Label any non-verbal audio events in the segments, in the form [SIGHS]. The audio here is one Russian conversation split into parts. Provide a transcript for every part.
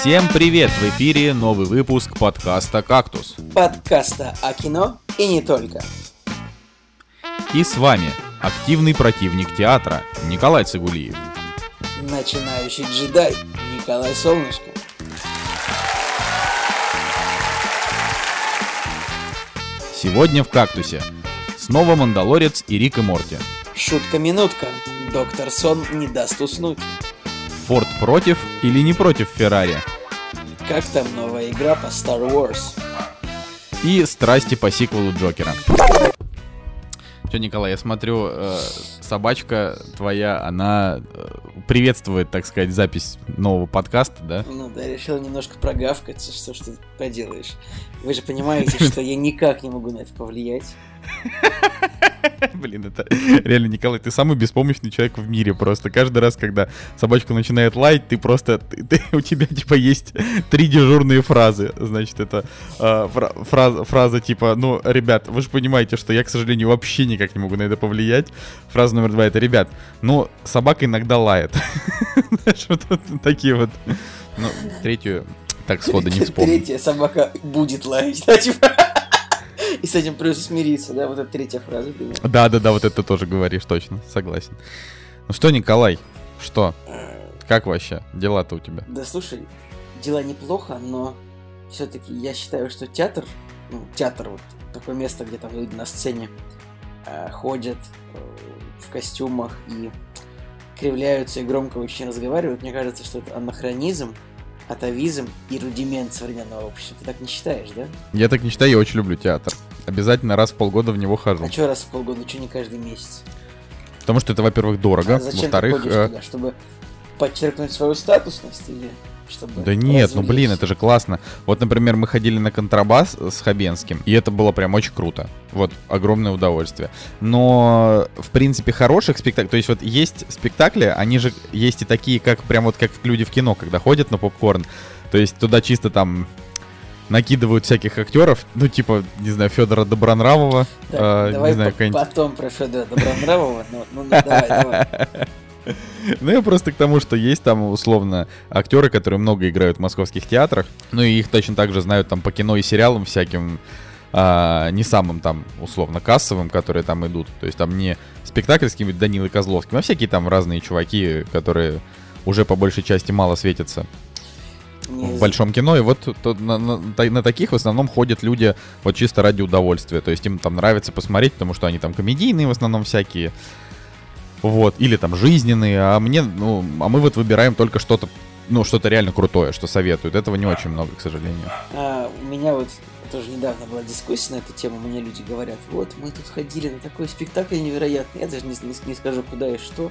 Всем привет! В эфире новый выпуск подкаста «Кактус». Подкаста о кино и не только. И с вами активный противник театра Николай Цигулиев. Начинающий джедай Николай Солнышко. Сегодня в «Кактусе» снова Мандалорец и Рик и Морти. Шутка-минутка. Доктор Сон не даст уснуть. Форд против или не против Феррари? Как там новая игра по Star Wars? И страсти по сиквелу Джокера. Че, Николай, я смотрю, э, собачка твоя, она э, приветствует, так сказать, запись нового подкаста, да? Ну да, решил немножко прогавкаться, что ж ты поделаешь. Вы же понимаете, что я никак не могу на это повлиять. [LAUGHS] Блин, это реально, Николай, ты самый беспомощный человек в мире просто. Каждый раз, когда собачка начинает лаять, ты просто... Ты, ты, [LAUGHS] у тебя, типа, есть три дежурные фразы. Значит, это э, фра, фраза, фраза типа, ну, ребят, вы же понимаете, что я, к сожалению, вообще никак не могу на это повлиять. Фраза номер два — это, ребят, ну, собака иногда лает. [LAUGHS] Такие вот. Ну, третью так сходу не вспомню. Третья собака будет лаять, да, типа... И с этим придется смириться, да, вот эта третья фраза. Да, да, да, вот это тоже говоришь, точно, согласен. Ну что, Николай, что? Как вообще? Дела-то у тебя? Да слушай, дела неплохо, но все-таки я считаю, что театр, ну, театр вот такое место, где там люди на сцене э, ходят э, в костюмах и кривляются и громко очень разговаривают, мне кажется, что это анахронизм, атовизм и рудимент современного общества. Ты так не считаешь, да? Я так не считаю, я очень люблю театр. Обязательно раз в полгода в него хожу. А что раз в полгода, что не каждый месяц? Потому что это, во-первых, дорого. А зачем Во-вторых, ты ходишь э, туда, чтобы подчеркнуть свою статусность или чтобы Да нет, ну блин, это же классно. Вот, например, мы ходили на контрабас с Хабенским, и это было прям очень круто. Вот, огромное удовольствие. Но, в принципе, хороших спектаклей... То есть вот есть спектакли, они же есть и такие, как прям вот как люди в кино, когда ходят на попкорн. То есть туда чисто там накидывают всяких актеров, ну, типа, не знаю, Федора Добронравова, Так, э, давай не знаю, по- потом про Федора Добронравова. Ну, ну, ну, давай, давай. [LAUGHS] [LAUGHS] Ну, я просто к тому, что есть там, условно, актеры, которые много играют в московских театрах. Ну, и их точно так же знают там по кино и сериалам всяким, а, не самым там, условно, кассовым, которые там идут. То есть там не спектакльским Данилой Козловским, а всякие там разные чуваки, которые уже по большей части мало светятся в большом кино. И вот то- на, на- на таких в основном ходят люди вот чисто ради удовольствия. То есть им там нравится посмотреть, потому что они там комедийные в основном всякие. Вот, или там жизненные, а мне, ну, а мы вот выбираем только что-то, ну, что-то реально крутое, что советуют. Этого не очень много, к сожалению. А, у меня вот тоже недавно была дискуссия на эту тему, мне люди говорят, вот мы тут ходили на такой спектакль невероятный, я даже не, не- не скажу куда и что,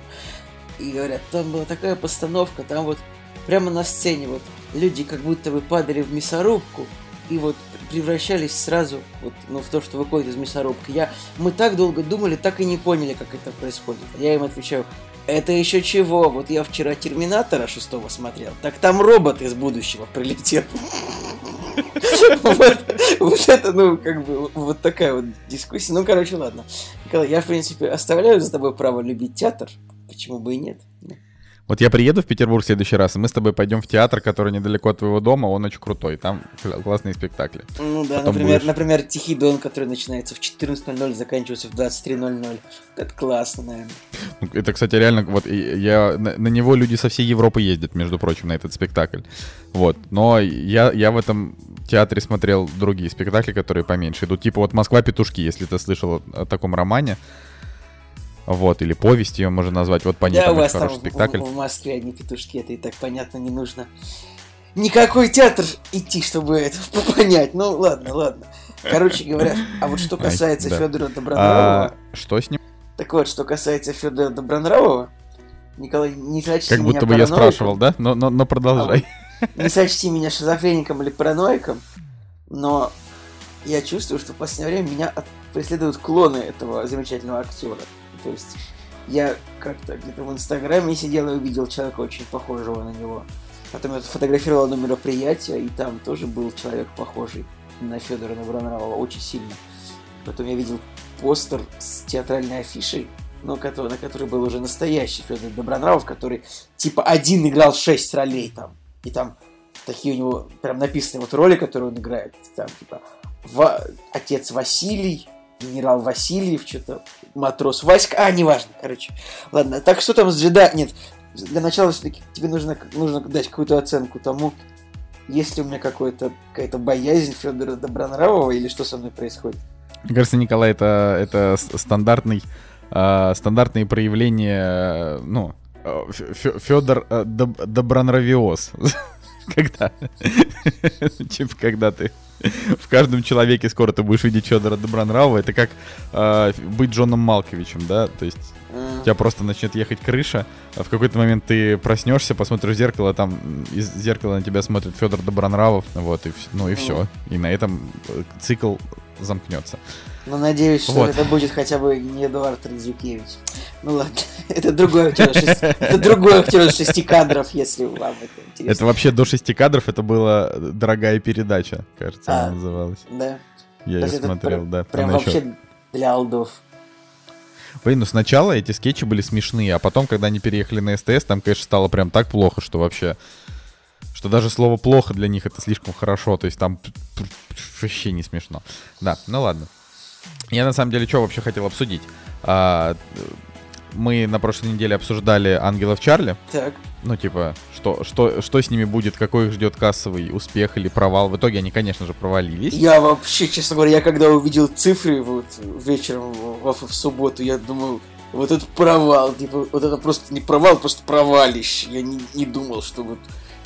и говорят, там была такая постановка, там вот прямо на сцене вот люди как будто бы падали в мясорубку и вот превращались сразу вот, ну, в то, что выходит из мясорубки. Я, мы так долго думали, так и не поняли, как это происходит. Я им отвечаю, это еще чего? Вот я вчера Терминатора шестого смотрел, так там робот из будущего прилетел. Вот это, ну, как бы, вот такая вот дискуссия. Ну, короче, ладно. Николай, я, в принципе, оставляю за тобой право любить театр. Почему бы и нет? Вот я приеду в Петербург в следующий раз, и мы с тобой пойдем в театр, который недалеко от твоего дома, он очень крутой, там кл- классные спектакли. Ну да, Потом например, будешь- например, Тихий Дон, который начинается в 14.00, заканчивается в 23.00. Это классно, наверное. Ну, Это, кстати, реально, вот я, на, на него люди со всей Европы ездят, между прочим, на этот спектакль. Вот. Но я, я в этом театре смотрел другие спектакли, которые поменьше идут. Типа вот «Москва петушки», если ты слышал о, о таком романе. Вот, или повесть ее можно назвать. Вот по ней Да, там у вас там хороший в, спектакль. в- в Москве одни петушки, это и так понятно, не нужно. Никакой театр идти, чтобы это [LAUGHS] понять. Ну, ладно, ладно. Короче говоря, а вот что касается да. Федора Добронравова, А, что с ним? так вот, что касается Федора Добронравова, Николай, не сочти Как будто бы я спрашивал, да? Но, но, но продолжай. Не сочти меня шизофреником или параноиком, но я чувствую, что в последнее время меня преследуют клоны этого замечательного актера. То есть я как-то где-то в Инстаграме сидел и увидел человека очень похожего на него. Потом я фотографировал одно мероприятие, и там тоже был человек похожий на Федора Добронравова очень сильно. Потом я видел постер с театральной афишей, но который, на которой был уже настоящий Федор Добронравов, который типа один играл шесть ролей там. И там такие у него прям написаны вот роли, которые он играет. Там, типа, отец Василий, генерал Васильев, что-то матрос Васька, а, неважно, короче. Ладно, так что там с джеда... Нет, для начала все-таки тебе нужно, нужно дать какую-то оценку тому, есть ли у меня какой-то, какая-то боязнь Федора Добронравова или что со мной происходит. Мне кажется, Николай, это, это стандартный, э, стандартные проявления, ну, Федор э, Доб, Добронравиоз. [LAUGHS] Когда? [LAUGHS] Типа, когда ты в каждом человеке скоро ты будешь видеть Федора Добронравова. Это как э, быть Джоном Малковичем, да? То есть у тебя просто начнет ехать крыша, а в какой-то момент ты проснешься, посмотришь в зеркало, там из зеркала на тебя смотрит Федор Добронравов, вот, и, ну и все. И на этом э, цикл замкнется. Ну, надеюсь, что вот. это будет хотя бы не Эдуард Радзюкевич. Ну ладно, [LAUGHS] это другой актер, это другой актер шести кадров, если вам это интересно. Это вообще до шести кадров, это была дорогая передача, кажется, а, она называлась. Да. Я ее смотрел, да. Прям вообще для алдов. Блин, ну сначала эти скетчи были смешные, а потом, когда они переехали на СТС, там, конечно, стало прям так плохо, что вообще... Что даже слово «плохо» для них это слишком хорошо, то есть там вообще не смешно. Да, ну ладно. Я на самом деле что вообще хотел обсудить? А, мы на прошлой неделе обсуждали ангелов Чарли. Так. Ну, типа, что, что, что с ними будет, какой их ждет кассовый успех или провал. В итоге они, конечно же, провалились. Я вообще, честно говоря, я когда увидел цифры вот вечером в, в, в субботу, я думаю, вот это провал, типа, вот это просто не провал, просто провалище. Я не, не думал, что вот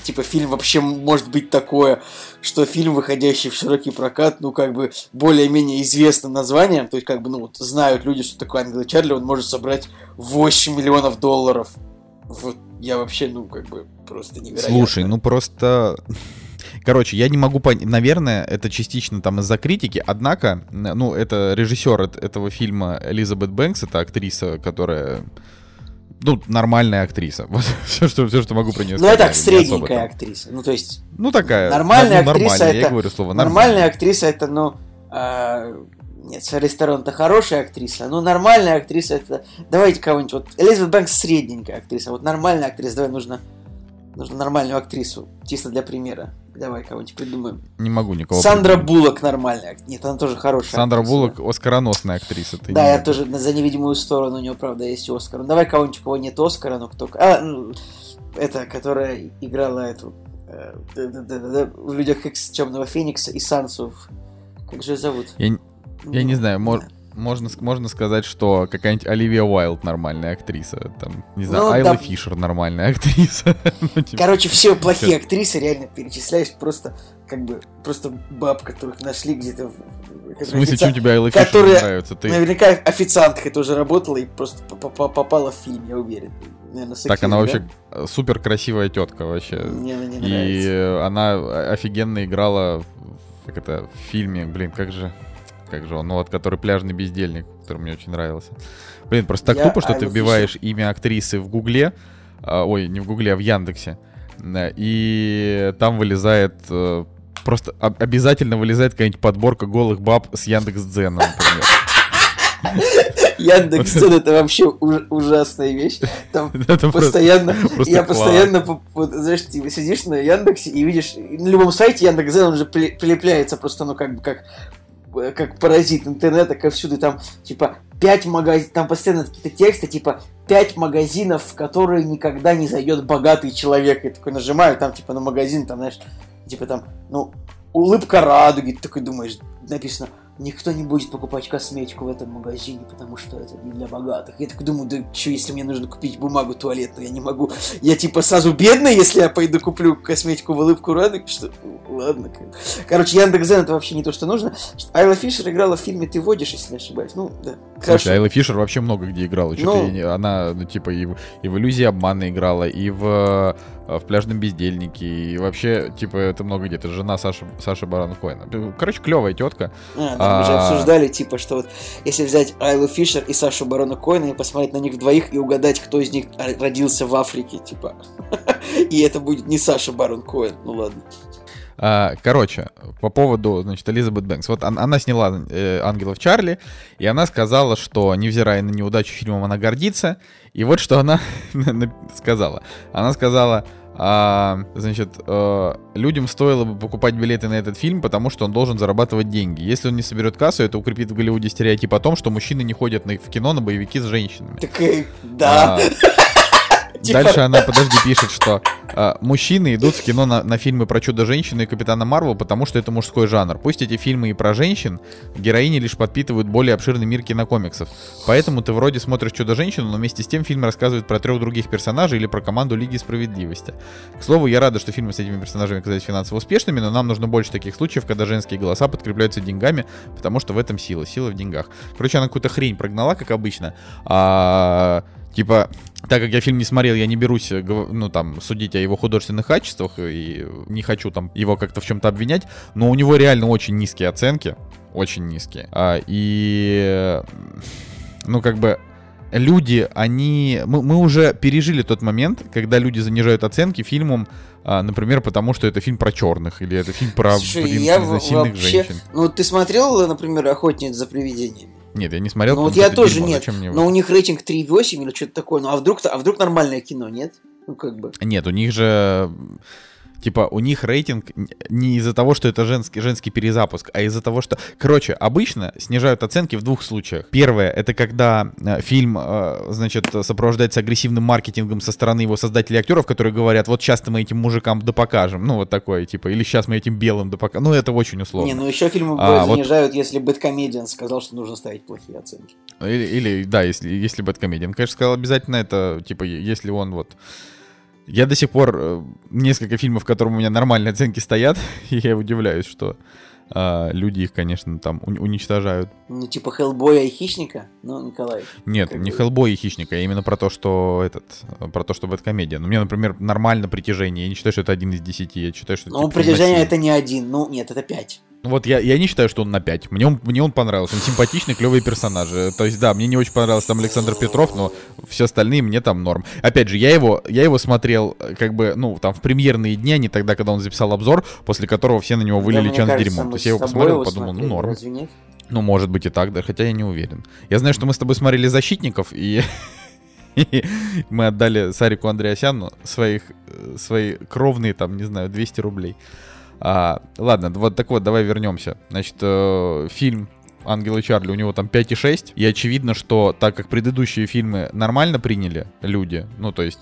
типа фильм вообще может быть такое, что фильм, выходящий в широкий прокат, ну, как бы, более-менее известным названием, то есть, как бы, ну, вот, знают люди, что такое Ангел Чарли, он может собрать 8 миллионов долларов. Вот, я вообще, ну, как бы, просто невероятно. Слушай, ну, просто... [LAUGHS] Короче, я не могу понять, наверное, это частично там из-за критики, однако, ну, это режиссер этого фильма Элизабет Бэнкс, это актриса, которая ну, нормальная актриса. [LAUGHS] Вот все, что, все, что могу про нее ну, сказать. Ну, так, средненькая актриса. Ну, то есть... Ну, такая... Нормальная ну, актриса это... Я говорю слово нормальная. Нормальная актриса это, ну... Э, нет, Шарли Сторон это хорошая актриса, но нормальная актриса это... Давайте кого-нибудь... Вот Элизабет Бэнкс средненькая актриса, вот нормальная актриса, давай нужно... Нужно нормальную актрису, чисто для примера. Давай кого-нибудь придумаем. Не могу никого. Сандра придумать. Буллок нормальная. Нет, она тоже хорошая. Сандра актриса. Буллок оскароносная актриса. Ты да, я можешь. тоже за невидимую сторону у нее, правда, есть Оскар. Ну, давай кого-нибудь, у кого нет Оскара, но кто... А, ну, это, которая играла эту... Э, в Людях Икс Темного Феникса и Сансов. Как же ее зовут? Я, я ну, не знаю, может... Да можно, можно сказать, что какая-нибудь Оливия Уайлд нормальная актриса. Там, не знаю, ну, Айла да. Фишер нормальная [LAUGHS] актриса. ну, типа, Короче, все плохие актрисы реально перечисляешь просто как бы просто баб, которых нашли где-то. В смысле, что тебе Айла Фишер нравится? Ты... Наверняка официанткой тоже работала и просто попала в фильм, я уверен. Наверное, так, она да? вообще супер красивая тетка вообще. Мне она не нравится. И она офигенно играла как это, в фильме, блин, как же как же он, ну вот, который пляжный бездельник, который мне очень нравился. Блин, просто так я тупо, что ты вбиваешь имя актрисы в Гугле, а, ой, не в Гугле, а в Яндексе, и там вылезает э, просто обязательно вылезает какая-нибудь подборка голых баб с Яндекс.Дзена, например. Яндекс.Дзен это вообще ужасная вещь. Там [LAUGHS] постоянно, я постоянно, знаешь, ты сидишь на Яндексе и видишь, на любом сайте Яндекс.Дзен он же прилепляется просто, ну, как бы, как как паразит интернета ко всюду, там, типа, пять магазинов, там постоянно какие-то тексты, типа, пять магазинов, в которые никогда не зайдет богатый человек. Я такой нажимаю, там, типа, на магазин, там, знаешь, типа, там, ну, улыбка радуги, ты такой думаешь, написано, никто не будет покупать косметику в этом магазине, потому что это не для богатых. Я так думаю, да что, если мне нужно купить бумагу туалетную, я не могу. Я типа сразу бедный, если я пойду куплю косметику в улыбку радуги, что... Ладно. Короче, Яндекс.Зен это вообще не то, что нужно. Айла Фишер играла в фильме «Ты водишь», если не ошибаюсь. Ну, да. Слушай, Айла Фишер вообще много где играла. Ну, она, ну, типа, и в, и в «Иллюзии обмана» играла, и в Э, в пляжном бездельнике. И вообще, типа, это много где-то. Жена Саши, Саши Барана Коэна. Короче, клевая тетка. А, да, мы же а, обсуждали, типа, что вот если взять Айлу Фишер и Сашу Барона Коэна и посмотреть на них двоих и угадать, кто из них родился в Африке, типа. [LAUGHS] И это будет не Саша Барон Коэн. Ну ладно. А, короче, по поводу, значит, Элизабет Бэнкс. Вот она, она сняла э, «Ангелов Чарли», и она сказала, что, невзирая на неудачу фильмом, она гордится. И вот что она [LAUGHS] сказала. Она сказала, А, значит, э, людям стоило бы покупать билеты на этот фильм, потому что он должен зарабатывать деньги. Если он не соберет кассу, это укрепит в Голливуде стереотип о том, что мужчины не ходят на, в кино на боевики с женщинами. Так, э, да. А. Дальше она, подожди, пишет, что э, мужчины идут в кино на, на фильмы про Чудо-женщину и Капитана Марвел, потому что это мужской жанр. Пусть эти фильмы и про женщин, героини лишь подпитывают более обширный мир кинокомиксов. Поэтому ты вроде смотришь Чудо-женщину, но вместе с тем фильм рассказывает про трех других персонажей или про команду Лиги Справедливости. К слову, я рада, что фильмы с этими персонажами оказались финансово успешными, но нам нужно больше таких случаев, когда женские голоса подкрепляются деньгами, потому что в этом сила. Сила в деньгах. Короче, она какую-то хрень прогнала, как обычно. А Типа, так как я фильм не смотрел, я не берусь, э, ну, там, судить о его художественных качествах и не хочу там его как-то в чем-то обвинять, но у него реально очень низкие оценки, очень низкие. А, и, ну, как бы, люди, они... Мы, мы уже пережили тот момент, когда люди занижают оценки фильмам, а, например, потому что это фильм про черных, или это фильм про, Слушай, блин, я вообще... женщин. Ну, ты смотрел, например, «Охотниц за привидениями»? Нет, я не смотрел. Ну вот я тоже дерьмо. нет. Мне но у них рейтинг 3,8 или что-то такое. Ну а вдруг, а вдруг нормальное кино, нет? Ну как бы. Нет, у них же Типа, у них рейтинг не из-за того, что это женский, женский перезапуск, а из-за того, что... Короче, обычно снижают оценки в двух случаях. Первое, это когда э, фильм, э, значит, сопровождается агрессивным маркетингом со стороны его создателей актеров, которые говорят, вот сейчас мы этим мужикам да покажем. Ну, вот такое, типа, или сейчас мы этим белым да покажем. Ну, это очень условно. Не, ну еще фильмы а, занижают, вот... если Бэткомедиан сказал, что нужно ставить плохие оценки. Или, или да, если, если Бэткомедиан, конечно, сказал обязательно это, типа, если он вот я до сих пор э, несколько фильмов, в которых у меня нормальные оценки стоят, [LAUGHS] и я удивляюсь, что а, люди их, конечно, там уничтожают. Ну, типа Хеллбоя и Хищника? Ну, Николай. Нет, не бы... Хеллбой и Хищника, а именно про то, что этот, про то, что комедия. Ну, мне, например, нормально притяжение. Я не считаю, что это один из десяти. Я считаю, что... Ну, типа, притяжение это не один. Ну, нет, это пять. Вот я, я не считаю, что он на 5. Мне он, мне он понравился. Он симпатичный, клевый персонажи. То есть, да, мне не очень понравился там Александр Петров, но все остальные мне там норм. Опять же, я его, я его смотрел, как бы, ну, там, в премьерные дни, а не тогда, когда он записал обзор, после которого все на него вылили да, чан с дерьмом. То есть я его посмотрел, подумал, ну, норм. Ну, может быть и так, да, хотя я не уверен. Я знаю, что мы с тобой смотрели «Защитников», и [LAUGHS] мы отдали Сарику Андреасяну своих, э, свои кровные, там, не знаю, 200 рублей. А, ладно, вот так вот, давай вернемся. Значит, э, фильм Ангелы Чарли, у него там 5,6. И очевидно, что так как предыдущие фильмы нормально приняли люди, ну то есть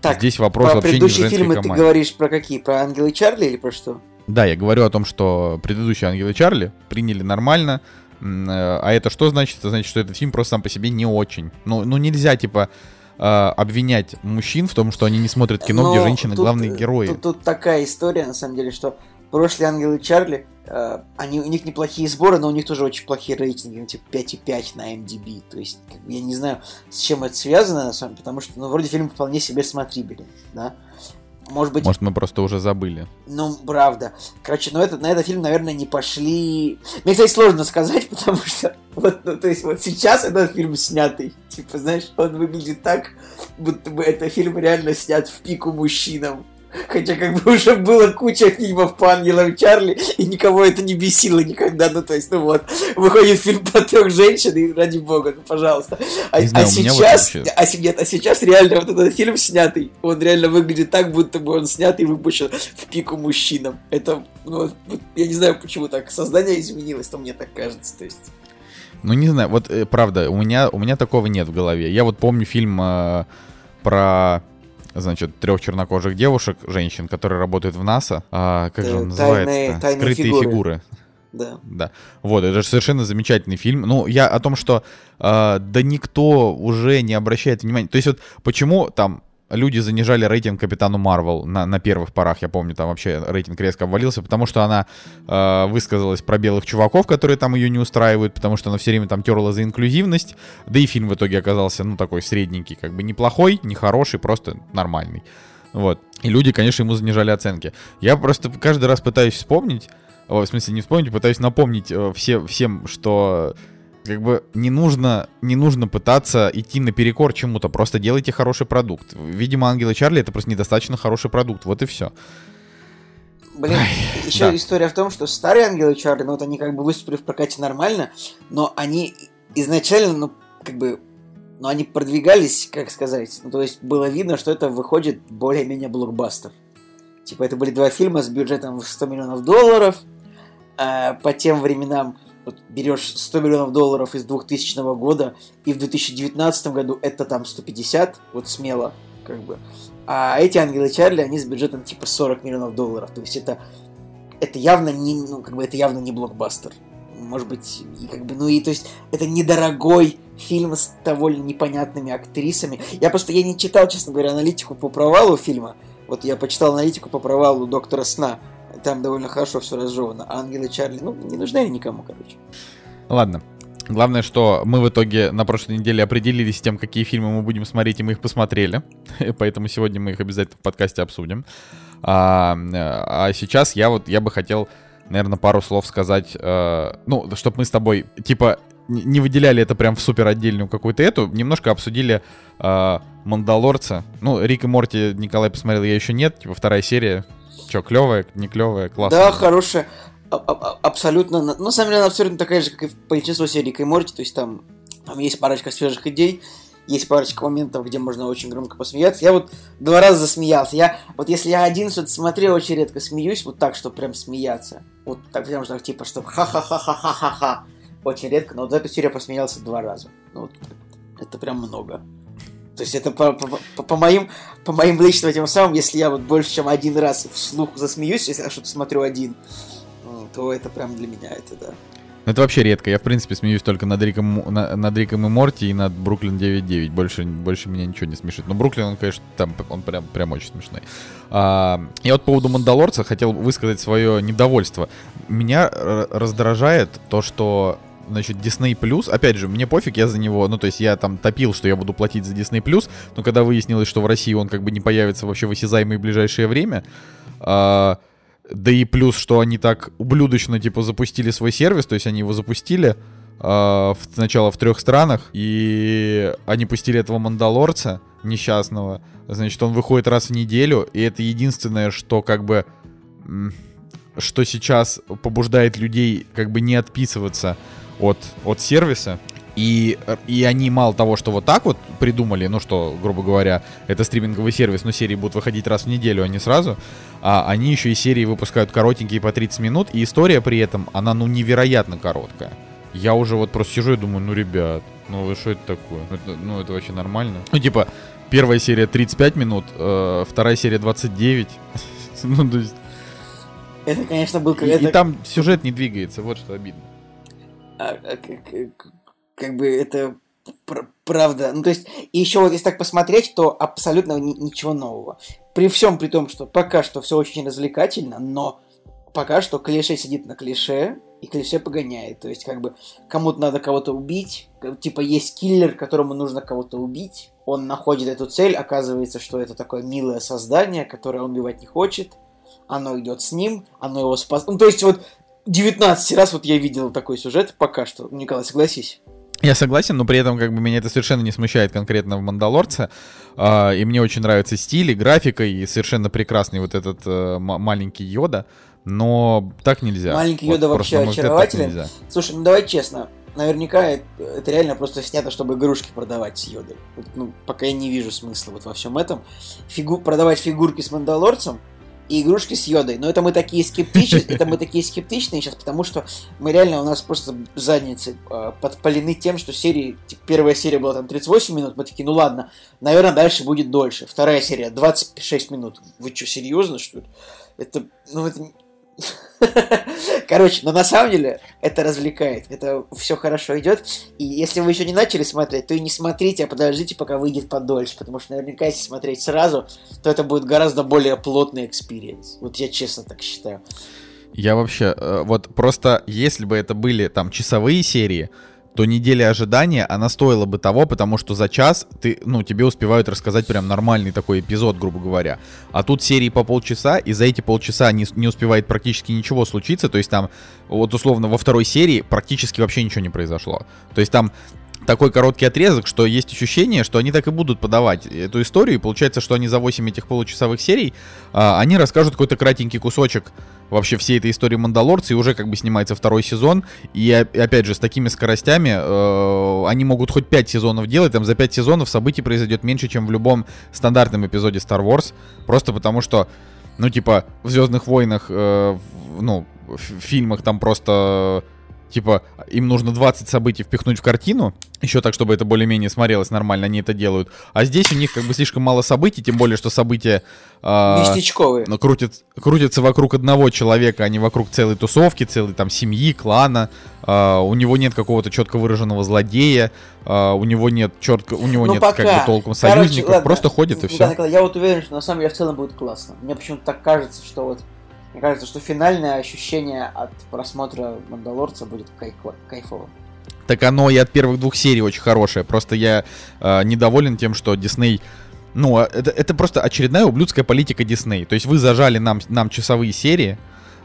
так, здесь вопрос вообще не в женской фильмы команде. ты говоришь про какие? Про Ангелы Чарли или про что? Да, я говорю о том, что предыдущие Ангелы Чарли приняли нормально. Э, а это что значит? Это значит, что этот фильм просто сам по себе не очень. Ну, ну нельзя, типа, э, обвинять мужчин в том, что они не смотрят кино, Но где женщины тут, главные герои. Тут, тут такая история, на самом деле, что прошлые Ангелы Чарли, э, они, у них неплохие сборы, но у них тоже очень плохие рейтинги, ну, типа 5,5 на MDB. То есть, как, я не знаю, с чем это связано, на самом деле, потому что, ну, вроде фильм вполне себе смотрибелен, да. Может быть... Может, мы просто уже забыли. Ну, правда. Короче, ну, это, на этот фильм, наверное, не пошли... Мне, кстати, сложно сказать, [LAUGHS] потому что... Вот, ну, то есть, вот сейчас этот фильм снятый. Типа, знаешь, он выглядит так, будто бы это фильм реально снят в пику мужчинам. Хотя как бы уже было куча фильмов по ангелам Чарли, и никого это не бесило никогда. Ну, то есть, ну вот, выходит фильм по трех женщин, и ради бога, ну, пожалуйста. А, знаю, а сейчас, а, нет, а сейчас реально вот этот фильм снятый, он реально выглядит так, будто бы он снят и выпущен в пику мужчинам. Это, ну, вот, я не знаю, почему так создание изменилось, но мне так кажется, то есть... Ну, не знаю, вот, э, правда, у меня, у меня такого нет в голове. Я вот помню фильм э, про значит, трех чернокожих девушек, женщин, которые работают в НАСА. А, как же он называется? Скрытые фигуры. фигуры. Да. Да. Вот, это же совершенно замечательный фильм. Ну, я о том, что э, да никто уже не обращает внимания. То есть вот почему там люди занижали рейтинг Капитану Марвел на, на первых порах, я помню, там вообще рейтинг резко обвалился, потому что она э, высказалась про белых чуваков, которые там ее не устраивают, потому что она все время там терла за инклюзивность, да и фильм в итоге оказался, ну, такой средненький, как бы неплохой, не хороший, просто нормальный. Вот. И люди, конечно, ему занижали оценки. Я просто каждый раз пытаюсь вспомнить, в смысле не вспомнить, пытаюсь напомнить э, все, всем, что как бы не нужно, не нужно пытаться идти наперекор чему-то, просто делайте хороший продукт. Видимо, Ангелы Чарли это просто недостаточно хороший продукт, вот и все. Блин, Ай, еще да. история в том, что старые Ангелы Чарли, ну вот они как бы выступили в прокате нормально, но они изначально, ну, как бы но они продвигались, как сказать, ну, то есть было видно, что это выходит более-менее блокбастер. Типа это были два фильма с бюджетом в 100 миллионов долларов. А по тем временам вот берешь 100 миллионов долларов из 2000 года, и в 2019 году это там 150, вот смело, как бы. А эти Ангелы Чарли, они с бюджетом типа 40 миллионов долларов. То есть это, это явно не, ну, как бы это явно не блокбастер. Может быть, и как бы, ну и то есть это недорогой фильм с довольно непонятными актрисами. Я просто, я не читал, честно говоря, аналитику по провалу фильма. Вот я почитал аналитику по провалу Доктора Сна. Там довольно хорошо все разжевано. А Ангелы Чарли, ну, не нужны они никому, короче. Ладно. Главное, что мы в итоге на прошлой неделе определились с тем, какие фильмы мы будем смотреть, и мы их посмотрели. [LAUGHS] Поэтому сегодня мы их обязательно в подкасте обсудим. А, а сейчас я вот я бы хотел, наверное, пару слов сказать. Э, ну, чтобы мы с тобой, типа, не выделяли это прям в супер отдельную какую-то эту, немножко обсудили э, Мандалорца. Ну, Рик и Морти Николай посмотрел, я еще нет, типа вторая серия. Че, клевая, не клевая, классная? Да, хорошая. А, а, а, абсолютно. Ну, на самом деле, она абсолютно такая же, как и большинство серий Рика и Морти. То есть там, там есть парочка свежих идей, есть парочка моментов, где можно очень громко посмеяться. Я вот два раза засмеялся. Я, вот если я один что-то смотрел, очень редко смеюсь, вот так, что прям смеяться. Вот так, прям что типа, что ха-ха-ха-ха-ха-ха очень редко, но вот за эту серию посмеялся два раза. Ну, вот, это прям много. То есть это по, по, по, моим по моим личным этим самым, если я вот больше чем один раз вслух засмеюсь, если я что-то смотрю один, то это прям для меня это да. Это вообще редко. Я, в принципе, смеюсь только над Риком, на, над Риком и Морти и над Бруклин 9.9. Больше, больше меня ничего не смешит. Но Бруклин, он, конечно, там, он прям, прям очень смешной. А, я вот по поводу Мандалорца хотел высказать свое недовольство. Меня раздражает то, что значит, Disney Plus, опять же, мне пофиг, я за него, ну, то есть я там топил, что я буду платить за Disney Plus, но когда выяснилось, что в России он как бы не появится вообще в осязаемое ближайшее время, а, да и плюс, что они так ублюдочно, типа, запустили свой сервис, то есть они его запустили а, в, сначала в трех странах, и они пустили этого Мандалорца несчастного, значит, он выходит раз в неделю, и это единственное, что как бы что сейчас побуждает людей как бы не отписываться от, от сервиса. И, и они мало того, что вот так вот придумали, ну что, грубо говоря, это стриминговый сервис, но серии будут выходить раз в неделю, а не сразу, а они еще и серии выпускают коротенькие по 30 минут, и история при этом, она ну невероятно короткая. Я уже вот просто сижу и думаю, ну ребят, ну вы что это такое? Ну это, ну это вообще нормально? Ну типа, первая серия 35 минут, э, вторая серия 29. [LAUGHS] ну то есть... Это, конечно, был... И, и там сюжет не двигается, вот что обидно как, как бы это правда. Ну, то есть, и еще вот если так посмотреть, то абсолютно ни, ничего нового. При всем при том, что пока что все очень развлекательно, но пока что клише сидит на клише, и клише погоняет. То есть, как бы, кому-то надо кого-то убить, типа, есть киллер, которому нужно кого-то убить, он находит эту цель, оказывается, что это такое милое создание, которое он убивать не хочет, оно идет с ним, оно его спас... Ну, то есть, вот 19 раз вот я видел такой сюжет пока что. Николай, согласись. Я согласен, но при этом как бы меня это совершенно не смущает конкретно в Мандалорце. Э, и мне очень нравится стиль и графика, и совершенно прекрасный вот этот э, маленький Йода. Но так нельзя. Маленький Йода вот, вообще очарователен. Слушай, ну давай честно. Наверняка это, это реально просто снято, чтобы игрушки продавать с Йодой. Вот, ну, пока я не вижу смысла вот во всем этом. Фигу... Продавать фигурки с Мандалорцем и игрушки с йодой. Но это мы такие скептичные, [LAUGHS] это мы такие скептичные сейчас, потому что мы реально у нас просто задницы э, подпалены тем, что серии, типа, первая серия была там 38 минут, мы такие, ну ладно, наверное, дальше будет дольше. Вторая серия 26 минут. Вы что, серьезно, что ли? Это, ну это [LAUGHS] Короче, но на самом деле это развлекает, это все хорошо идет. И если вы еще не начали смотреть, то и не смотрите, а подождите, пока выйдет подольше. Потому что наверняка, если смотреть сразу, то это будет гораздо более плотный experience. Вот я честно так считаю. Я вообще, э, вот просто если бы это были там часовые серии, то неделя ожидания, она стоила бы того, потому что за час ты, ну, тебе успевают рассказать прям нормальный такой эпизод, грубо говоря. А тут серии по полчаса, и за эти полчаса не, не успевает практически ничего случиться, то есть там, вот условно, во второй серии практически вообще ничего не произошло. То есть там такой короткий отрезок, что есть ощущение, что они так и будут подавать эту историю. И получается, что они за 8 этих получасовых серий, а, они расскажут какой-то кратенький кусочек вообще всей этой истории Мандалорца, и уже как бы снимается второй сезон. И опять же, с такими скоростями э, они могут хоть 5 сезонов делать, там за 5 сезонов событий произойдет меньше, чем в любом стандартном эпизоде Star Wars. Просто потому что, ну, типа, в Звездных войнах, э, ну, в фильмах там просто типа, им нужно 20 событий впихнуть в картину, еще так, чтобы это более-менее смотрелось нормально, они это делают. А здесь у них как бы слишком мало событий, тем более, что события... Э, Местечковые. Крутят, крутятся вокруг одного человека, а не вокруг целой тусовки, целой там семьи, клана. Э, у него нет какого-то четко выраженного злодея, э, у него нет четко, у него ну, нет пока. как бы толком союзников, Короче, просто ходит и все. Я вот уверен, что на самом деле в целом будет классно. Мне почему-то так кажется, что вот мне кажется, что финальное ощущение от просмотра Мандалорца будет кайфо- кайфовым. Так оно и от первых двух серий очень хорошее. Просто я э, недоволен тем, что Дисней ну, а это, это просто очередная ублюдская политика Дисней. То есть вы зажали нам, нам часовые серии,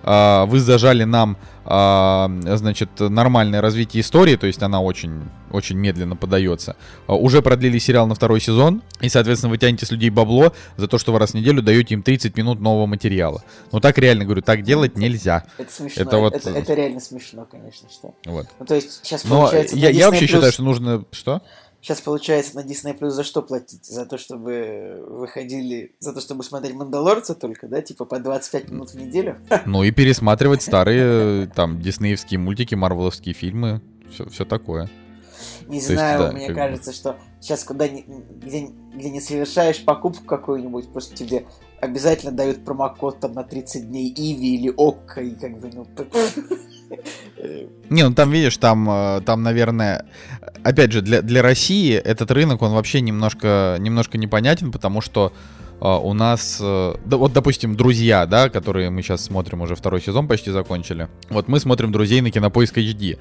вы зажали нам, а, значит, нормальное развитие истории, то есть она очень, очень медленно подается. А, уже продлили сериал на второй сезон, и, соответственно, вы тянете с людей бабло за то, что вы раз в неделю даете им 30 минут нового материала. Ну, так реально, говорю, так делать нельзя. Это смешно. Это, вот... это, это реально смешно, конечно, что. Вот. Ну, то есть сейчас получается... Но я, я вообще считаю, что нужно... Что? Сейчас, получается, на Disney Plus за что платить? За то, чтобы выходили... За то, чтобы смотреть Мандалорца только, да? Типа по 25 минут в неделю? [LAUGHS] Ну и пересматривать старые, там, диснеевские мультики, марвеловские фильмы. Все, все такое. [LAUGHS] Не То знаю, есть, да, мне кажется, бы... что сейчас куда ни, где, где не совершаешь покупку какую-нибудь, просто тебе обязательно дают промокод там на 30 дней Иви или Окко, и как бы, ну... [LAUGHS] Не, ну там, видишь, там, э, там, наверное, опять же, для, для России этот рынок, он вообще немножко, немножко непонятен, потому что у нас, э, да, вот, допустим, «Друзья», да, которые мы сейчас смотрим, уже второй сезон почти закончили. Вот мы смотрим «Друзей» на Кинопоиск HD.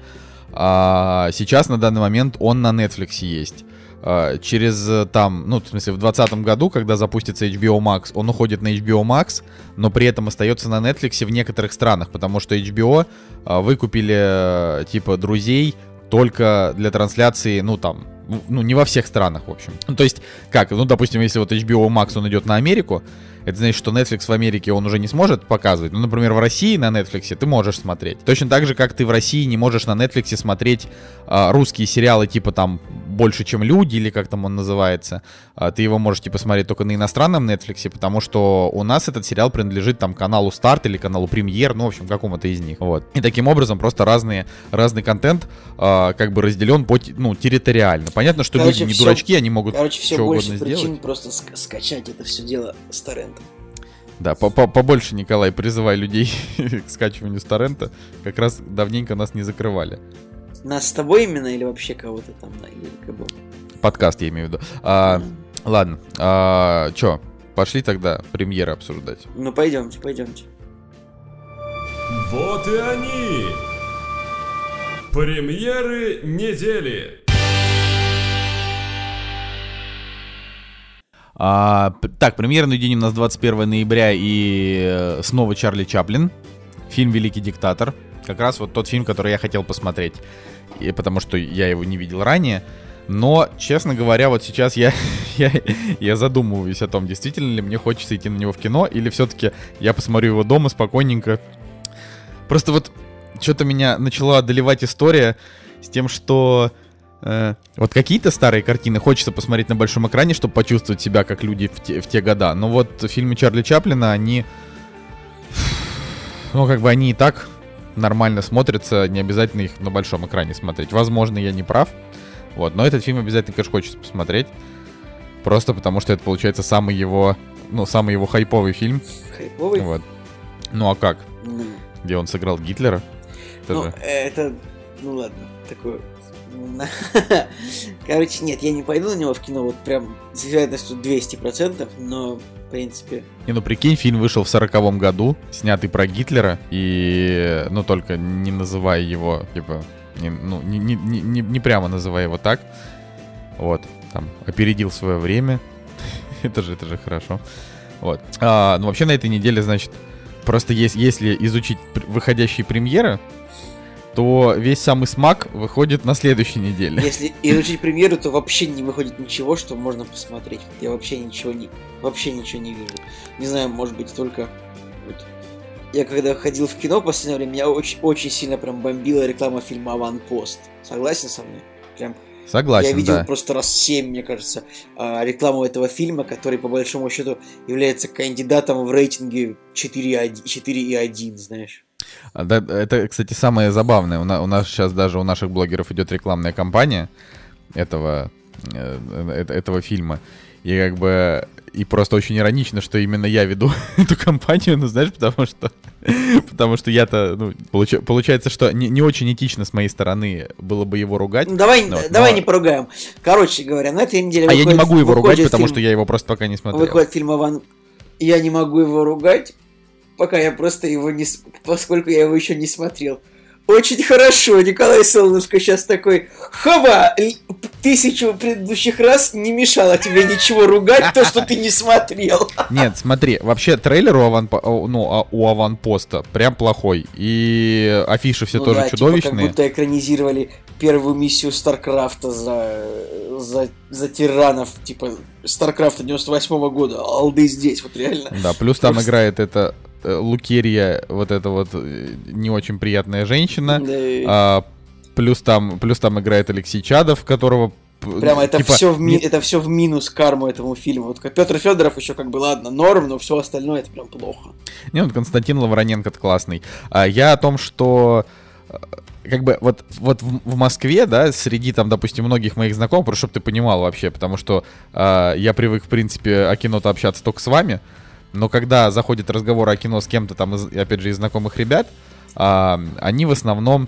А сейчас, на данный момент, он на Netflix есть. А, через э, там, ну, в смысле, в 2020 году, когда запустится HBO Max, он уходит на HBO Max, но при этом остается на Netflix в некоторых странах, потому что HBO а, выкупили, э, типа, друзей только для трансляции, ну, там, ну, не во всех странах, в общем. Ну, то есть, как, ну, допустим, если вот HBO Max, он идет на Америку, это значит, что Netflix в Америке он уже не сможет показывать. Ну, например, в России на Netflix ты можешь смотреть. Точно так же, как ты в России не можешь на Netflix смотреть а, русские сериалы типа там «Больше, чем люди» или как там он называется. А, ты его можешь типа смотреть только на иностранном Netflix, потому что у нас этот сериал принадлежит там каналу Старт или каналу Премьер, ну, в общем, какому-то из них. Вот. И таким образом просто разные, разный контент а, как бы разделен по, ну, территориально. Понятно, что короче, люди не все, дурачки, они могут короче, все больше угодно причин сделать. просто ск- скачать это все дело с торрента. Да, побольше, Николай, призывай людей [LAUGHS] к скачиванию с торрента. Как раз давненько нас не закрывали. Нас с тобой именно или вообще кого-то там, да, или кого? Подкаст я имею в виду. А, mm. Ладно, а, чё, пошли тогда премьеры обсуждать. Ну пойдемте, пойдемте. Вот и они! Премьеры недели! А, так, премьерный день у нас 21 ноября и э, снова Чарли Чаплин. Фильм «Великий диктатор». Как раз вот тот фильм, который я хотел посмотреть. И, потому что я его не видел ранее. Но, честно говоря, вот сейчас я, [LAUGHS] я, я задумываюсь о том, действительно ли мне хочется идти на него в кино, или все-таки я посмотрю его дома спокойненько. Просто вот что-то меня начала одолевать история с тем, что вот какие-то старые картины хочется посмотреть на большом экране, чтобы почувствовать себя как люди в те, в те года. Но вот фильмы Чарли Чаплина, они... Ну, как бы они и так нормально смотрятся, не обязательно их на большом экране смотреть. Возможно, я не прав. Вот, но этот фильм обязательно, конечно, хочется посмотреть. Просто потому, что это, получается, самый его, ну, самый его хайповый фильм. Хайповый? Вот. Ну, а как? Mm. Где он сыграл Гитлера? Это ну, же... это, ну ладно, такое [LAUGHS] Короче, нет, я не пойду на него в кино, вот прям с вероятностью 200%, но, в принципе... Не, ну прикинь, фильм вышел в сороковом году, снятый про Гитлера, и, ну, только не называя его, типа, не, ну, не, не, не, не прямо называя его так, вот, там, опередил свое время, [LAUGHS] это же, это же хорошо, вот. А, ну, вообще на этой неделе, значит, просто есть, если изучить выходящие премьеры, то весь самый смак выходит на следующей неделе. Если изучить премьеру, то вообще не выходит ничего, что можно посмотреть. Я вообще ничего не, вообще ничего не вижу. Не знаю, может быть, только вот. Я когда ходил в кино в последнее время, меня очень, очень сильно прям бомбила реклама фильма «Аванпост». Согласен со мной? Прям Согласен, я видел да. просто раз семь, мне кажется, а, рекламу этого фильма, который, по большому счету, является кандидатом в рейтинге 4,1, знаешь. А, Это, кстати, самое забавное. У на- у нас сейчас даже у наших блогеров идет рекламная кампания этого, э, э, этого фильма. И как бы и просто очень иронично, что именно я веду [LAUGHS] эту компанию, ну знаешь, потому что [LAUGHS] потому что я-то, ну, получа- получается, что не, не очень этично с моей стороны было бы его ругать. Ну, давай, Вот, давай но- не поругаем. Короче говоря, на этой неделе А я не выходит- могу его ругать, выходит потому фильм- что я его просто пока не смотрел. Выходит фильм Аван... Я не могу его ругать, пока я просто его не... Поскольку я его еще не смотрел. Очень хорошо, Николай Солнышко сейчас такой, хаба, л- тысячу предыдущих раз не мешало тебе ничего ругать, то, что ты не смотрел. [LAUGHS] Нет, смотри, вообще трейлер у, аванпо- о, ну, а- у аванпоста прям плохой. И афиши все Ну тоже да, типа, чудовищные. как будто экранизировали первую миссию Старкрафта за, за, за тиранов, типа, Старкрафта 98 года, алды здесь, вот реально. Да, плюс там Просто- играет эта э, Лукерья, вот эта вот э, не очень приятная женщина. Да, А, плюс там, плюс там играет Алексей Чадов, которого Прямо это типа, все в ми- не- это все в минус карму этому фильму. Вот Петр Федоров еще как бы ладно, норм, но все остальное это прям плохо. Не, вот Константин Лавроненко классный. А я о том, что э, как бы вот, вот в, Москве, да, среди там, допустим, многих моих знакомых, просто чтобы ты понимал вообще, потому что а, я привык, в принципе, о кино-то общаться только с вами, но когда заходит разговор о кино с кем-то там, из- опять же, из знакомых ребят, а, они в основном,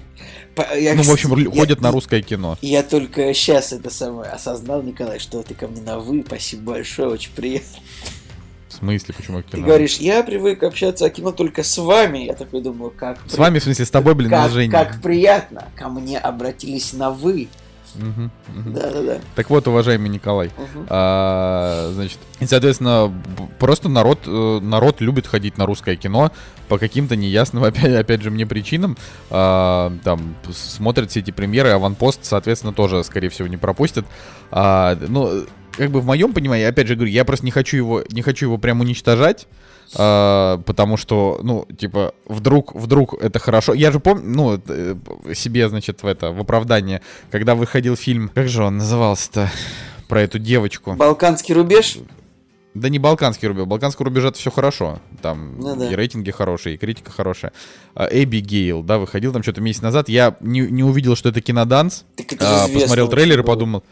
я, ну, в общем, я- ходят на русское кино. Я только сейчас это самое осознал, Николай, что ты ко мне на вы. Спасибо большое, очень приятно. В смысле, почему Ты кино? говоришь, я привык общаться о кино только с вами. Я такой думаю, как С вами, в смысле, с тобой, блин, как, Женя. как приятно. Ко мне обратились на вы. Да-да-да. Так вот, уважаемый Николай. А, значит, соответственно, просто народ, э, народ любит ходить на русское кино по каким-то неясным, [LAUGHS] опять, опять же, мне причинам. А, там смотрят все эти премьеры, аванпост, соответственно, тоже, скорее всего, не пропустят. А, ну, как бы в моем понимании, опять же говорю, я просто не хочу его, не хочу его прям уничтожать. а, потому что, ну, типа, вдруг, вдруг это хорошо. Я же помню, ну, э, себе, значит, в это, в оправдание, когда выходил фильм, как же он назывался-то, про эту девочку. Балканский рубеж. Да не балканский рубеж. Балканский рубеж это все хорошо. Там Ну да. и рейтинги хорошие, и критика хорошая. А, Эбби Гейл, да, выходил там что-то месяц назад. Я не, не увидел, что это киноданс. Так это а, посмотрел трейлер и было.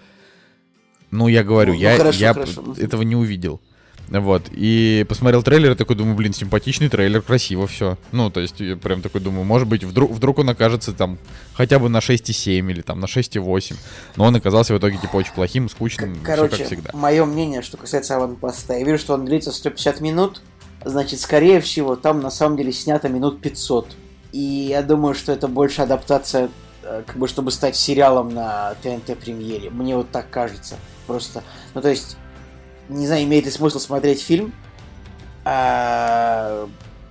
Ну, я говорю, Ну, ну, я, хорошо, я хорошо. п- этого не увидел. Вот. И посмотрел трейлер и такой думаю, блин, симпатичный трейлер, красиво все. Ну, то есть, я прям такой думаю, может быть, вдруг, вдруг он окажется там хотя бы на 6,7 или там на 6,8. Но он оказался в итоге типа очень плохим, скучным, все Короче, как всегда. мое мнение, что касается аванпоста, я вижу, что он длится 150 минут, значит, скорее всего, там на самом деле снято минут 500. И я думаю, что это больше адаптация, как бы, чтобы стать сериалом на ТНТ премьере. Мне вот так кажется. Просто, ну, то есть, не знаю, имеет ли смысл смотреть фильм, а,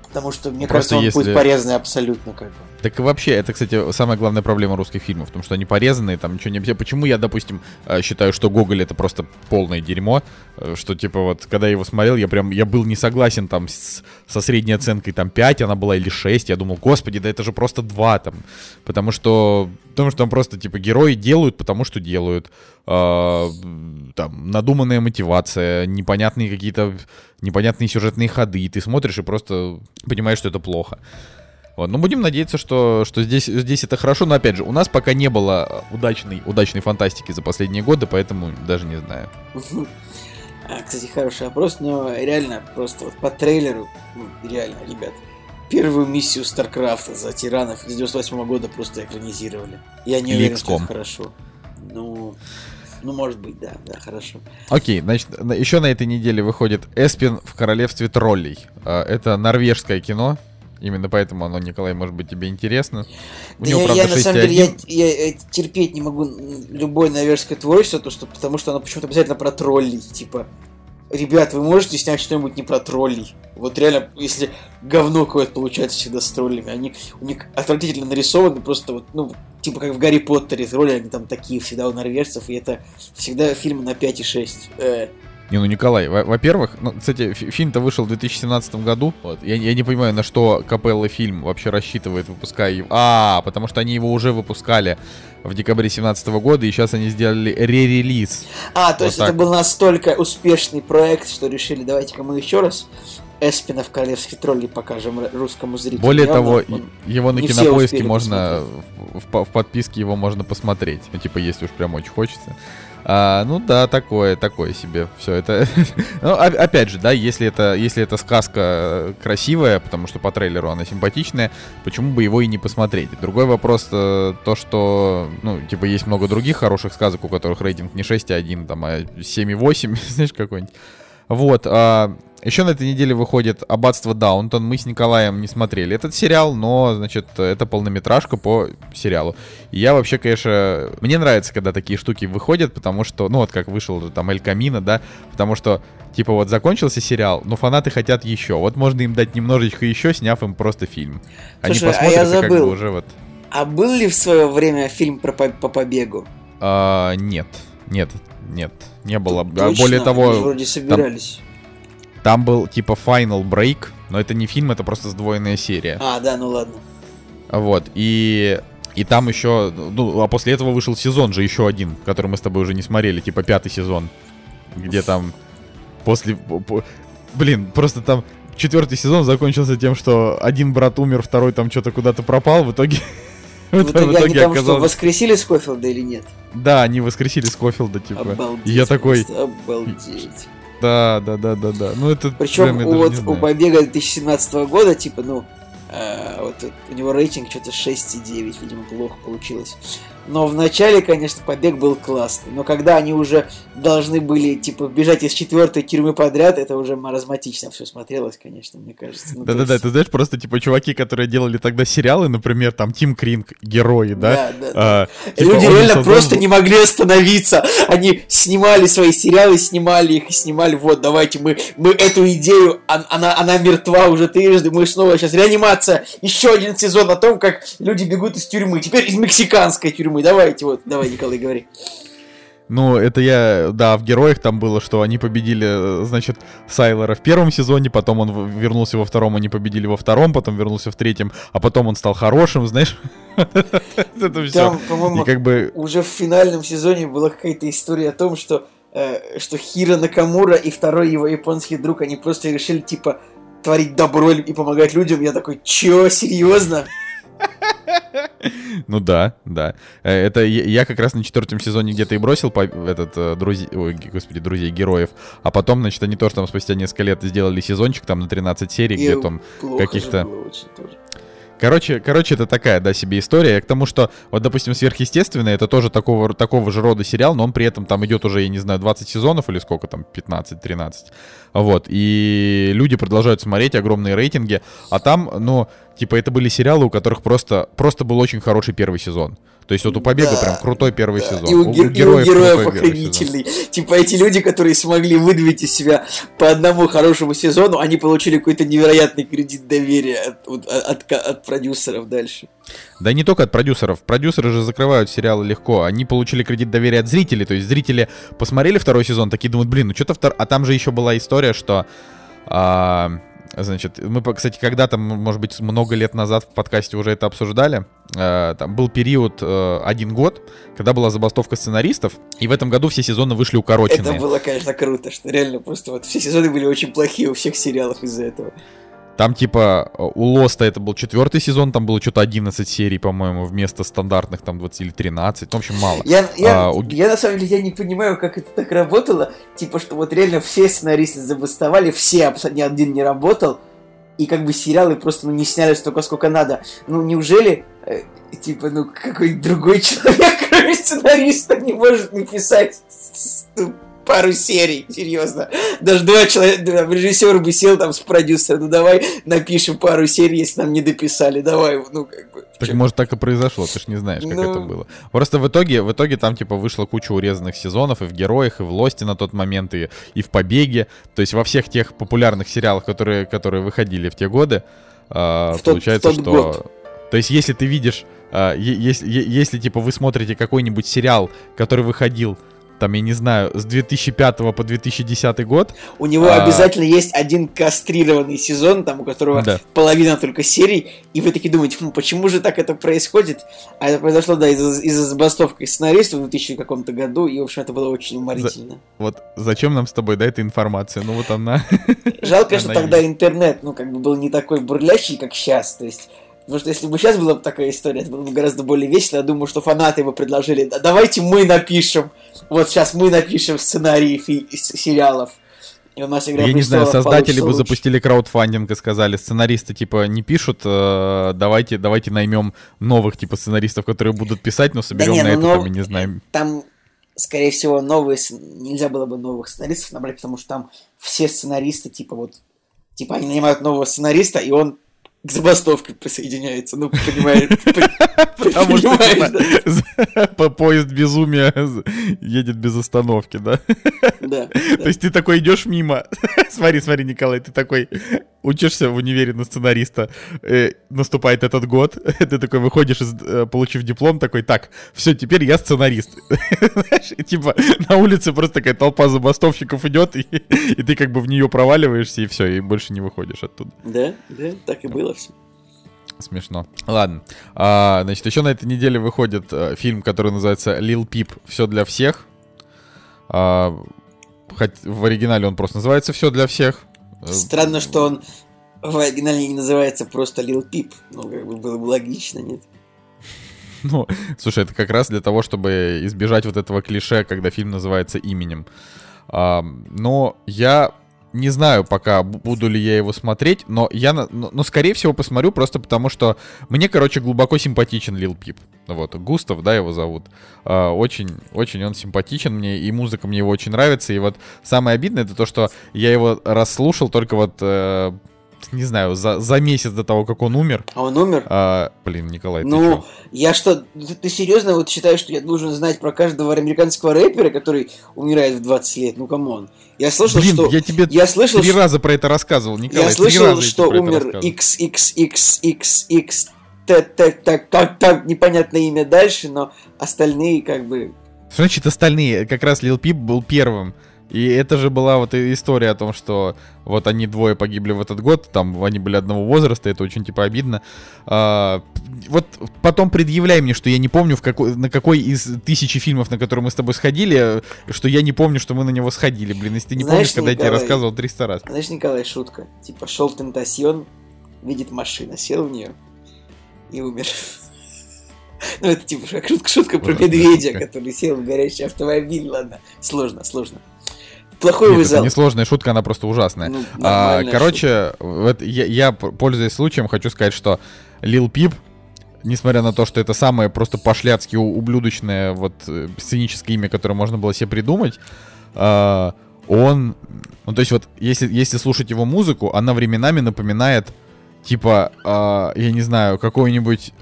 потому что, мне Просто кажется, он если- будет порезанный абсолютно, как бы. Так вообще, это, кстати, самая главная проблема русских фильмов, потому что они порезанные, там ничего не. Почему я, допустим, э, считаю, что Гоголь это просто полное дерьмо, э, что, типа, вот, когда я его смотрел, я прям, я был не согласен там с- со средней оценкой там 5, она была или 6, я думал, господи, да это же просто 2 там, потому что, потому что там просто, типа, герои делают, потому что делают, А, там, надуманная мотивация, непонятные какие-то, непонятные сюжетные ходы, и ты смотришь и просто понимаешь, что это плохо. Вот, ну будем надеяться, что, что здесь, здесь это хорошо, но опять же, у нас пока не было удачной, удачной фантастики за последние годы, поэтому даже не знаю. А, кстати, хороший вопрос, но реально, просто вот по трейлеру, ну, реально, ребят, первую миссию Старкрафта за тиранов из 98 года просто экранизировали. Я не уверен, что это хорошо. Ну, ну, может быть, да, да, хорошо. Окей, значит, еще на этой неделе выходит Эспин в королевстве троллей. А, Это норвежское кино. Именно поэтому оно, Николай, может быть, тебе интересно. У Да него, я, правда, я, на самом деле, я, 6,1. я, э, терпеть не могу любое норвежское творчество, то, что, потому что оно почему-то обязательно про троллей, типа, ребят, вы можете снять что-нибудь не про троллей? Вот реально, если говно какое-то получается всегда с троллями, они у них отвратительно нарисованы, просто вот, ну, типа как в Гарри Поттере, тролли, они там такие всегда у норвежцев, и это всегда фильмы на 5 и 6. Э, Не, ну, Николай, во- во-первых, ну, кстати, фи- фильм-то вышел в 2017 году. Вот. Я, я не понимаю, на что Капелла фильм вообще рассчитывает, выпуская его. А, потому что они его уже выпускали в декабре 2017 года, и сейчас они сделали ре-релиз. А, то Вот есть так. это был настолько успешный проект, что решили, давайте-ка мы еще раз Эспина в Королевских троллей покажем русскому зрителю. Более Явно того, его на кинопоиске можно, в, в по- в подписке его можно посмотреть. Ну, типа, если уж прям очень хочется. А, ну да, такое, такое себе. Все это. [LAUGHS] ну, о- опять же, да, если это, если это сказка э, красивая, потому что по трейлеру она симпатичная, почему бы его и не посмотреть? Другой вопрос э, то, что, ну, типа, есть много других хороших сказок, у которых рейтинг не 6,1, там, а 7,8, [LAUGHS] знаешь, какой-нибудь. Вот. а, еще на этой неделе выходит «Аббатство Даунтон». Мы с Николаем не смотрели этот сериал, но, значит, это полнометражка по сериалу. И я вообще, конечно... Мне нравится, когда такие штуки выходят, потому что... Ну, вот как вышел там «Эль Камино», да? Потому что, типа, вот закончился сериал, но фанаты хотят еще. Вот можно им дать немножечко еще, сняв им просто фильм. Они Слушай, а посмотрят, я и как бы забыл. уже вот... А был ли в свое время фильм про по, по побегу? А, нет, нет, нет, не было. А Точно? Более того, Они вроде собирались. Там был типа Final Break, но это не фильм, это просто сдвоенная серия. А, да, ну ладно. Вот, и... И там еще, ну, а после этого вышел сезон же еще один, который мы с тобой уже не смотрели, типа пятый сезон, где там после... по- по- Блин, просто там четвертый сезон закончился тем, что один брат умер, второй там что-то куда-то пропал, в итоге... [LAUGHS] В итоге они там что, воскресили Скофилда или нет? Да, они воскресили Скофилда, типа. Обалдеть. И я такой, Обалдеть. Да, да, да, да, да. Ну это Причем прям у, вот у побега 2017 года, типа, ну, э, вот у него рейтинг что-то 6,9, видимо, плохо получилось. Но в начале, конечно, побег был классный. Но когда они уже должны были, типа, бежать из четвертой тюрьмы подряд, это уже маразматично все смотрелось, конечно, мне кажется. Ну, Да-да-да, есть- ты знаешь, просто типа чуваки, которые делали тогда сериалы, например, там Тим Кринг, герои, да? Да, да. А, типа, Люди реально создал- просто не могли остановиться. Они снимали свои сериалы, снимали их и снимали. Вот, давайте мы, мы эту идею, он- она, она мертва уже трижды. Мы снова сейчас реанимация. Еще один сезон о том, как люди бегут из тюрьмы. Теперь из мексиканской тюрьмы. Давайте, вот, давай, Николай, говори. Ну, это я, да, в героях там было, что они победили, э, значит, Сайлора в первом сезоне, потом он вернулся во втором, они победили во втором, потом вернулся в третьем, а потом он стал хорошим, [LAUGHS] знаешь? Это все. Там, по-моему, как бы, уже в финальном сезоне была какая-то история о том, что, э, что Хиро Накамура и второй его японский друг, они просто решили, типа, творить добро и помогать людям. Я такой, чё, серьезно? [LAUGHS] ну да, да. Э, Это я я как раз на четвертом сезоне где-то и бросил по- этот э, друзей, ой, господи, друзей героев, а потом, значит, они тоже там спустя несколько лет сделали сезончик там на 13 серий, где там каких-то-. Короче, короче, это такая, да, себе история. К тому, что, вот, допустим, сверхъестественное, это тоже такого, такого же рода сериал, но он при этом там идет уже, я не знаю, 20 сезонов или сколько там, 15-13. Вот. И люди продолжают смотреть, огромные рейтинги. А там, ну, типа, это были сериалы, у которых просто, просто был очень хороший первый сезон. То есть вот у Побега Да, прям крутой первый Да, сезон. И у, гер- и у героев, охренительный. Типа эти люди, которые смогли выдавить из себя по одному хорошему сезону, они получили какой-то невероятный кредит доверия от, от, от- от продюсеров дальше. Да не только от продюсеров. Продюсеры же закрывают сериалы легко. Они получили кредит доверия от зрителей. То есть зрители посмотрели второй сезон, такие думают, блин, ну что-то втор... А там же еще была история, что... а, Значит, мы, кстати, когда-то, может быть, много лет назад в подкасте уже это обсуждали. Э, Там был период э, один год, когда была забастовка сценаристов, и в этом году все сезоны вышли укороченные. Это было, конечно, круто, что реально просто вот все сезоны были очень плохие у всех сериалов из-за этого. Там, типа, у Лоста это был четвертый сезон, там было что-то 11 серий, по-моему, вместо стандартных там 20 или 13. Ну, в общем, мало. Я, я, А, у- я на самом деле я не понимаю, как это так работало. Типа, что вот реально все сценаристы забастовали, все, абсолютно ни один не работал. И как бы сериалы просто ну, не сняли столько, сколько надо. Ну, неужели, э, типа, ну, какой другой [LAUGHS] человек, кроме сценариста, не может написать пару серий, серьезно. Даже два человека, режиссер бы сел там с продюсером, ну давай напишем пару серий, если нам не дописали, давай, ну как бы. Так чё? может так и произошло, ты ж не знаешь, как Ну. это было. Просто в итоге, в итоге там типа вышло куча урезанных сезонов и в Героях, и в Лосте на тот момент, и, и в Побеге. То есть во всех тех популярных сериалах, которые, которые выходили в те годы, а, В тот- получается, в тот что... год. То есть если ты видишь, а, если, если типа вы смотрите какой-нибудь сериал, который выходил там, я не знаю, с 2005 по 2010 год, У него А. обязательно есть один кастрированный сезон, там у которого Да. половина только серий, и вы такие думаете, «Хм, почему же так это происходит? А это произошло, да, из-за из-за забастовки сценаристов в 2000 каком-то году, и, в общем, это было очень уморительно. вот зачем нам с тобой, да, эта информация? Ну вот она... Жалко, [LAUGHS] что тогда интернет, ну, как бы был не такой бурлящий, как сейчас, то есть... Потому что если бы сейчас была бы такая история, это было бы гораздо более весело. Я думаю, что фанаты бы предложили, «Да давайте мы напишем, вот сейчас мы напишем сценарии фи- сериалов. И у нас «Игра Я не знаю, престолов» создатели бы лучше. запустили краудфандинг и сказали, сценаристы типа не пишут, э, давайте, давайте наймем новых типа сценаристов, которые будут писать, но соберем не, на ну, это но- там, не знаю. там, скорее всего, новые... Нельзя было бы новых сценаристов набрать, потому что там все сценаристы, типа вот... Типа они нанимают нового сценариста, и он к забастовке присоединяется. Ну, понимаешь? Потому что по поезд безумия едет без остановки, да? Да. [LAUGHS] То есть ты такой идешь мимо. [LAUGHS] Смотри, смотри, Николай, ты такой учишься в универе на сценариста. э, наступает этот год. [LAUGHS] Ты такой выходишь, из, э, получив диплом, такой, так, все, теперь я сценарист. [LAUGHS] Знаешь, и типа на улице просто такая толпа забастовщиков идет, и, [LAUGHS] и ты как бы в нее проваливаешься, и все, и больше не выходишь оттуда. Да, да, так и было все. Смешно. Ладно. А, значит, еще на этой неделе выходит э, фильм, который называется Lil Peep. Все для всех. А, хоть в оригинале он просто называется Все для всех. Странно, что он в оригинале не называется просто Lil Peep. Ну, как бы было бы логично, нет? [LAUGHS] Ну, слушай, это как раз для того, чтобы избежать вот этого клише, когда фильм называется именем. Но я не знаю пока, бу- буду ли я его смотреть, но я, но, но, скорее всего, посмотрю просто потому, что мне, короче, глубоко симпатичен Лил Пип. Вот, Густав, да, его зовут. А, очень, очень он симпатичен мне, и музыка мне его очень нравится. И вот самое обидное, это то, что я его расслушал только вот, э, не знаю, за, за месяц до того, как он умер. А он умер? А, блин, Николай, ты Ну, чё? я что, ты, ты серьезно вот считаешь, что я должен знать про каждого американского рэпера, который умирает в 20 лет? Ну, come on. Я слышал, Блин, что... я тебе я слышал, три что- раза про это рассказывал, Николай. я слышал, что умер рассказывал. XXXX, так, непонятное имя дальше, но остальные как бы... Значит остальные? Как раз Lil Peep был первым. И это же была вот история о том, что вот они двое погибли в этот год, там они были одного возраста, это очень типа обидно. А, вот потом предъявляй мне, что я не помню, в какой, на какой из тысячи фильмов, на которые мы с тобой сходили, что я не помню, что мы на него сходили, блин, если ты не Знаешь, помнишь, когда я тебе Николай, рассказывал 300 раз. Знаешь, Николай, шутка. Типа, шел Тентасьон, видит машина, сел в нее и умер. [LAUGHS] Ну, это типа шутка, шутка про медведя, который сел в горящий автомобиль. Ладно, сложно, сложно. Плохой Нет, вызов. это не сложная шутка, она просто ужасная. Ну, А, короче, вот я, я, пользуясь случаем, хочу сказать, что Lil Peep, несмотря на то, что это самое просто пошляцки ублюдочное вот э, сценическое имя, которое можно было себе придумать, а, он, ну то есть вот если если слушать его музыку, она временами напоминает типа, а, я не знаю, какой-нибудь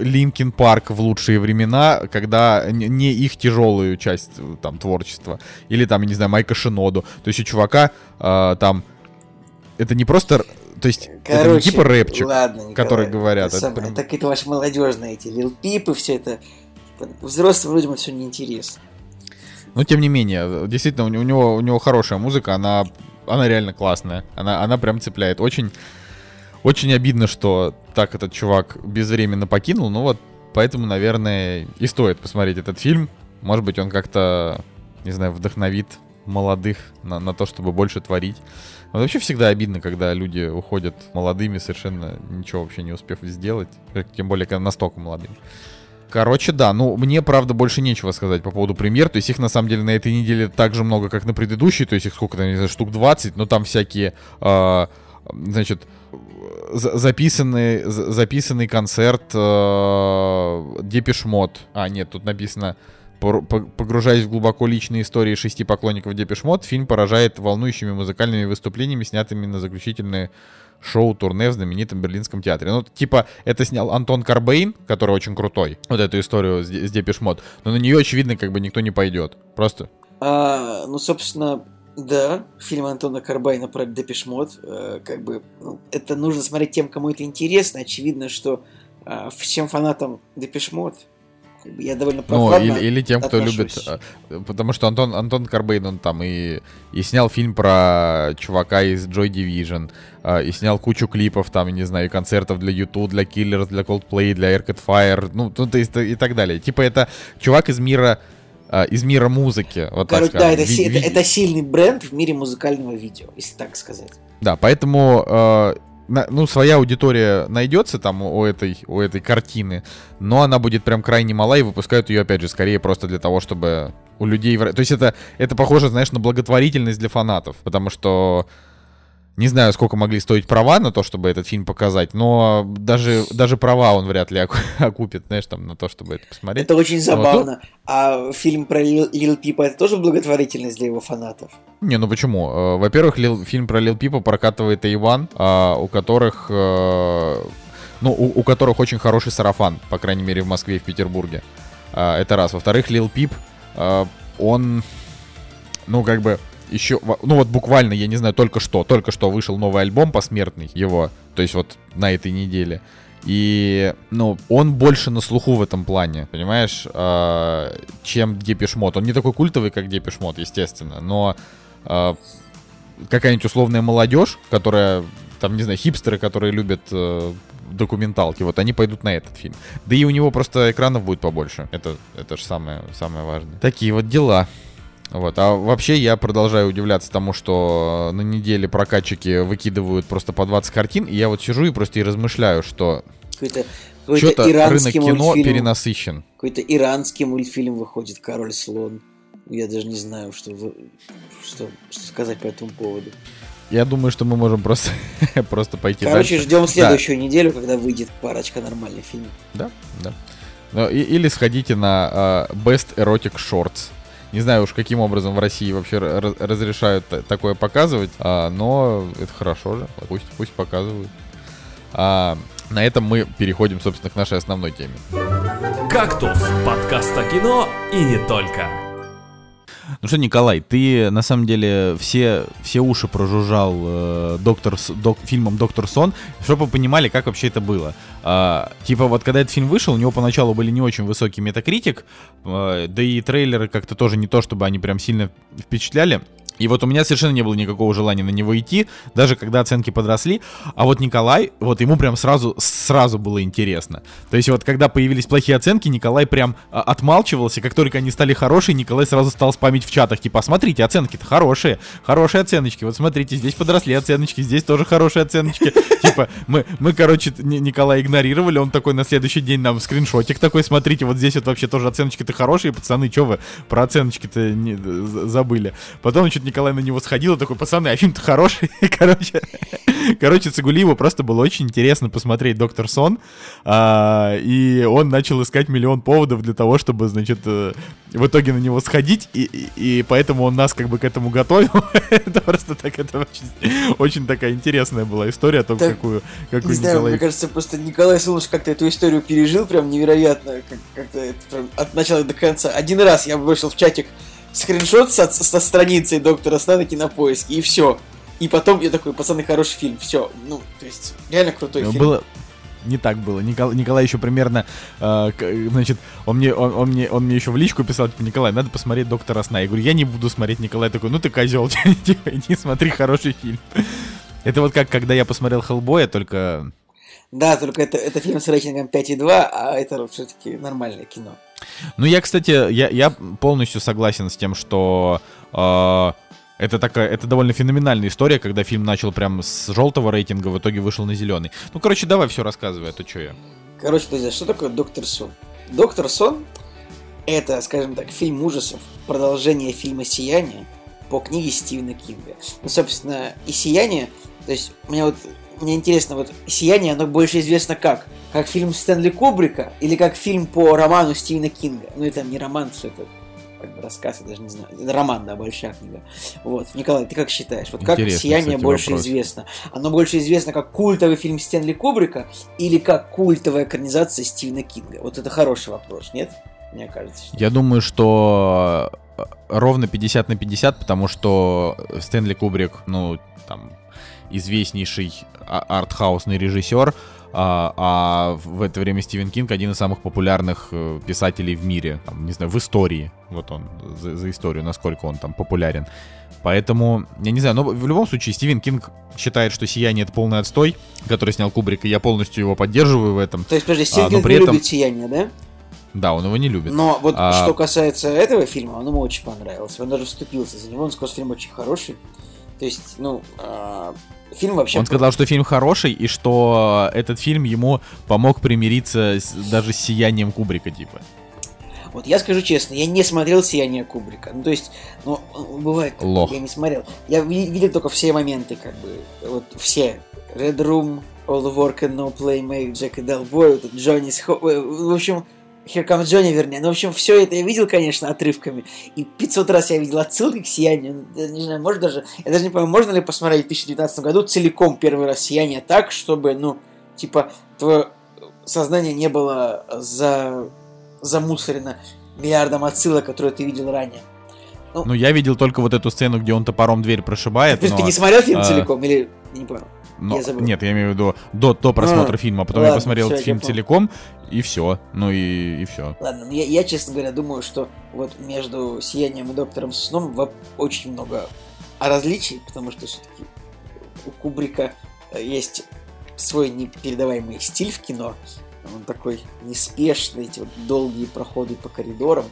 Linkin Park в лучшие времена, когда не их тяжелую часть э, там творчества, или там, я не знаю, Майка Шиноду. То есть у чувака а, там это не просто, то есть это не Короче, типа рэпчик, ладно, Николай, который говорят. это самое, прям- Так это ваши молодежные эти Лил Пипы, все это. типа, Взрослым людям это все неинтересно. Но тем не менее, действительно, у него у него хорошая музыка, она она реально классная, она она прям цепляет. Очень очень обидно, что так этот чувак безвременно покинул, ну вот поэтому, наверное, и стоит посмотреть этот фильм. Может быть, он как-то, не знаю, вдохновит молодых на, на то, чтобы больше творить. Но вообще всегда обидно, когда люди уходят молодыми, совершенно ничего вообще не успев сделать. Э, Тем более, когда настолько молодыми. Короче, да, ну, мне, правда, больше нечего сказать по поводу премьер. То есть их, на самом деле, на этой неделе так же много, как на предыдущей. То есть их сколько там, не знаю, штук 20, но там всякие, а, значит, записанный, за- записанный концерт Депешмот. А, нет, тут написано Погружаясь в глубоко личные истории шести поклонников Депешмот, фильм поражает волнующими музыкальными выступлениями, снятыми на заключительные шоу-турне в знаменитом Берлинском театре. Ну, типа, это снял Антон Карбейн, который очень крутой, вот эту историю с, с Депешмот, но на нее, очевидно, как бы никто не пойдет. Просто А, ну, собственно, да, фильм Антона Карбайна про Депешмот, э, как бы, ну, это нужно смотреть тем, кому это интересно. Очевидно, что э, всем фанатам Депешмот, я довольно Ну, или, или тем, кто любит... отношусь. а, Потому что Антон, Антон Карбейн, он там и, и снял фильм про чувака из Joy Division, а, и снял кучу клипов, там, я не знаю, концертов для YouTube, для Killers, для Coldplay, для Arcade Fire, ну, ну, то есть, и так далее. Типа это чувак из мира а, из мира музыки, вот так Короче, да, скажем. это, Ви- это, это сильный бренд в мире музыкального видео, если так сказать. Да, поэтому, э, на- ну, своя аудитория найдется там у этой, у этой картины, но она будет прям крайне мала, и выпускают ее, опять же, скорее просто для того, чтобы у людей... То есть это, это похоже, знаешь, на благотворительность для фанатов, потому что... Не знаю, сколько могли стоить права на то, чтобы этот фильм показать, но даже, даже права он вряд ли оку- [LAUGHS] окупит, знаешь, там, на то, чтобы это посмотреть. Это очень Вот, забавно. А фильм про Лил, Лил Пипа это тоже благотворительность для его фанатов? Не, ну почему? Э, Во-первых, Лил- фильм про Лил Пипа прокатывает Иван, а, у которых, э, ну, у, у которых очень хороший сарафан, по крайней мере, в Москве и в Петербурге. А, Это раз. Во-вторых, Лил Пип, э, он, ну, как бы, еще, ну, вот буквально, я не знаю, только что, только что вышел новый альбом посмертный его, то есть вот на этой неделе. И, ну, он больше на слуху в этом плане, понимаешь, а, чем Депешмот. Он не такой культовый, как Депешмот, естественно, но а, какая-нибудь условная молодежь, которая, там, не знаю, хипстеры, которые любят э, документалки, вот они пойдут на этот фильм. Да и у него просто экранов будет побольше. Это, это же самое, самое важное. Такие вот дела. Вот. А вообще я продолжаю удивляться тому, что на неделе прокатчики выкидывают просто по 20 картин, и я вот сижу и просто и размышляю, что Какой-то что-то рынок иранский кино мультфильм. перенасыщен. Какой-то иранский мультфильм выходит Король слон. Я даже не знаю, что, вы- что, что сказать по этому поводу. Я думаю, что мы можем просто, [LAUGHS] просто пойти Короче, дальше. ждем следующую неделю, когда выйдет парочка нормальных фильмов. Да, да. Ну, и- или сходите на а, Best Erotic Shorts. Не знаю уж, каким образом в России вообще ра- разрешают та- такое показывать, а, но это хорошо же, пусть, пусть показывают. А, на этом мы переходим, собственно, к нашей основной теме. «Кактус» — подкаст о кино и не только. Ну что, Николай, ты на самом деле все, все уши прожужжал э, доктор, док- фильмом «Доктор Сон», чтобы вы понимали, как вообще это было. А, типа вот когда этот фильм вышел, у него поначалу были не очень высокий метакритик, э, да и трейлеры как-то тоже не то, чтобы они прям сильно впечатляли. И вот у меня совершенно не было никакого желания на него идти, даже когда оценки подросли. А вот Николай, вот ему прям сразу, сразу было интересно. То есть вот когда появились плохие оценки, Николай прям а, отмалчивался. Как только они стали хорошие, Николай сразу стал спамить в чатах. Типа, смотрите, оценки-то хорошие, хорошие оценочки. Вот смотрите, здесь подросли оценочки, здесь тоже хорошие оценочки. [LAUGHS] Типа, мы, мы, короче, Ни- Николая игнорировали, он такой на следующий день нам скриншотик такой, смотрите, вот здесь вот вообще тоже оценочки-то хорошие, пацаны, что вы про оценочки-то забыли. Потом что-то Николай на него сходил и такой, пацаны, а фильм-то хороший. [LAUGHS] Короче, короче, Цигулиеву просто было очень интересно посмотреть «Доктор Сон», а, и он начал искать миллион поводов для того, чтобы, значит, э, в итоге на него сходить, и, и- и поэтому он нас как бы к этому готовил. [LAUGHS] это просто так, это очень, очень такая интересная была история о том, Так, какую, какую Не знаю, Николай... мне кажется, просто Николай Солнышко как-то эту историю пережил прям невероятно, как- как-то прям от начала до конца. Один раз я бросил в чатик скриншот со, со страницей доктора Сна на кинопоиске, и все. И потом я такой, пацаны, хороший фильм, все. Ну, то есть, реально крутой Ну, фильм. Было... Не так было. Никол- Николай еще примерно, э, значит, он мне, он, он мне, он мне еще в личку писал, типа, Николай, надо посмотреть Доктора Сна. Я говорю, я не буду смотреть. Николай такой, ну ты козел, [LAUGHS] типа, иди смотри хороший фильм. Это вот как, когда я посмотрел Хеллбоя, только... Да, только это, это фильм с рейтингом 5,2, а это все-таки нормальное кино. Ну, я, кстати, я, я полностью согласен с тем, что э, это такая, это довольно феноменальная история, когда фильм начал прям с желтого рейтинга, в итоге вышел на зеленый. Ну, короче, давай все рассказывай, а то что я. Короче, друзья, что такое Доктор Сон? Доктор Сон – это, скажем так, фильм ужасов, продолжение фильма «Сияние» по книге Стивена Кинга. Ну, собственно, и «Сияние», то есть у меня вот мне интересно, вот «Сияние», оно больше известно как? Как фильм Стэнли Кубрика или как фильм по роману Стивена Кинга? Ну, это не роман, что это как бы рассказ, я даже не знаю. Роман, да, большая книга. Вот. Николай, ты как считаешь? Вот как Интересный, «Сияние» кстати, больше вопрос. известно? Оно больше известно как культовый фильм Стэнли Кубрика или как культовая экранизация Стивена Кинга? Вот это хороший вопрос, нет? Мне кажется. что- Я думаю, что э, ровно 50 на 50, потому что Стэнли Кубрик, ну, там, известнейший а- артхаусный режиссер, а, а в это время Стивен Кинг один из самых популярных э, писателей в мире, там, не знаю, в истории. Вот он, за, за историю, насколько он там популярен. Поэтому, я не знаю, но в любом случае Стивен Кинг считает, что «Сияние» — это полный отстой, который снял Кубрик, и я полностью его поддерживаю в этом. То есть, подожди, Стивен А, Кинг при не этом- любит «Сияние», да? Да, он его не любит. Но вот А- что касается этого фильма, он ему очень понравился. Он даже вступился за него, он сказал, что фильм очень хороший. То есть, ну, а, фильм вообще... Он сказал, что фильм хороший, и что этот фильм ему помог примириться с- даже с сиянием Кубрика, типа. Вот я скажу честно, я не смотрел «Сияние Кубрика». Ну, то есть, ну, бывает, Лох. я не смотрел. Я ви- видел только все моменты, как бы, вот все. Red Room, All Work and No Play, Make, Jack и Делбой, вот Джонни, в общем, Here Comes Johnny, вернее. Ну, в общем, все это я видел, конечно, отрывками. И 500 раз я видел отсылки к «Сиянию». Ну, Я не знаю, может даже... Я даже не понимаю, можно ли посмотреть в 2019 году целиком первый раз «Сияние» так, чтобы, ну, типа, твое сознание не было за... замусорено миллиардом отсылок, которые ты видел ранее. Ну, я видел только вот эту сцену, где он топором дверь прошибает, есть но... ты не смотрел фильм а, целиком или... Не понял. Но- я забыл. Нет, я имею в виду до, до просмотра А, фильма, а потом ладно, я посмотрел я фильм понял. целиком, и все. Ну и, и все. Ладно, я, я, честно говоря, думаю, что вот между «Сиянием» и «Доктором Сном» очень много различий, потому что все-таки у Кубрика э, есть свой непередаваемый стиль в кино. Он такой неспешный, эти вот долгие проходы по коридорам.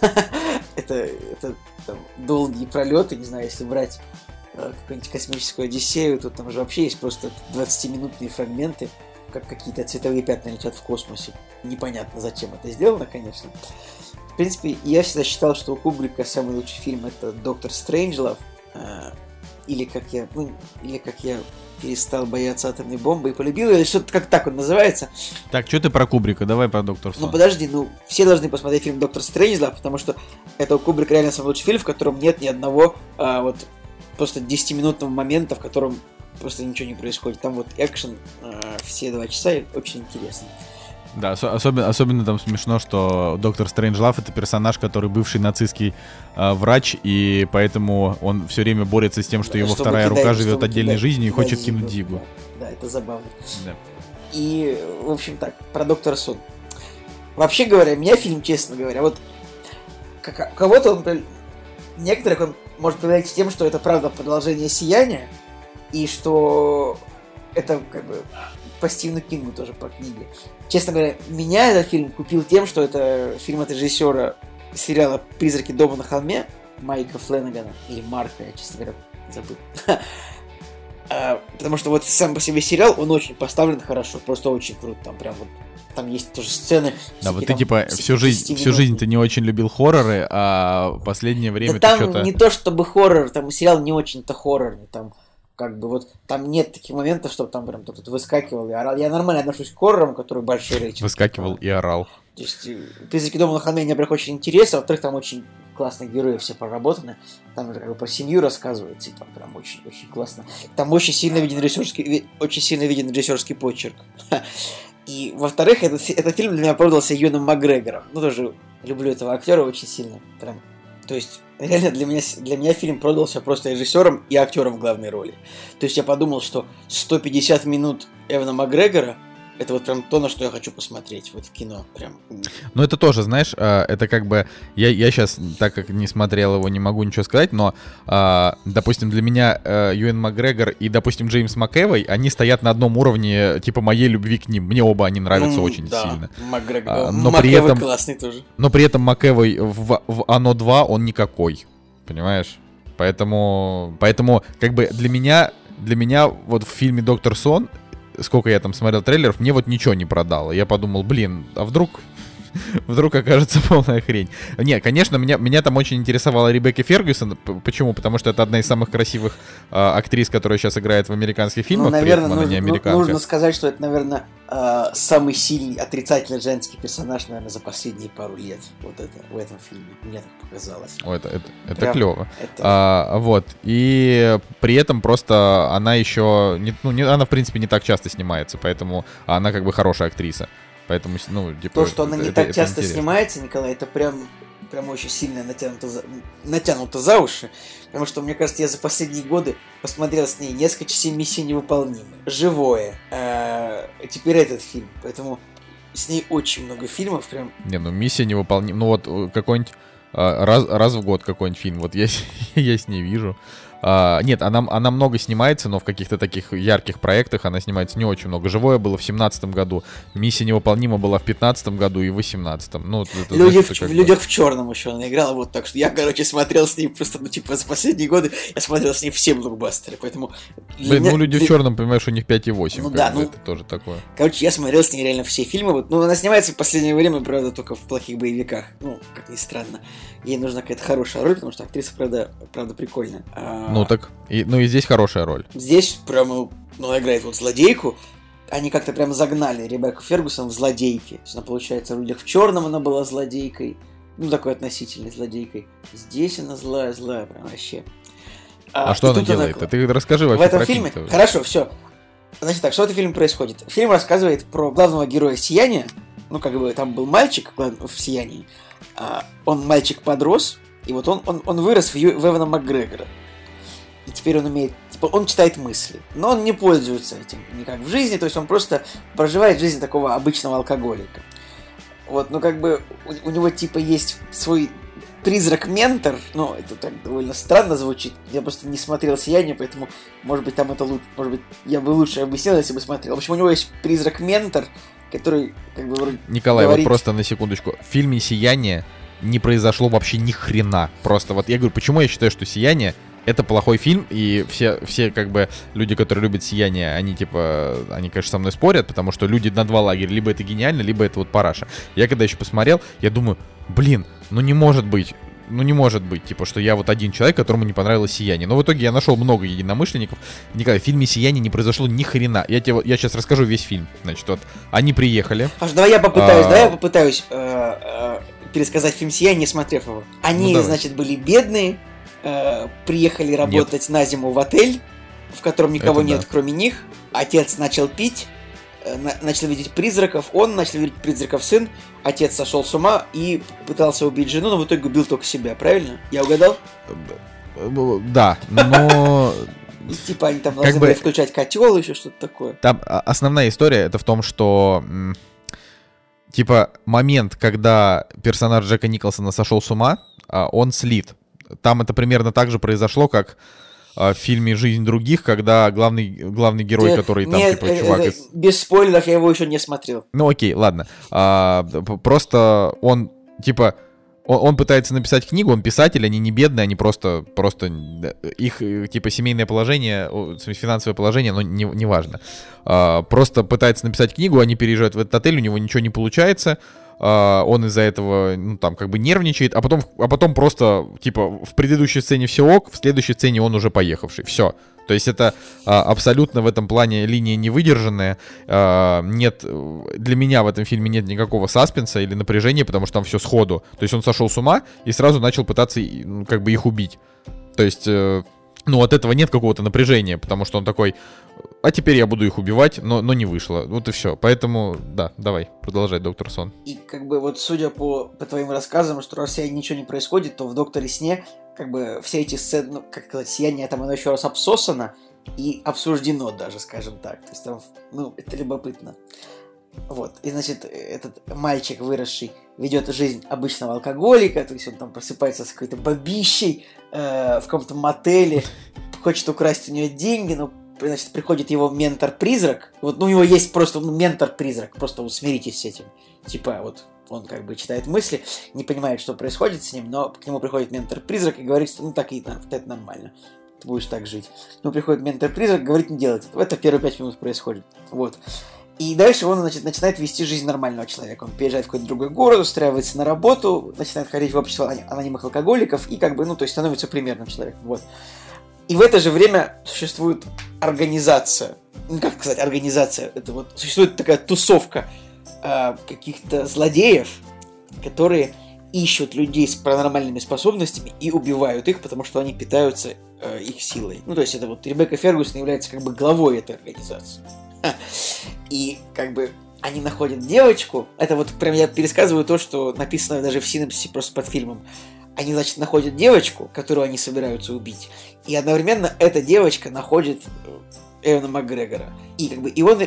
[LAUGHS] это, это там, долгие пролеты, не знаю, если брать какую-нибудь космическую Одиссею, то там же вообще есть просто 20-минутные фрагменты, как какие-то цветовые пятна летят в космосе. Непонятно, зачем это сделано, конечно. В принципе, я всегда считал, что у Кубрика самый лучший фильм это Доктор Стрэнджлов. э, или как я, ну, или как я перестал бояться атомной бомбы и полюбил, или что-то как так он называется. Так, что ты про Кубрика? Давай про Доктор Ну Сон. подожди, ну все должны посмотреть фильм Доктор Стрэнджлов, потому что это у Кубрика реально самый лучший фильм, в котором нет ни одного а, вот просто 10-минутного момента, в котором просто ничего не происходит. Там вот экшен а, все два часа и очень интересно. Да, осо- особенно, особенно там смешно, что Доктор Стрэнджлав это персонаж, который бывший нацистский а, врач, и поэтому он все время борется с тем, что Да, его вторая кидать- рука живет отдельной кидать- жизнью и хочет кинуть Дигу. Да, да, это забавно. Да. И, в общем, так, про Доктора Сон. Вообще говоря, меня фильм, честно говоря, вот как- кого-то он, некоторых он может привлечь тем, что это правда продолжение Сияния, и что это как бы по Стивену Кингу тоже по книге. Честно говоря, меня этот фильм купил тем, что это фильм от режиссера сериала «Призраки дома на холме» Майка Фленнегана, или Марка, я, честно говоря, забыл. [LAUGHS] А, Потому что вот сам по себе сериал, он очень поставлен хорошо, просто очень круто. Там прям вот, там есть тоже сцены. Да, вот ты типа всю жизнь, 10 всю жизнь ты не очень любил хорроры, а последнее время Да ты там что-то... не то чтобы хоррор, там сериал не очень-то хоррорный, там как бы вот там нет таких моментов, чтобы там прям кто-то выскакивал и орал. Я нормально отношусь к хоррорам, которые большой рейтинг. Выскакивал и орал. То есть э, «Призраки дома на холме» мне, во-первых, очень интересно, во-вторых, там очень классные герои все проработаны. Там же как бы про семью рассказывается, и там прям очень-очень классно. Там очень сильно виден режиссерский, очень сильно виден режиссерский почерк. [LAUGHS] И, во-вторых, этот, этот фильм для меня продался Юном Макгрегором. Ну, тоже люблю этого актера очень сильно. Прям. То есть, реально для меня, для меня фильм продался просто режиссером и актером в главной роли. То есть, я подумал, что 150 минут Эвана Макгрегора это вот прям то, на что я хочу посмотреть вот в кино. Прям. Ну, это тоже, знаешь, а, это как бы... Я, я сейчас, так как не смотрел его, не могу ничего сказать, но, а, допустим, для меня а, Юэн Макгрегор и, допустим, Джеймс МcЭвой, они стоят на одном уровне, типа, моей любви к ним. Мне оба они нравятся Ну, очень да, сильно. Макгрегор. А, но но при этом- классный тоже. Но при этом МcЭвой в, в Оно 2 он никакой. Понимаешь? Поэтому, поэтому, как бы для меня, для меня вот в фильме Доктор Сон, сколько я там смотрел трейлеров, мне вот ничего не продало. Я подумал, блин, а вдруг, [LAUGHS] вдруг окажется [LAUGHS] полная хрень. Не, конечно, меня, меня там очень интересовала Ребекка Фергюсон. Почему? Потому что это одна из самых красивых э, актрис, которая сейчас играет в американских фильмах. Ну, наверное, нужно, не ну, нужно сказать, что это, наверное, э, самый сильный отрицательный женский персонаж, наверное, за последние пару лет. Вот это в этом фильме. Мне так показалось. О, это, это, это Прям клево. Это... А, вот. И при этом просто она еще... Не, ну, не, она, в принципе, не так часто снимается, поэтому она как бы хорошая актриса. Поэтому, ну, типа... То, что она не это, так это часто интересно. снимается, Николай, это прям, прям очень сильно натянуто за, натянуто за уши. Потому что, мне кажется, я за последние годы посмотрел с ней несколько частей «Миссии невыполнимы», «Живое», э, теперь этот фильм. Поэтому с ней очень много фильмов прям. Не, ну «Миссия невыполнима», ну вот э, какой-нибудь э, раз, раз в год какой-нибудь фильм, вот я, [LAUGHS] я с ней вижу. А, нет, она, она много снимается, но в каких-то таких ярких проектах она снимается не очень много. «Живое» было в семнадцатом году, «Миссия невыполнима» была в пятнадцатом году и в восемнадцатом. Ну, это, Люди в, в «Людях в черном» еще она играла, вот так что я, короче, смотрел с ней просто, ну, типа, за последние годы я смотрел с ней все блокбастеры, поэтому... Блин, ну, «Люди для... в черном», понимаешь, у них 5,8. Ну да, ну... Это тоже такое. Короче, я смотрел с ней реально все фильмы, вот, ну, она снимается в последнее время, правда, только в плохих боевиках, ну, как ни странно. Ей нужна какая-то хорошая роль, потому что актриса, правда, правда прикольная. А... Ну так, и, ну и здесь хорошая роль. Здесь прямо, ну, она играет вот злодейку, они как-то прям загнали Ребекку Фергусон в злодейки. То есть она, получается, в «Людях в черном» она была злодейкой. Ну, такой относительной злодейкой. Здесь она злая, злая, прям вообще. А, а что она делает? Она... Ты расскажи вообще В этом фильме? Фильм Хорошо, все. Значит так, что в этом фильме происходит? Фильм рассказывает про главного героя «Сияния». Ну, как бы там был мальчик в «Сиянии». А, он мальчик подрос, и вот он, он, он вырос в, Ю, в Эвана Макгрегора. И теперь он умеет, типа, он читает мысли, но он не пользуется этим никак в жизни, то есть он просто проживает жизнь такого обычного алкоголика. Вот, ну как бы у, у него типа есть свой призрак-ментор, ну, это так довольно странно звучит, я просто не смотрел «Сияние», поэтому, может быть, там это лучше, может быть, я бы лучше объяснил, если бы смотрел. В общем, у него есть призрак-ментор, который, как бы, вроде Николай, говорит... вот просто на секундочку. В фильме «Сияние» не произошло вообще ни хрена. Просто вот я говорю, почему я считаю, что «Сияние» это плохой фильм, и все, все как бы люди, которые любят «Сияние», они типа, они, конечно, со мной спорят, потому что люди на два лагеря, либо это гениально, либо это вот параша. Я когда еще посмотрел, я думаю, блин, ну не может быть, ну не может быть, типа, что я вот один человек, которому не понравилось «Сияние». Но в итоге я нашел много единомышленников. Никогда в фильме «Сияние» не произошло ни хрена. Я тебе, я сейчас расскажу весь фильм. Значит, вот они приехали. Паш, давай я попытаюсь, а... давай я попытаюсь э, э, пересказать фильм «Сияние», не смотрев его. Они, ну, значит, были бедные, э, приехали работать Нет. на зиму в отель, в котором никого Это нет, да. кроме них. Отец начал пить, э, начал видеть призраков, он начал видеть призраков сын, отец сошел с ума и пытался убить жену, но в итоге убил только себя, правильно? Я угадал? Да, но... И типа они там должны были включать котел, еще что-то такое. Там а, основная история это в том, что типа момент, когда персонаж Джека Николсона сошел с ума, а, он слит там это примерно так же произошло, как а, в фильме «Жизнь других», когда главный, главный герой, Нет, который там, нет, типа, это, чувак... Это, без спойлеров я его еще не смотрел. Ну окей, ладно. А, просто он, типа, он, он пытается написать книгу, он писатель, они не бедные, они просто, просто их, типа, семейное положение, финансовое положение, но не, не важно. А, просто пытается написать книгу, они переезжают в этот отель, у него ничего не получается, Uh, он из-за этого, ну, там, как бы нервничает, а потом, а потом просто, типа, в предыдущей сцене все ок, в следующей сцене он уже поехавший. Все. То есть это а, абсолютно в этом плане линия невыдержанная. А, нет, для меня в этом фильме нет никакого саспенса или напряжения, потому что там все сходу. То есть он сошел с ума и сразу начал пытаться, ну, как бы их убить. То есть... Э, ну, от этого нет какого-то напряжения, потому что он такой, а теперь я буду их убивать, но, но не вышло. Вот и все. Поэтому, да, давай, продолжай, доктор Сон. И как бы вот судя по, по твоим рассказам, что раз ничего не происходит, то в Докторе Сне как бы все эти сцены, ну, как сказать, сияние там оно еще раз обсосано и обсуждено даже, скажем так. То есть там, ну, это любопытно. Вот, и значит, этот мальчик, выросший, ведет жизнь обычного алкоголика, то есть он там просыпается с какой-то бабищей э, в каком-то мотеле, хочет украсть у нее деньги, но значит, приходит его ментор-призрак. Вот ну, у него есть просто ну, ментор-призрак, просто вот смиритесь с этим. Типа вот он как бы читает мысли, не понимает, что происходит с ним, но к нему приходит ментор-призрак и говорит, что ну так и это нормально, ты будешь так жить. Ну, приходит ментор-призрак, говорит не делать. Это в первые пять минут происходит. Вот. И дальше он значит, начинает вести жизнь нормального человека. Он переезжает в какой-то другой город, устраивается на работу, начинает ходить в общество анонимных алкоголиков и как бы, ну, то есть становится примерным человеком. Вот. И в это же время существует организация. Ну, как сказать, организация. Это вот существует такая тусовка э, каких-то злодеев, которые ищут людей с паранормальными способностями и убивают их, потому что они питаются э, их силой. Ну, то есть это вот Ребекка Фергусон является как бы главой этой организации. И как бы они находят девочку. Это вот прям я пересказываю то, что написано даже в синапсисе просто под фильмом. Они, значит, находят девочку, которую они собираются убить. И одновременно эта девочка находит э, Эвана Макгрегора. И как бы и он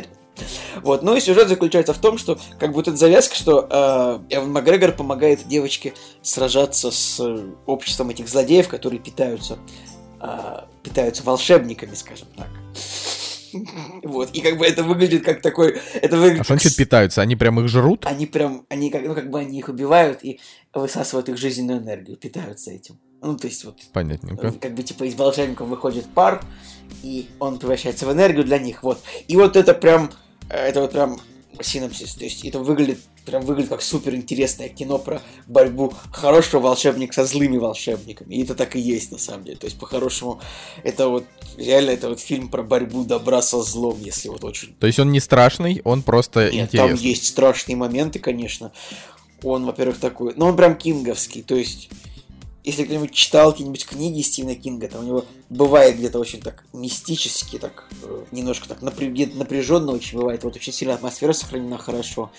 вот, ну и сюжет заключается в том, что как бы тут завязка, что э, Эван Макгрегор помогает девочке сражаться с э, обществом этих злодеев, которые питаются, э, питаются волшебниками, скажем так. [LAUGHS] Вот, и как бы это выглядит как такой... Это выглядит а что значит питаются? Они прям их жрут? Они прям, они как, ну, как бы они их убивают и высасывают их жизненную энергию, питаются этим. Ну, то есть вот... Понятненько. Как бы типа из волшебников выходит пар, и он превращается в энергию для них, вот. И вот это прям, это вот прям синапсис, то есть это выглядит прям выглядит как супер интересное кино про борьбу хорошего волшебника со злыми волшебниками. И это так и есть на самом деле. То есть по-хорошему это вот реально это вот фильм про борьбу добра со злом, если вот очень. То есть он не страшный, он просто Нет, интересный. там есть страшные моменты, конечно. Он, во-первых, такой, ну он прям кинговский, то есть если кто-нибудь читал какие-нибудь книги Стивена Кинга, там у него бывает где-то очень так мистически, так э, немножко так напря... напряженно очень бывает. Вот очень сильно атмосфера сохранена хорошо.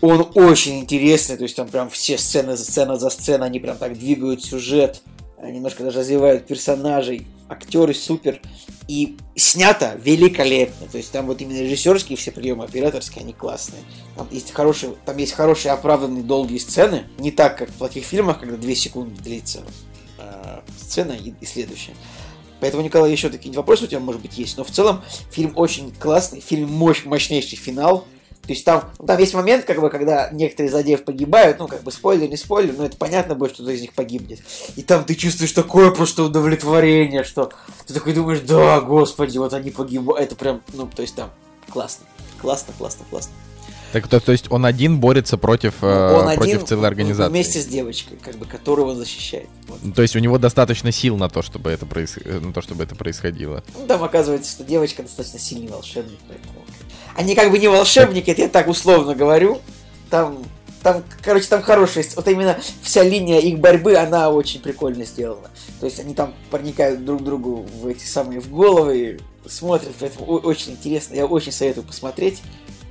Он очень интересный, то есть там прям все сцены, сцена за сценой, они прям так двигают сюжет, немножко даже развивают персонажей, актеры супер. И снято великолепно. То есть там вот именно режиссерские все приемы, операторские, они классные. Там есть хорошие, там есть хорошие оправданные долгие сцены. Не так, как в плохих фильмах, когда 2 секунды длится э, сцена и, и следующая. Поэтому, Николай, еще такие вопросы у тебя, может быть, есть. Но в целом фильм очень классный, фильм мощь, мощнейший финал. То есть там, ну, там есть момент, как бы, когда некоторые злодеев погибают, ну, как бы, спойлер, не спойлер, но это понятно будет, что кто из них погибнет. И там ты чувствуешь такое просто удовлетворение, что ты такой думаешь, да, господи, вот они погибают. Это прям, ну, то есть там классно. Классно, классно, классно. Так то, то есть он один борется против, ну, он э, против один целой организации. Вместе с девочкой, как бы, которую он защищает. Вот. Ну, то есть у него достаточно сил на то, чтобы это, проис... на то, чтобы это происходило. Ну, там оказывается, что девочка достаточно сильный волшебник, поэтому они как бы не волшебники, это я так условно говорю. Там, там, короче, там хорошая, вот именно вся линия их борьбы, она очень прикольно сделана. То есть они там проникают друг другу в эти самые в головы, смотрят, поэтому очень интересно, я очень советую посмотреть.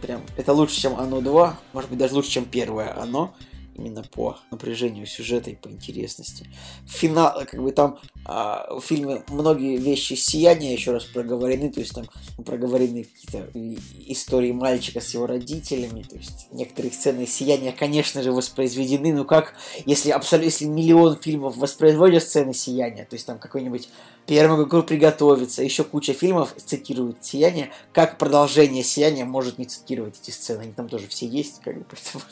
Прям, это лучше, чем Оно 2, может быть, даже лучше, чем первое Оно именно по напряжению сюжета и по интересности. Финал, как бы там а, в фильме многие вещи сияния еще раз проговорены, то есть там проговорены какие-то истории мальчика с его родителями, то есть некоторые сцены сияния, конечно же, воспроизведены, но как, если абсолютно, если миллион фильмов воспроизводят сцены сияния, то есть там какой-нибудь первому игру приготовиться, еще куча фильмов цитируют сияние, как продолжение сияния может не цитировать эти сцены, они там тоже все есть, как бы, поэтому...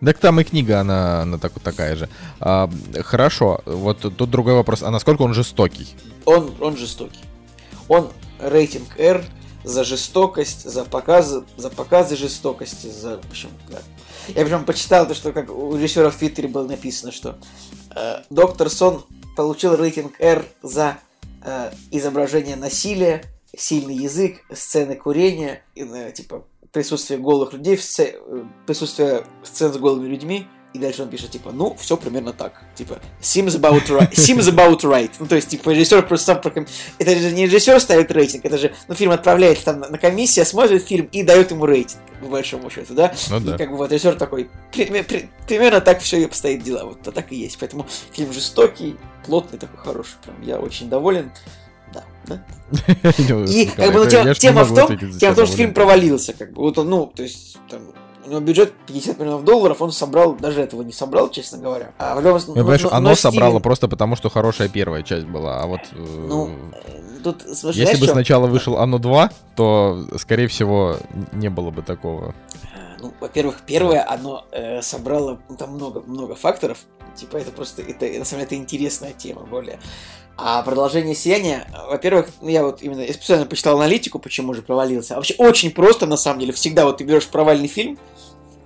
Так там и книга, она, она так, такая же. А, хорошо, вот тут другой вопрос. А насколько он жестокий? Он, он жестокий. Он рейтинг R за жестокость, за показы, за показы жестокости, за... В общем, да. Я прям почитал то, что как у режиссера в Твиттере было написано, что э, Доктор Сон получил рейтинг R за э, изображение насилия, сильный язык, сцены курения, и, э, типа присутствие голых людей, сце... Э, присутствие сцен с голыми людьми, и дальше он пишет, типа, ну, все примерно так. Типа, seems about right. Seems about right. Ну, то есть, типа, режиссер просто сам проком... Это же не режиссер ставит рейтинг, это же, ну, фильм отправляет там на, на комиссию, смотрит фильм и дает ему рейтинг, по большому счету, да? Ну, да. И как бы вот режиссер такой, при, при, примерно так все и обстоит дела. Вот а так и есть. Поэтому фильм жестокий, плотный, такой хороший. Прям я очень доволен. Да, да. [LAUGHS] И как бы ну, тема, в том, тема в том, что фильм провалился, как бы. Вот он, ну, то есть, там, у него бюджет 50 миллионов долларов, он собрал, даже этого не собрал, честно говоря. А в любом случае, ну, ну, оно собрало Стивен... просто потому, что хорошая первая часть была, а вот... Э, ну, тут, слушай, Если бы сначала вышел Оно 2, то, скорее всего, не было бы такого. Ну, во-первых, первое, оно э, собрало, ну, там много, много факторов, Типа, это просто, это, на самом деле, это интересная тема более. А продолжение сияния, во-первых, ну, я вот именно я специально почитал аналитику, почему же провалился. Вообще очень просто, на самом деле, всегда вот ты берешь провальный фильм,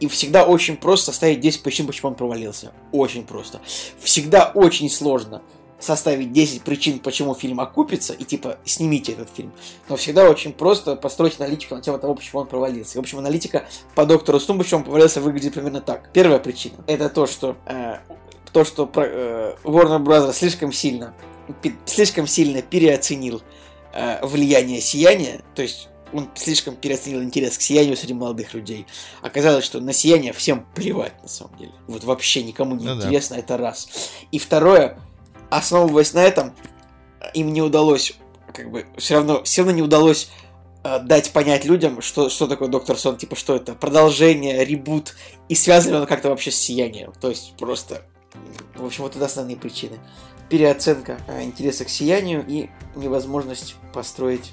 и всегда очень просто составить 10 причин, почему он провалился. Очень просто. Всегда очень сложно составить 10 причин, почему фильм окупится, и типа снимите этот фильм. Но всегда очень просто построить аналитику на тему того, почему он провалился. И, в общем, аналитика по доктору Стум, почему он провалился, выглядит примерно так. Первая причина это то, что э, то, что э, Warner Bros. слишком сильно слишком сильно переоценил э, влияние сияния, то есть он слишком переоценил интерес к сиянию среди молодых людей. Оказалось, что на сияние всем плевать на самом деле. Вот вообще никому не ну интересно, да. это раз. И второе, основываясь на этом, им не удалось, как бы, все равно, все равно не удалось э, дать понять людям, что, что такое Доктор Сон, типа, что это продолжение, ребут, и связано оно как-то вообще с сиянием. То есть просто, в общем, вот это основные причины. Переоценка э, интереса к сиянию и невозможность построить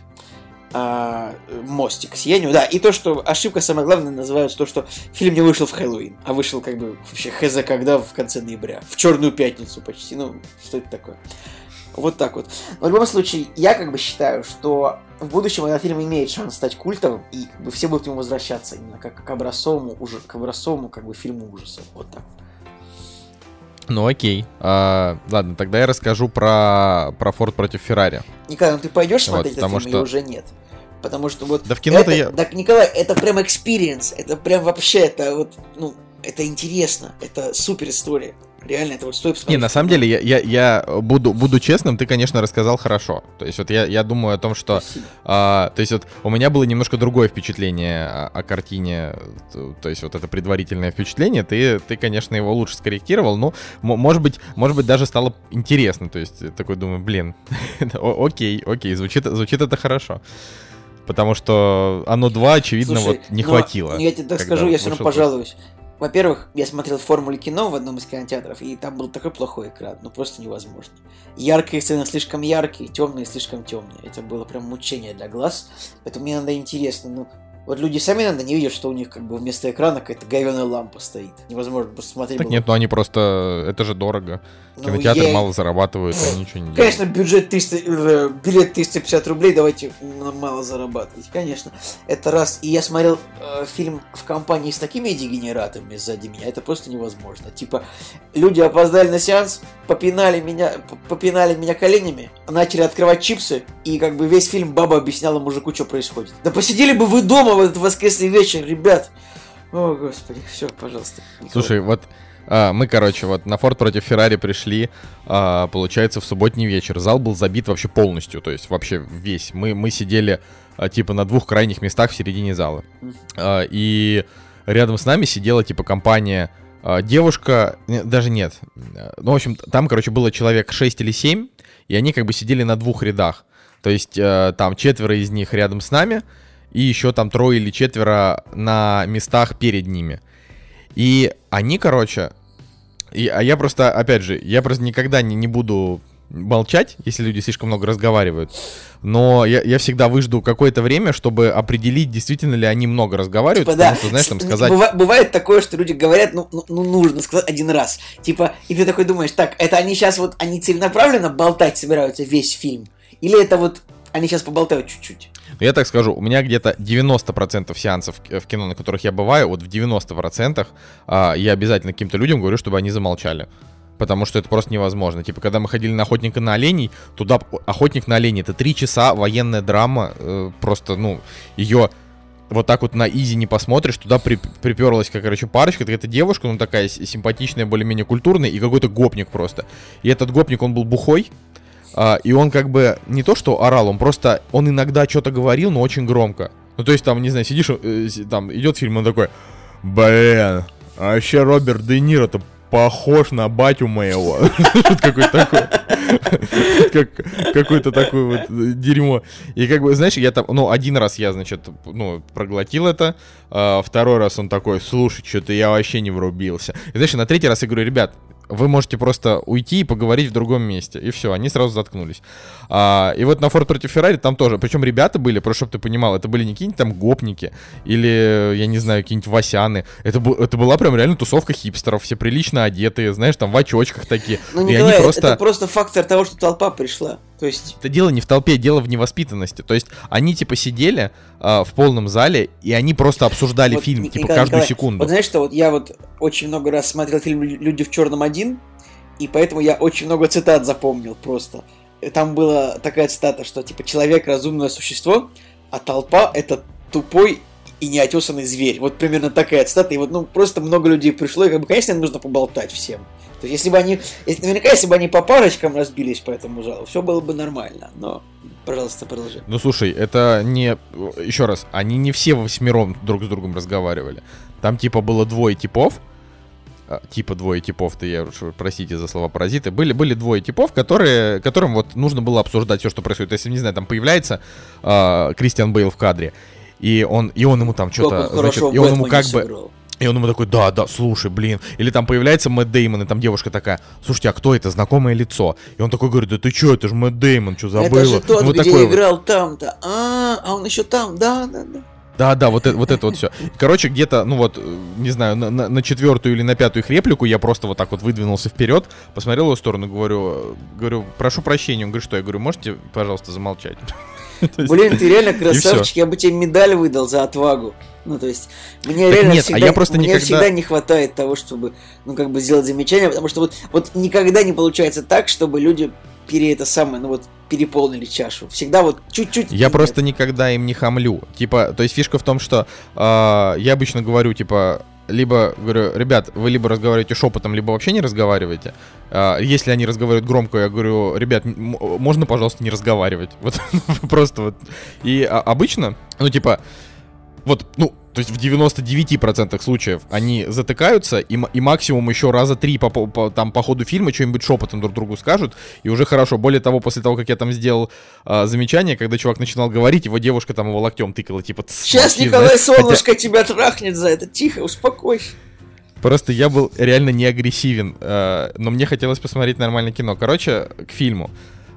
а, мостик к сиянию. Да, и то, что ошибка самая главная называется то, что фильм не вышел в Хэллоуин, а вышел как бы вообще хз когда в конце ноября. В черную пятницу почти. Ну, что это такое? Вот так вот. Но в любом случае, я как бы считаю, что в будущем этот фильм имеет шанс стать культовым, и как бы все будут к нему возвращаться именно как к образцовому, уже, к образцовому как бы фильму ужасов. Вот так. Ну окей. А, ладно, тогда я расскажу про, про Форд против Феррари. Николай, ну ты пойдешь смотреть вот, этот фильм что... или уже нет? Потому что вот... Да в кино-то я... Да, Николай, это прям experience, это прям вообще, это вот, ну, это интересно, это супер история. Реально, это вот стоит посмотреть. Не, на самом деле, я, я, я буду, буду честным, ты, конечно, рассказал хорошо. То есть вот я, я думаю о том, что... А, то есть вот у меня было немножко другое впечатление о, о картине, то есть вот это предварительное впечатление, ты, ты, конечно, его лучше скорректировал, но, может быть, может быть, даже стало интересно. То есть такой думаю, блин, [LAUGHS] окей, окей, звучит, звучит это хорошо. Потому что оно 2, очевидно, Слушай, вот не но, хватило. Я тебе так скажу, я все равно пожалуюсь. Во-первых, я смотрел «Формуле кино» в одном из кинотеатров, и там был такой плохой экран, ну просто невозможно. Яркие сцены слишком яркие, темные слишком темные. Это было прям мучение для глаз. Поэтому мне надо интересно, ну, вот люди сами иногда не видят, что у них как бы вместо экрана какая-то говяная лампа стоит. Невозможно просто смотреть. Так было. нет, ну они просто... Это же дорого. Ну, Кинотеатры я... мало зарабатывают, они ничего не Конечно, делают. бюджет 300... Э, билет 350 рублей, давайте мало зарабатывать. Конечно, это раз. И я смотрел э, фильм в компании с такими дегенератами сзади меня, это просто невозможно. Типа, люди опоздали на сеанс, попинали меня, попинали меня коленями, начали открывать чипсы, и как бы весь фильм баба объясняла мужику, что происходит. Да посидели бы вы дома в этот воскресный вечер, ребят. О, господи, все, пожалуйста. Николай. Слушай, вот а, мы, короче, вот на Форд против Феррари пришли, а, получается, в субботний вечер. Зал был забит вообще полностью, то есть вообще весь. Мы, мы сидели, а, типа, на двух крайних местах в середине зала. А, и рядом с нами сидела, типа, компания а, девушка, даже нет. Ну, в общем, там, короче, было человек 6 или 7, и они как бы сидели на двух рядах. То есть э, там четверо из них рядом с нами, и еще там трое или четверо на местах перед ними. И они, короче, и, а я просто, опять же, я просто никогда не, не буду молчать, если люди слишком много разговаривают. Но я, я всегда выжду какое-то время, чтобы определить, действительно ли они много разговаривают. Типа, потому да. что, знаешь, там [LAUGHS] сказать... Быва- бывает такое, что люди говорят, ну, ну, ну, нужно сказать один раз. Типа, и ты такой думаешь, так, это они сейчас вот, они целенаправленно болтать собираются весь фильм? Или это вот они сейчас поболтают чуть-чуть? Но я так скажу, у меня где-то 90% сеансов в кино, на которых я бываю, вот в 90% а, я обязательно каким-то людям говорю, чтобы они замолчали. Потому что это просто невозможно. Типа, когда мы ходили на охотника на оленей, туда охотник на оленей это три часа военная драма. Э, просто, ну, ее вот так вот на изи не посмотришь, туда при, приперлась, как, короче, парочка, это девушка, ну, такая симпатичная, более-менее культурная, и какой-то гопник просто. И этот гопник, он был бухой, а, и он как бы не то что орал, он просто, он иногда что-то говорил, но очень громко. Ну, то есть там, не знаю, сидишь, э, там идет фильм, он такой, блин, а вообще Роберт Де Ниро-то похож на батю моего. [LAUGHS] Какой-то такой. [LAUGHS] Какое-то такое вот дерьмо. И как бы, знаешь, я там, ну, один раз я, значит, ну, проглотил это, а второй раз он такой, слушай, что-то я вообще не врубился. И знаешь, на третий раз я говорю, ребят, вы можете просто уйти и поговорить в другом месте. И все, они сразу заткнулись. А, и вот на Форд против Феррари там тоже. Причем ребята были, просто чтобы ты понимал, это были не какие-нибудь там гопники или, я не знаю, какие-нибудь васяны. Это, это была прям реально тусовка хипстеров, все прилично одетые, знаешь, там в очочках такие. Ну, и Николай, они просто... это просто фактор того, что толпа пришла. То есть, Это дело не в толпе, дело в невоспитанности. То есть они типа сидели а, в полном зале, и они просто обсуждали Вот, фильм, Ник- типа, Николай, каждую Николай, секунду. вот знаешь что, вот я вот очень много раз смотрел фильм «Лю- «Люди в черном один», и поэтому я очень много цитат запомнил просто. И Там была такая цитата, что типа человек разумное существо, а толпа это тупой и неотесанный зверь. Вот примерно такая цитата. И вот ну просто много людей пришло, и как бы, конечно, им нужно поболтать всем. То есть, если бы они, если- наверняка, если бы они по парочкам разбились по этому залу, все было бы нормально. Но, пожалуйста, продолжай. Ну слушай, это не... Еще раз, они не все восьмером друг с другом разговаривали. Там типа было двое типов, а, типа двое типов-то, я уж, простите за слова паразиты, были, были двое типов, которые, которым вот нужно было обсуждать все, что происходит. Если, не знаю, там появляется а, Кристиан Бейл в кадре, и он, и он ему там что-то, значит, и он ему как бы, сыграл. и он ему такой, да, да, слушай, блин. Или там появляется Мэтт Деймон, и там девушка такая, слушайте, а кто это? Знакомое лицо. И он такой говорит, да ты чё, это же Мэтт Деймон, что забыла? Это же тот, Ну, вот где такой играл там-то. А, а он еще там, да, да, да. Да, да, вот это вот, это вот все. Короче, где-то, ну вот, э, не знаю, на, на- на четвертую или на пятую их реплику я просто вот так вот выдвинулся вперед, посмотрел в его сторону, говорю, э, говорю, прошу прощения. Он говорит, что? Я говорю, можете, пожалуйста, замолчать? [LAUGHS] Блин, ты реально красавчик, я бы тебе медаль выдал за отвагу. Ну, то есть, мне Так реально нет, а всегда, я просто мне никогда- всегда не хватает того, чтобы, ну, как бы сделать замечание, потому что вот, вот никогда не получается так, чтобы люди пере это самое, ну вот, переполнили чашу. Всегда вот чуть-чуть. Я просто никогда им не хамлю. Типа, то есть фишка в том, что э, я обычно говорю, типа, либо говорю, ребят, вы либо разговариваете шепотом, либо вообще не разговариваете. А, если они разговаривают громко, я говорю, ребят, можно, пожалуйста, не разговаривать. [LAUGHS] Вот [LAUGHS] просто вот. И а, обычно, ну, типа, вот, ну, то есть в 99% случаев они затыкаются, и, и максимум еще раза три по, по- там, по ходу фильма что-нибудь шепотом друг другу скажут, и уже хорошо. Более того, после того, как я там сделал а, замечание, когда чувак начинал говорить, его девушка там его локтем тыкала, типа... «Тс, Сейчас молчи», Николай знаешь. Хотя Солнышко тебя трахнет за это. Тихо, успокойся. Просто я был реально не агрессивен, э, но мне хотелось посмотреть нормальное кино. Короче, к фильму.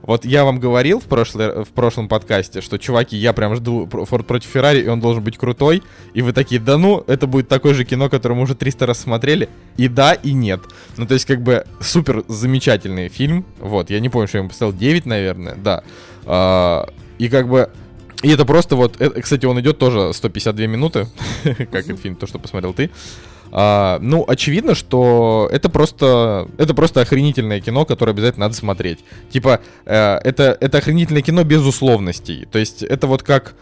Вот я вам говорил в, прошлый, в прошлом подкасте, что, чуваки, я прям жду Форд против Феррари, и он должен быть крутой. И вы такие, да ну, это будет такое же кино, которое мы уже 300 раз смотрели. И да, и нет. Ну, то есть, как бы, супер замечательный фильм. Вот, я не помню, что я ему поставил 9, наверное, да. А, и как бы... И это просто вот... э, Кстати, он идет тоже 152 минуты, [LAUGHS] как и фильм, то, что посмотрел ты. А, ну, очевидно, что это просто, это просто охренительное кино, которое обязательно надо смотреть. Типа, э, это, это охренительное кино без условностей. То есть, это вот как,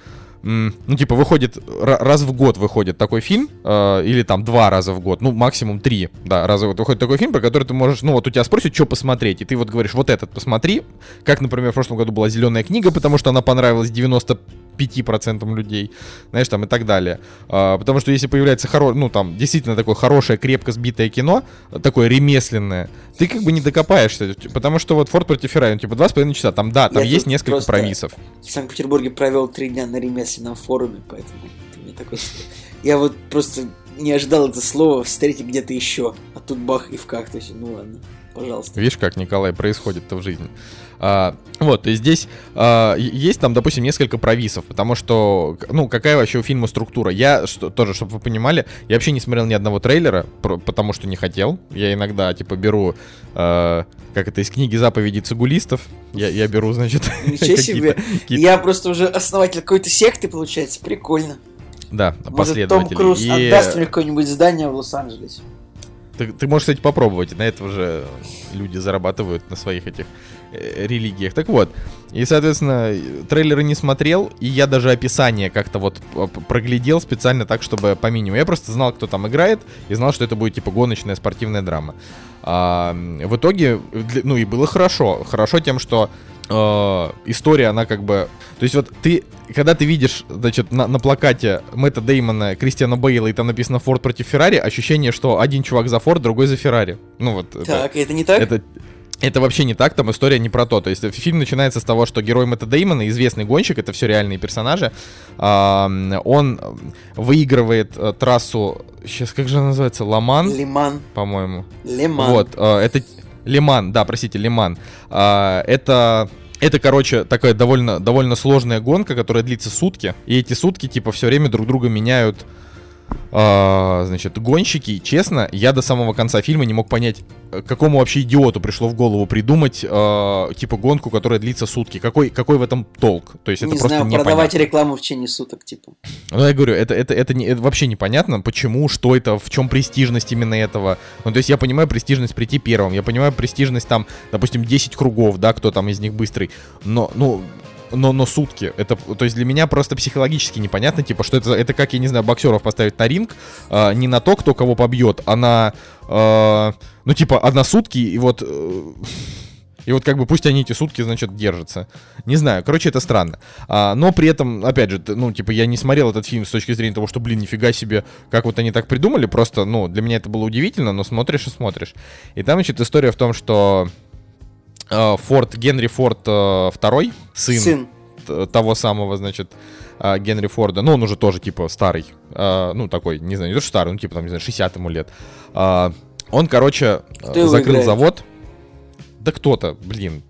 ну, типа, выходит, ра- раз в год выходит такой фильм, э, или там два раза в год, ну, максимум три, да, раза в год выходит такой фильм, про который ты можешь, ну, вот у тебя спросят, что посмотреть, и ты вот говоришь, вот этот посмотри, как, например, в прошлом году была «Зеленая книга», потому что она понравилась 95% людей, знаешь, там и так далее. А, потому что если появляется хоро... ну там действительно такое хорошее, крепко сбитое кино, такое ремесленное, ты как бы не докопаешься, потому что вот Форд против Феррари, ну, типа два с половиной часа, там да, там Я есть несколько провисов. В Санкт-Петербурге провел три дня на ремесленном форуме, поэтому такой... Я вот просто не ожидал это слово встретить где-то еще, а тут бах и в кактусе. Ну ладно, пожалуйста. Видишь, как, Николай, происходит-то в жизни. А, вот, и здесь а, есть там, допустим, несколько провисов, потому что, ну, какая вообще у фильма структура? Я, что, тоже, чтобы вы понимали, я вообще не смотрел ни одного трейлера, про- потому что не хотел. Я иногда, типа, беру, а, как это, из книги заповедей цигулистов, я, я беру, значит, [LAUGHS] Ничего себе. Я просто уже основатель какой-то секты, получается. Прикольно. да, Может, Том. Круз И, отдаст мне какое-нибудь здание в Лос-Анджелесе. Ты, ты можешь, кстати, попробовать. На это уже люди зарабатывают на своих этих э, религиях. Так вот, и, соответственно, трейлеры не смотрел, и я даже описание как-то вот проглядел специально так, чтобы по минимуму. Я просто знал, кто там играет, и знал, что это будет типа гоночная спортивная драма. А, в итоге, ну и было хорошо. Хорошо тем, что э, история, она как бы... То есть вот ты, когда ты видишь, значит, на, на плакате Мэтта Деймона, Кристиана Бейла, и там написано Форд против Феррари, ощущение, что один чувак за Форд, другой за Феррари. Ну вот, это- Так, это не так? это, это вообще не так, там история не про то. То есть э, фильм начинается с того, что герой Мэтта Деймона, известный гонщик, это все реальные персонажи, он выигрывает э, трассу, сейчас как же она называется, Ламан? Лиман. По-моему. Лиман. Вот, э, это Лиман, да, простите, Лиман. Это это, короче, такая довольно, довольно сложная гонка, которая длится сутки. И эти сутки, типа, все время друг друга меняют а, значит, гонщики, честно, я до самого конца фильма не мог понять, э, какому вообще идиоту пришло в голову придумать, э, типа, гонку, которая длится сутки. Какой, какой в этом толк? То есть это не просто знаю, непонятно. продавать рекламу в течение суток, типа. Ну, я говорю, это, это, это, не, это вообще непонятно, почему, что это, в чем престижность именно этого. Ну, то есть я понимаю престижность прийти первым, я понимаю престижность там, допустим, 10 кругов, да, кто там из них быстрый, но, ну, но, но сутки. Это, то есть для меня просто психологически непонятно, типа, что это, это как, я не знаю, боксеров поставить на ринг, э, не на то, кто кого побьет, а на, э, ну, типа, одна сутки, и вот... Э, и вот как бы пусть они эти сутки, значит, держатся. Не знаю, короче, это странно. А, но при этом, опять же, ну, типа, я не смотрел этот фильм с точки зрения того, что, блин, нифига себе, как вот они так придумали. Просто, ну, для меня это было удивительно, но смотришь и смотришь. И там, значит, история в том, что Форд, Генри Форд э, второй, сын, Сын. того самого, значит, э, Генри Форда, ну, он уже тоже, типа, старый, э, ну, такой, не знаю, не то, что старый, ну, типа, там, не знаю, 60 ему лет. Он, короче, э, Кто закрыл играет? завод. Да кто-то, блин,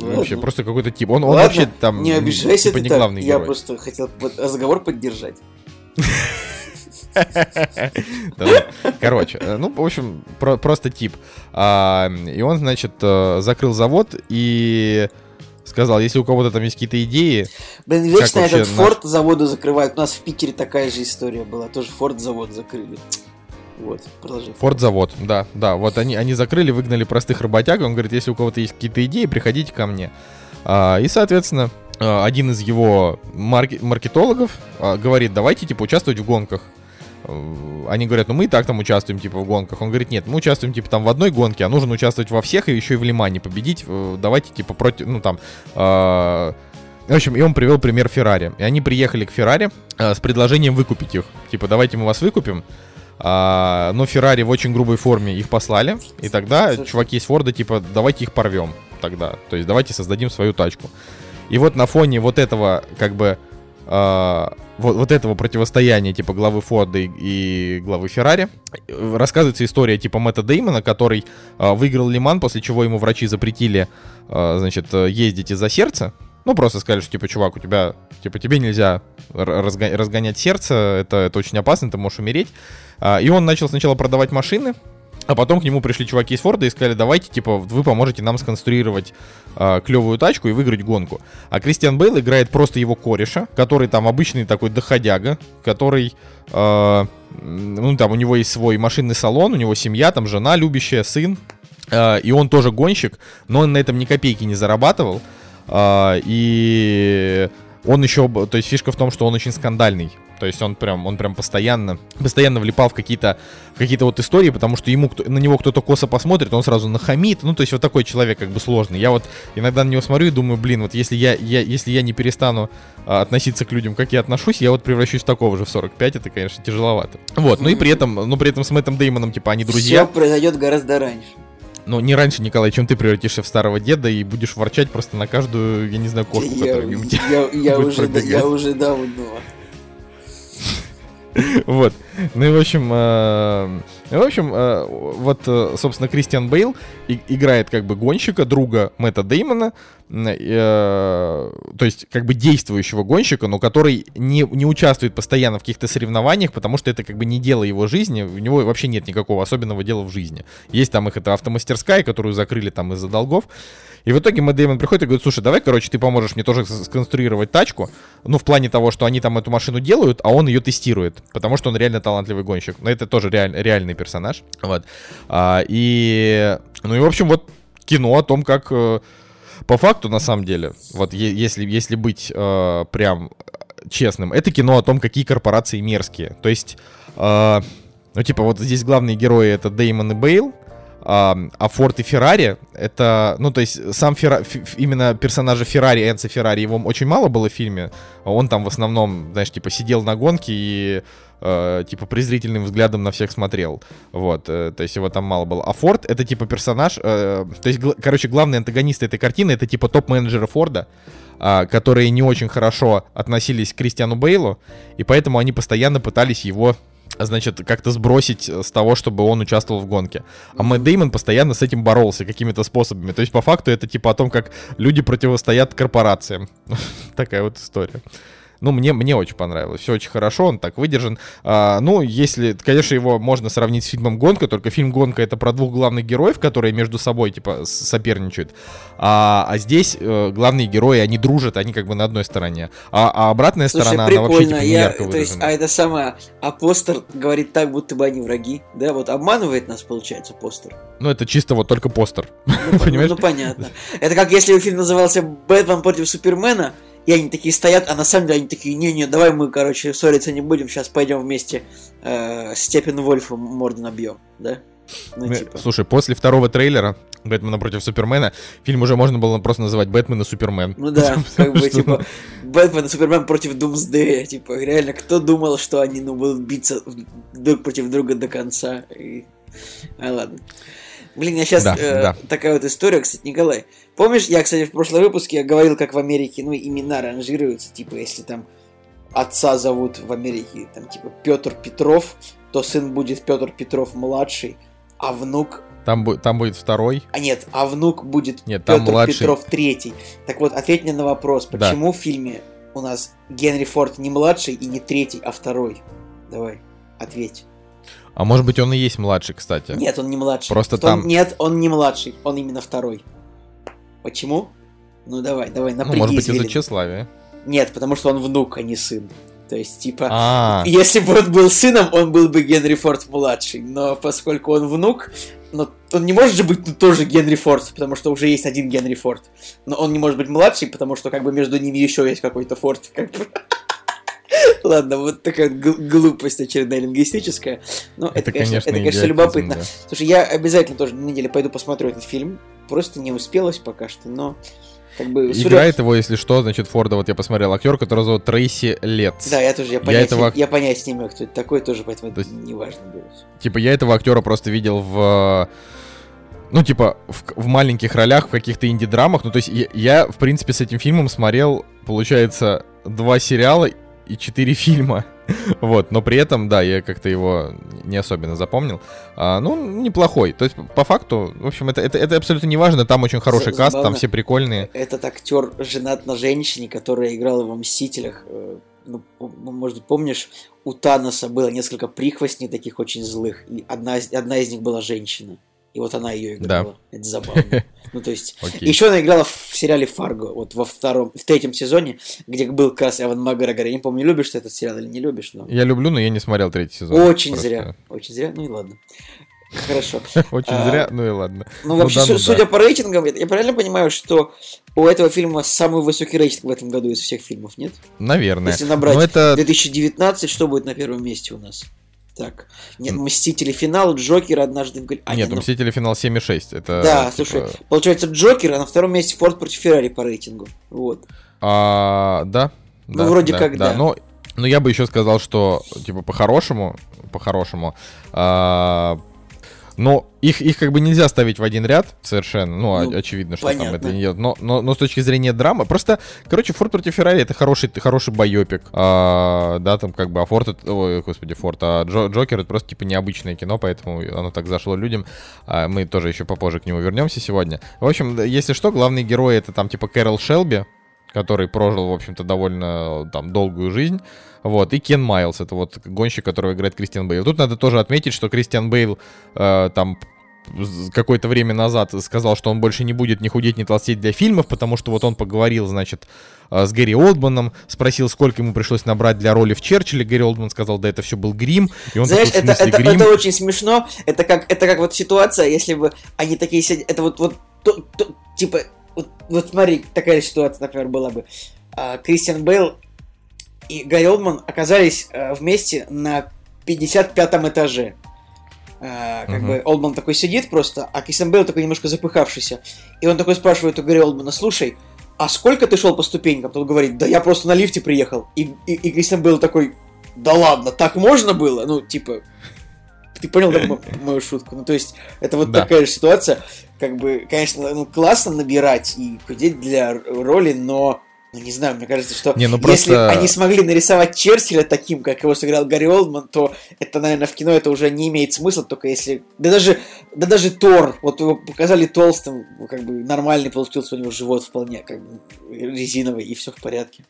вообще Ладно. просто какой-то тип. Он, он Ладно, вообще там не обижайся типа не так. главный Я герой. просто хотел разговор поддержать. [LAUGHS] [LAUGHS] Короче, э, ну, в общем, про- просто тип. А, И он, значит, э, закрыл завод и сказал, если у кого-то там есть какие-то идеи, Блин, вечно этот наш- форт заводу закрывают. У нас в Питере такая же история была. Тоже форт завод закрыли. Вот, продолжи. Форт-завод, да, да, вот они, они закрыли, выгнали простых работяг, он говорит, если у кого-то есть какие-то идеи, приходите ко мне. А, и, соответственно, а, один из его марки- маркетологов а, говорит, давайте, типа, участвовать в гонках. Э, Они говорят, ну мы и так там участвуем, типа, в гонках. Он говорит, нет, мы участвуем, типа, там в одной гонке, а нужно участвовать во всех и еще и в Лимане победить. Э, Давайте, типа, против, ну там... а, в общем, и он привел пример Феррари. И они приехали к Феррари а, с предложением выкупить их. Типа, давайте мы вас выкупим. А, но Феррари в очень грубой форме их послали. И тогда чуваки из Форда, типа, давайте их порвем тогда. То есть давайте создадим свою тачку. И вот на фоне вот этого, как бы, вот, вот этого противостояния, типа, главы Форда и, и главы Феррари, э, рассказывается история, типа, Мэтта Деймона, который а, выиграл Лиман, после чего ему врачи запретили, а, значит, э, ездить из-за сердца. Ну, просто сказали, что, типа, чувак, у тебя, типа, тебе нельзя разгонять сердце, это, это очень опасно, ты можешь умереть. А, И он начал сначала продавать машины, а потом к нему пришли чуваки из Форда и сказали, давайте, типа, вы поможете нам сконструировать а, клевую тачку и выиграть гонку. А Кристиан Бейл играет просто его кореша, который там обычный такой доходяга, который, м, ну, там у него есть свой машинный салон, у него семья, там жена любящая, сын, а, и он тоже гонщик, но он на этом ни копейки не зарабатывал. А, и он еще, то есть фишка в том, что он очень скандальный. То есть он прям, он прям постоянно, постоянно влипал в какие-то, в какие-то вот истории, потому что ему кто- на него кто-то косо посмотрит, он сразу нахамит. Ну, то есть вот такой человек как бы сложный. Я вот иногда на него смотрю и думаю, блин, вот если я, я, если я не перестану а, относиться к людям, как я отношусь, я вот превращусь в такого же в 45, это, конечно, тяжеловато. Вот, ну и при этом, ну при этом с Мэттом Деймоном, типа, они друзья. Все произойдет гораздо раньше. Ну, не раньше, Николай, чем ты превратишься в старого деда и будешь ворчать просто на каждую, я не знаю, кошку, я, которая я, я [LAUGHS] будет уже, да- я уже давно. Вот. Ну и в общем, э, в общем, э, вот, э, собственно, Кристиан Бейл играет как бы гонщика, друга Мэтта Деймона, то есть как бы действующего гонщика, но который не, не участвует постоянно в каких-то соревнованиях, потому что это как бы не дело его жизни, у него вообще нет никакого особенного дела в жизни. Есть там их это автомастерская, которую закрыли там из-за долгов. И в итоге Мэтт Деймон приходит и говорит, слушай, давай, короче, ты поможешь мне тоже сконструировать тачку, ну, в плане того, что они там эту машину делают, а он ее тестирует, потому что он реально талантливый гонщик. Но это тоже реаль- реальный персонаж. Вот. А, и, ну и, в общем, вот кино о том, как э, по факту, на самом деле, вот если, если быть э, прям честным, это кино о том, какие корпорации мерзкие. То есть, э, ну, типа, вот здесь главные герои это Деймон и Бейл, А, а Форд и Феррари, это, ну, то есть сам Ферра... именно персонажа Феррари, Энца Феррари, его очень мало было в фильме. Он там в основном, знаешь, типа сидел на гонке и э, типа презрительным взглядом на всех смотрел. Вот, э, то есть его там мало было. А Форд это типа персонаж, э, то есть, гл- короче, главный антагонист этой картины это типа топ-менеджеры Форда, э, которые не очень хорошо относились к Кристиану Бейлу, и поэтому они постоянно пытались его значит, как-то сбросить с того, чтобы он участвовал в гонке. А Мэтт Деймон постоянно с этим боролся какими-то способами. То есть, по факту, это типа о том, как люди противостоят корпорациям. [LAUGHS] Такая вот история. Ну, мне, мне очень понравилось. Все очень хорошо, он так выдержан. А, ну, если, конечно, его можно сравнить с фильмом «Гонка», только фильм «Гонка» — это про двух главных героев, которые между собой, типа, соперничают. А, а здесь э, главные герои, они дружат, они как бы на одной стороне. А, а обратная Слушай, сторона, прикольно. она вообще, типа, не я, ярко то есть, выражена. а это самое, а постер говорит так, будто бы они враги, да, вот обманывает нас, получается, постер. Ну, это чисто вот только постер. Ну, [LAUGHS] Понимаешь? Ну, понятно. Это как если фильм назывался «Бэтмен против Супермена», и они такие стоят, а на самом деле они такие, не-не, давай мы, короче, ссориться не будем, сейчас пойдем вместе э, Степен Вольфа морду набьем, да? Ну, Ну, типа. Слушай, после второго трейлера Бэтмена против Супермена, фильм уже можно было просто называть Бэтмен и Супермен. Ну да, [LAUGHS] как бы, типа, Бэтмен и Супермен против Думсдея, типа, реально, кто думал, что они, ну, будут биться друг против друга до конца, и... А, ладно. Блин, я сейчас Да, да. такая вот история, кстати, Николай. Помнишь, я, кстати, в прошлом выпуске я говорил, как в Америке, ну, имена ранжируются, типа, если там отца зовут в Америке, там, типа, Петр Петров, то сын будет Петр Петров младший, а внук Там, там будет второй. а нет, а внук будет Нет, Петр младший. Петров третий. Так вот, ответь мне на вопрос, Да. почему в фильме у нас Генри Форд не младший и не третий, а второй? Давай, ответь. А может быть, он и есть младший, кстати. Нет, он не младший. Просто Он- там- Нет, он не младший, он именно второй. Почему? Ну давай, давай, Ну, напряги может быть, из-за тщеславия. Нет, потому что он внук, а не сын. То есть, типа, А, если бы он был сыном, он был бы Генри Форд младший. Но поскольку он внук, но он не может же быть ну, тоже Генри Форд, потому что уже есть один Генри Форд. Но он не может быть младший, потому что как бы между ними еще есть какой-то Форд. Как бы. [LAUGHS] Ладно, вот такая гл- глупость очередная лингвистическая. Но это, это, конечно, это, конечно, любопытно. да. Слушай, я обязательно тоже на неделе пойду посмотрю этот фильм. Просто не успелось пока что, но как бы... Играет его, если что, значит, Форда, вот я посмотрел, актер, которого зовут Трейси Летц. Да, я тоже, я понять, этого- я понять не имею, кто это такой, тоже поэтому То есть- не важно будет. Типа, я этого актера просто видел в... Ну, типа, в, в маленьких ролях, в каких-то инди-драмах. Ну, то есть, я, я, в принципе, с этим фильмом смотрел, получается, два сериала и четыре фильма. [LAUGHS] Вот, но при этом, да, я как-то его не особенно запомнил. А, ну, неплохой. То есть, по факту, в общем, это, это, это абсолютно не важно. Там очень хороший За- каст, там забавно. все прикольные. Этот актер женат на женщине, которая играла во «Мстителях». Э, Ну, ну, может помнишь, у Таноса было несколько прихвостней таких очень злых, и одна одна из них была женщина. И вот она ее играла. Это забавно. [LAUGHS] Ну, то есть... Окей. Еще она играла в сериале «Фарго», вот во втором, в третьем сезоне, где был как раз Эван Макгрегор. Я не помню, любишь ты этот сериал или не любишь, но... Я люблю, но я не смотрел третий сезон. Очень Просто. зря. Очень зря. Ну и ладно. Хорошо. [LAUGHS] Очень А, зря, ну и ладно. Ну, Ну вообще, да, ну да. судя по рейтингам, я я правильно понимаю, что у этого фильма самый высокий рейтинг в этом году из всех фильмов, нет? Наверное. Если набрать Но это 2019, что будет на первом месте у нас? Так, нет, Мстители финал, Джокер однажды Голли- А, Нет, ну, у Мстители финал 7,6. Это, Да, типа, слушай, получается Джокер, а на втором месте Форд против Феррари по рейтингу. Вот. а, да. Ну, да, вроде как да. Но, но я бы еще сказал, что, типа, по-хорошему, по-хорошему, а, но их, их как бы нельзя ставить в один ряд совершенно. Ну, Ну, очевидно, что там понятно. это не делают. Но, но, но с точки зрения драмы, просто, короче, Форд против Феррари это хороший, хороший байопик. А, да, там как бы, а Форд, это- ой, господи, Форд, а Джо- Джокер это просто типа необычное кино, поэтому оно так зашло людям. А мы тоже еще попозже к нему вернемся сегодня. В общем, если что, главный герой это там типа Кэрол Шелби, который прожил, в общем-то, довольно там долгую жизнь. Вот, и Кен Майлз, это вот гонщик, которого играет Кристиан Бейл. Тут надо тоже отметить, что Кристиан Бейл э, там какое-то время назад сказал, что он больше не будет ни худеть, ни толстеть для фильмов, потому что вот он поговорил, значит, э, с Гэри Олдманом, спросил, сколько ему пришлось набрать для роли в Черчилле. Гэри Олдман сказал, да это все был грим. И он Знаешь, такой, это, это, грим? это очень смешно. Это как, это как вот ситуация, если бы они такие сидят. Это вот, вот то- то- типа, вот, вот смотри, такая ситуация, например, была бы. А, Кристиан Бейл и Гарри Олдман оказались э, вместе на 55 этаже. Э, как бы Олдман такой сидит просто, а Кристиан Бейл такой немножко запыхавшийся. И он такой спрашивает у Гарри Олдмана, слушай, а сколько ты шел по ступенькам? Тот говорит, да я просто на лифте приехал. И, и, и Кристиан Бейл такой, да ладно, так можно было? Ну, типа, ты понял да, мою шутку? Ну, то есть, это вот да. такая же ситуация. Как бы, конечно, ну, классно набирать и худеть для роли, но ну, не знаю, мне кажется, что не, ну если они смогли нарисовать Черчилля таким, как его сыграл Гарри Олдман, то это, наверное, в кино это уже не имеет смысла, только если... Да даже, да даже Тор, вот его показали толстым, как бы нормальный получился у него живот вполне, как бы резиновый, и все в порядке.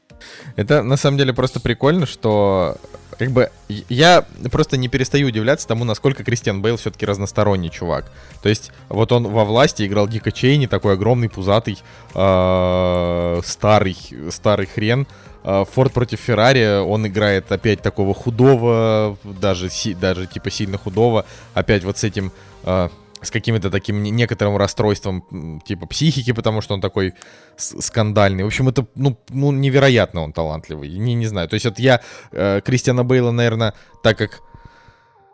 Это на самом деле просто прикольно, что как бы я просто не перестаю удивляться тому, насколько Кристиан Бейл все-таки разносторонний чувак. То есть вот он во власти играл Дика Чейни, такой огромный, пузатый, э, старый, старый хрен. Э, Форд против Феррари, он играет опять такого худого, даже, даже типа сильно худого, опять вот с этим э, с каким-то таким некоторым расстройством типа психики, потому что он такой скандальный. В общем, это, ну, ну невероятно он талантливый. Не, не знаю. То есть это я э, Кристиана Бейла, наверное, так как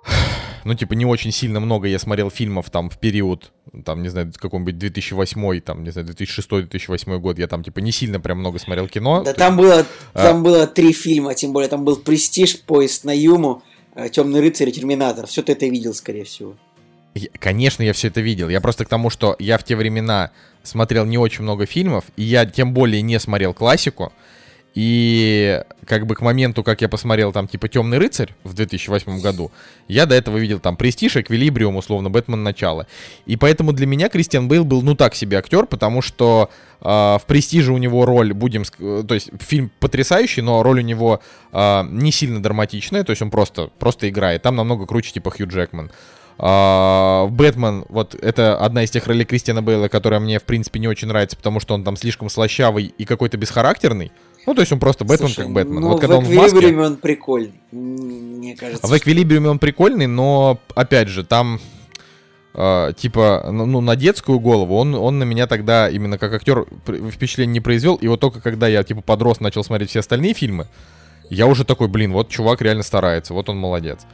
[SIGHS] ну, типа, не очень сильно много я смотрел фильмов там в период, там, не знаю, каком-нибудь 2008, там, не знаю, 2006-2008 год, я там, типа, не сильно прям много смотрел кино. Да там было, а... там было три фильма, тем более, там был «Престиж», «Поезд на Юму», «Темный рыцарь» и «Терминатор». Все ты это видел, скорее всего. Конечно, я все это видел. Я просто к тому, что я в те времена смотрел не очень много фильмов, и я тем более не смотрел классику. И как бы к моменту, как я посмотрел там типа Темный рыцарь в 2008 году, я до этого видел там Престиж, Эквилибриум, условно, Бэтмен начало. И поэтому для меня Кристиан Бейл был ну так себе актер, потому что э, в Престиже у него роль, будем, то есть фильм потрясающий, но роль у него э, не сильно драматичная, то есть он просто, просто играет. Там намного круче типа Хью Джекман. А, Бэтмен, вот это одна из тех ролей Кристиана Бейла, которая мне, в принципе, не очень нравится, потому что он там слишком слащавый и какой-то бесхарактерный. Ну, то есть он просто Бэтмен Слушай, как Бэтмен. Ну, вот когда в он, он прикольный, мне кажется. В Эквилибриуме он прикольный, но, опять же, там Uh, типа, ну, ну, на детскую голову, он, он на меня тогда именно как актер впечатление не произвел. И вот только когда я, типа, подрос, начал смотреть все остальные фильмы, я уже такой, блин, вот чувак реально старается, вот он молодец.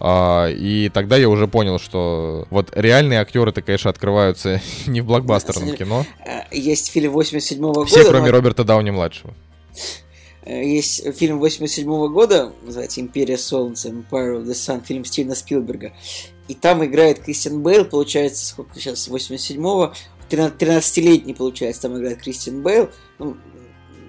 А, и тогда я уже понял, что вот реальные актеры, то конечно, открываются [LAUGHS] не в блокбастерном кино. Э, есть фильм 87 -го года. Все, кроме но... Роберта Дауни-младшего. Э, есть фильм 87 -го года, называется «Империя Солнца», Empire of the Sun, фильм Стивена Спилберга. И там играет Кристиан Бейл, получается, сколько сейчас, 87-го, 13-летний, получается, там играет Кристиан Бейл. Ну,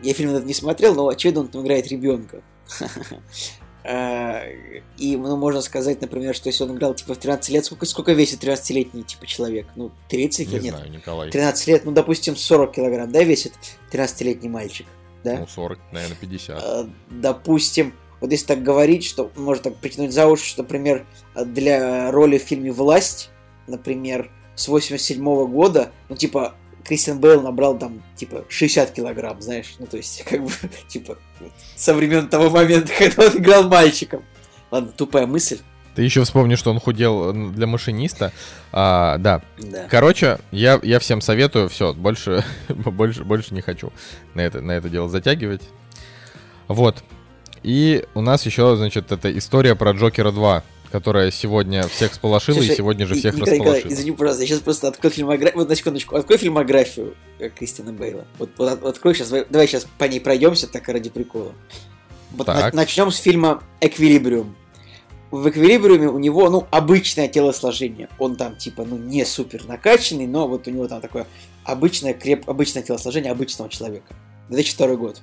я фильм этот не смотрел, но, очевидно, он там играет ребенка. [LAUGHS] Э, и, ну, можно сказать, например, что если он играл, типа, в 13 лет, сколько, сколько весит 13-летний, типа, человек? Ну, 30 лет? Не нет. знаю, Николай. 13 лет, ну, допустим, 40 килограмм, да, весит 13-летний мальчик? Да? Ну, 40, наверное, 50. Э, допустим, вот если так говорить, что можно так притянуть за уши, что, например, для роли в фильме «Власть», например, с 87 -го года, ну, типа, Кристиан Бейл набрал там, типа, 60 килограмм, знаешь, ну, то есть, [LAUGHS] как бы, типа, со времен того момента, [LAUGHS] когда он играл мальчиком. Ладно, тупая мысль. Ты еще вспомни, что он худел для машиниста. А, да. да. Короче, я, я всем советую, все, больше, [LAUGHS] больше, больше не хочу на это, на это дело затягивать. Вот. И у нас еще, значит, это история про Джокера 2 которая сегодня всех сполошила Слушай, и сегодня же всех Николай, располошила. Николай, извини, пожалуйста, я сейчас просто открою фильмографию, вот на секундочку, открой фильмографию Кристина Бейла. Вот, вот открой сейчас, давай сейчас по ней пройдемся, так ради прикола. Вот так. начнем с фильма «Эквилибриум». В «Эквилибриуме» у него, ну, обычное телосложение. Он там, типа, ну, не супер накачанный, но вот у него там такое обычное, креп... обычное телосложение обычного человека. 2002 год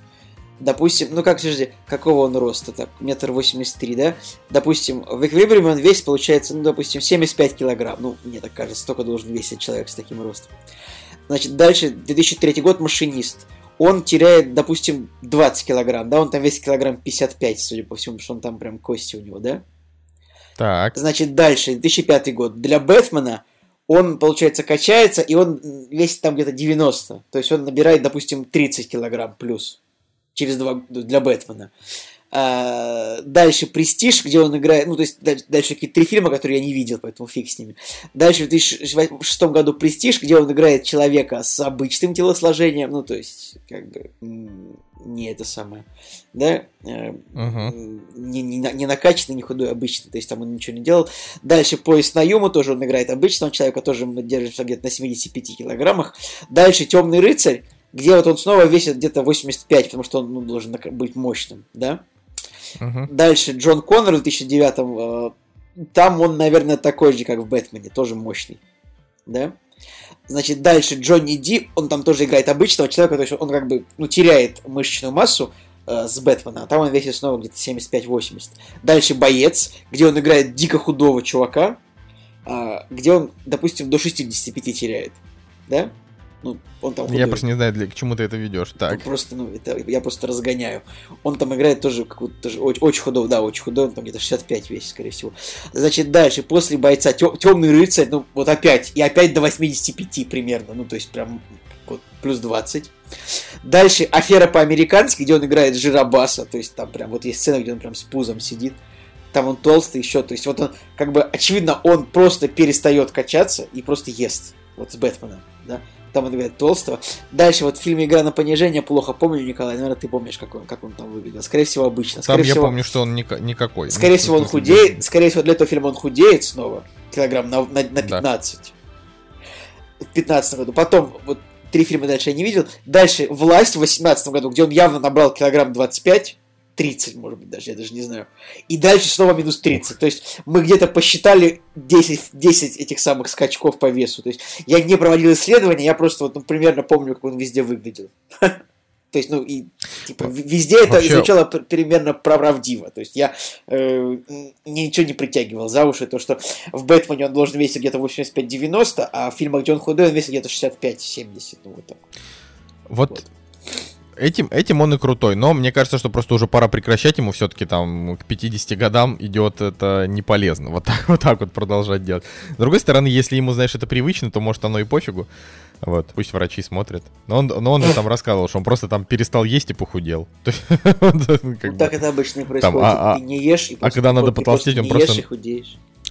допустим, ну как, подожди, какого он роста, так, метр восемьдесят три, да? Допустим, в эквилибриуме он весит, получается, ну, допустим, 75 килограмм. Ну, мне так кажется, столько должен весить человек с таким ростом. Значит, дальше, 2003 год, машинист. Он теряет, допустим, 20 килограмм, да? Он там весит килограмм 55, судя по всему, потому что он там прям кости у него, да? Так. Значит, дальше, 2005 год. Для Бэтмена он, получается, качается, и он весит там где-то 90. То есть он набирает, допустим, 30 килограмм плюс через два для Бэтмена. А, дальше «Престиж», где он играет... Ну, то есть дальше какие-то три фильма, которые я не видел, поэтому фиг с ними. Дальше в 2006 году «Престиж», где он играет человека с обычным телосложением. Ну, то есть, как бы, не это самое. Да? Uh-huh. Не, не, не накачанный, не худой, обычный. То есть там он ничего не делал. Дальше «Поезд на Юму», тоже он играет обычного человека, тоже держится где-то на 75 килограммах. Дальше «Темный рыцарь», где вот он снова весит где-то 85, потому что он ну, должен быть мощным, да? Uh-huh. Дальше Джон Коннор в 2009 э, там он, наверное, такой же, как в Бэтмене, тоже мощный. Да? Значит, дальше Джонни Ди, он там тоже играет обычного человека, то есть он как бы ну, теряет мышечную массу э, с Бэтмена, а там он весит снова где-то 75-80. Дальше Боец, где он играет дико худого чувака, э, где он, допустим, до 65 теряет. Да? Ну, он там худой. Я просто не знаю, для, к чему ты это ведешь. Так. Ну, просто, ну, это, я просто разгоняю. Он там играет тоже какую-то тоже очень, очень худой, да, очень худой, он там где-то 65 весит, скорее всего. Значит, дальше, после бойца темный рыцарь, ну, вот опять, и опять до 85 примерно, ну, то есть прям вот, плюс 20. Дальше афера по-американски, где он играет жиробаса, то есть там прям вот есть сцена, где он прям с пузом сидит. Там он толстый еще, то есть вот он, как бы, очевидно, он просто перестает качаться и просто ест. Вот с Бэтменом, да там он играет толстого. Дальше вот в фильме «Игра на понижение» плохо помню, Николай, наверное, ты помнишь, как он, как он там выглядел. Скорее всего, обычно. Скорее там всего, я помню, что он ни- никакой. Скорее ну, всего, он худеет. Скорее всего, для этого фильма он худеет снова. Килограмм на, на, на 15. Да. В 15 году. Потом, вот три фильма дальше я не видел. Дальше «Власть» в 18 году, где он явно набрал килограмм 25. 30, может быть, даже, я даже не знаю. И дальше снова минус 30. То есть мы где-то посчитали 10, 10 этих самых скачков по весу. То есть я не проводил исследования, я просто вот ну, примерно помню, как он везде выглядел. [LAUGHS] То есть, ну, и типа, везде это Вообще... звучало примерно правдиво. То есть я э, ничего не притягивал за уши, то, что в Бэтмене он должен весить где-то 85-90, а в фильмах, где он худой, он весит где-то 65-70. Ну, вот так. Вот, вот этим, этим он и крутой, но мне кажется, что просто уже пора прекращать ему все-таки там к 50 годам идет это не полезно. Вот так, [LAUGHS] вот так вот продолжать делать. С другой стороны, если ему, знаешь, это привычно, то может оно и пофигу. Вот, пусть врачи смотрят. Но он, но он же там рассказывал, что он просто там перестал есть и похудел. [LAUGHS] Так это обычно происходит. А, а, ты не ешь, и а когда надо потолстеть, он просто...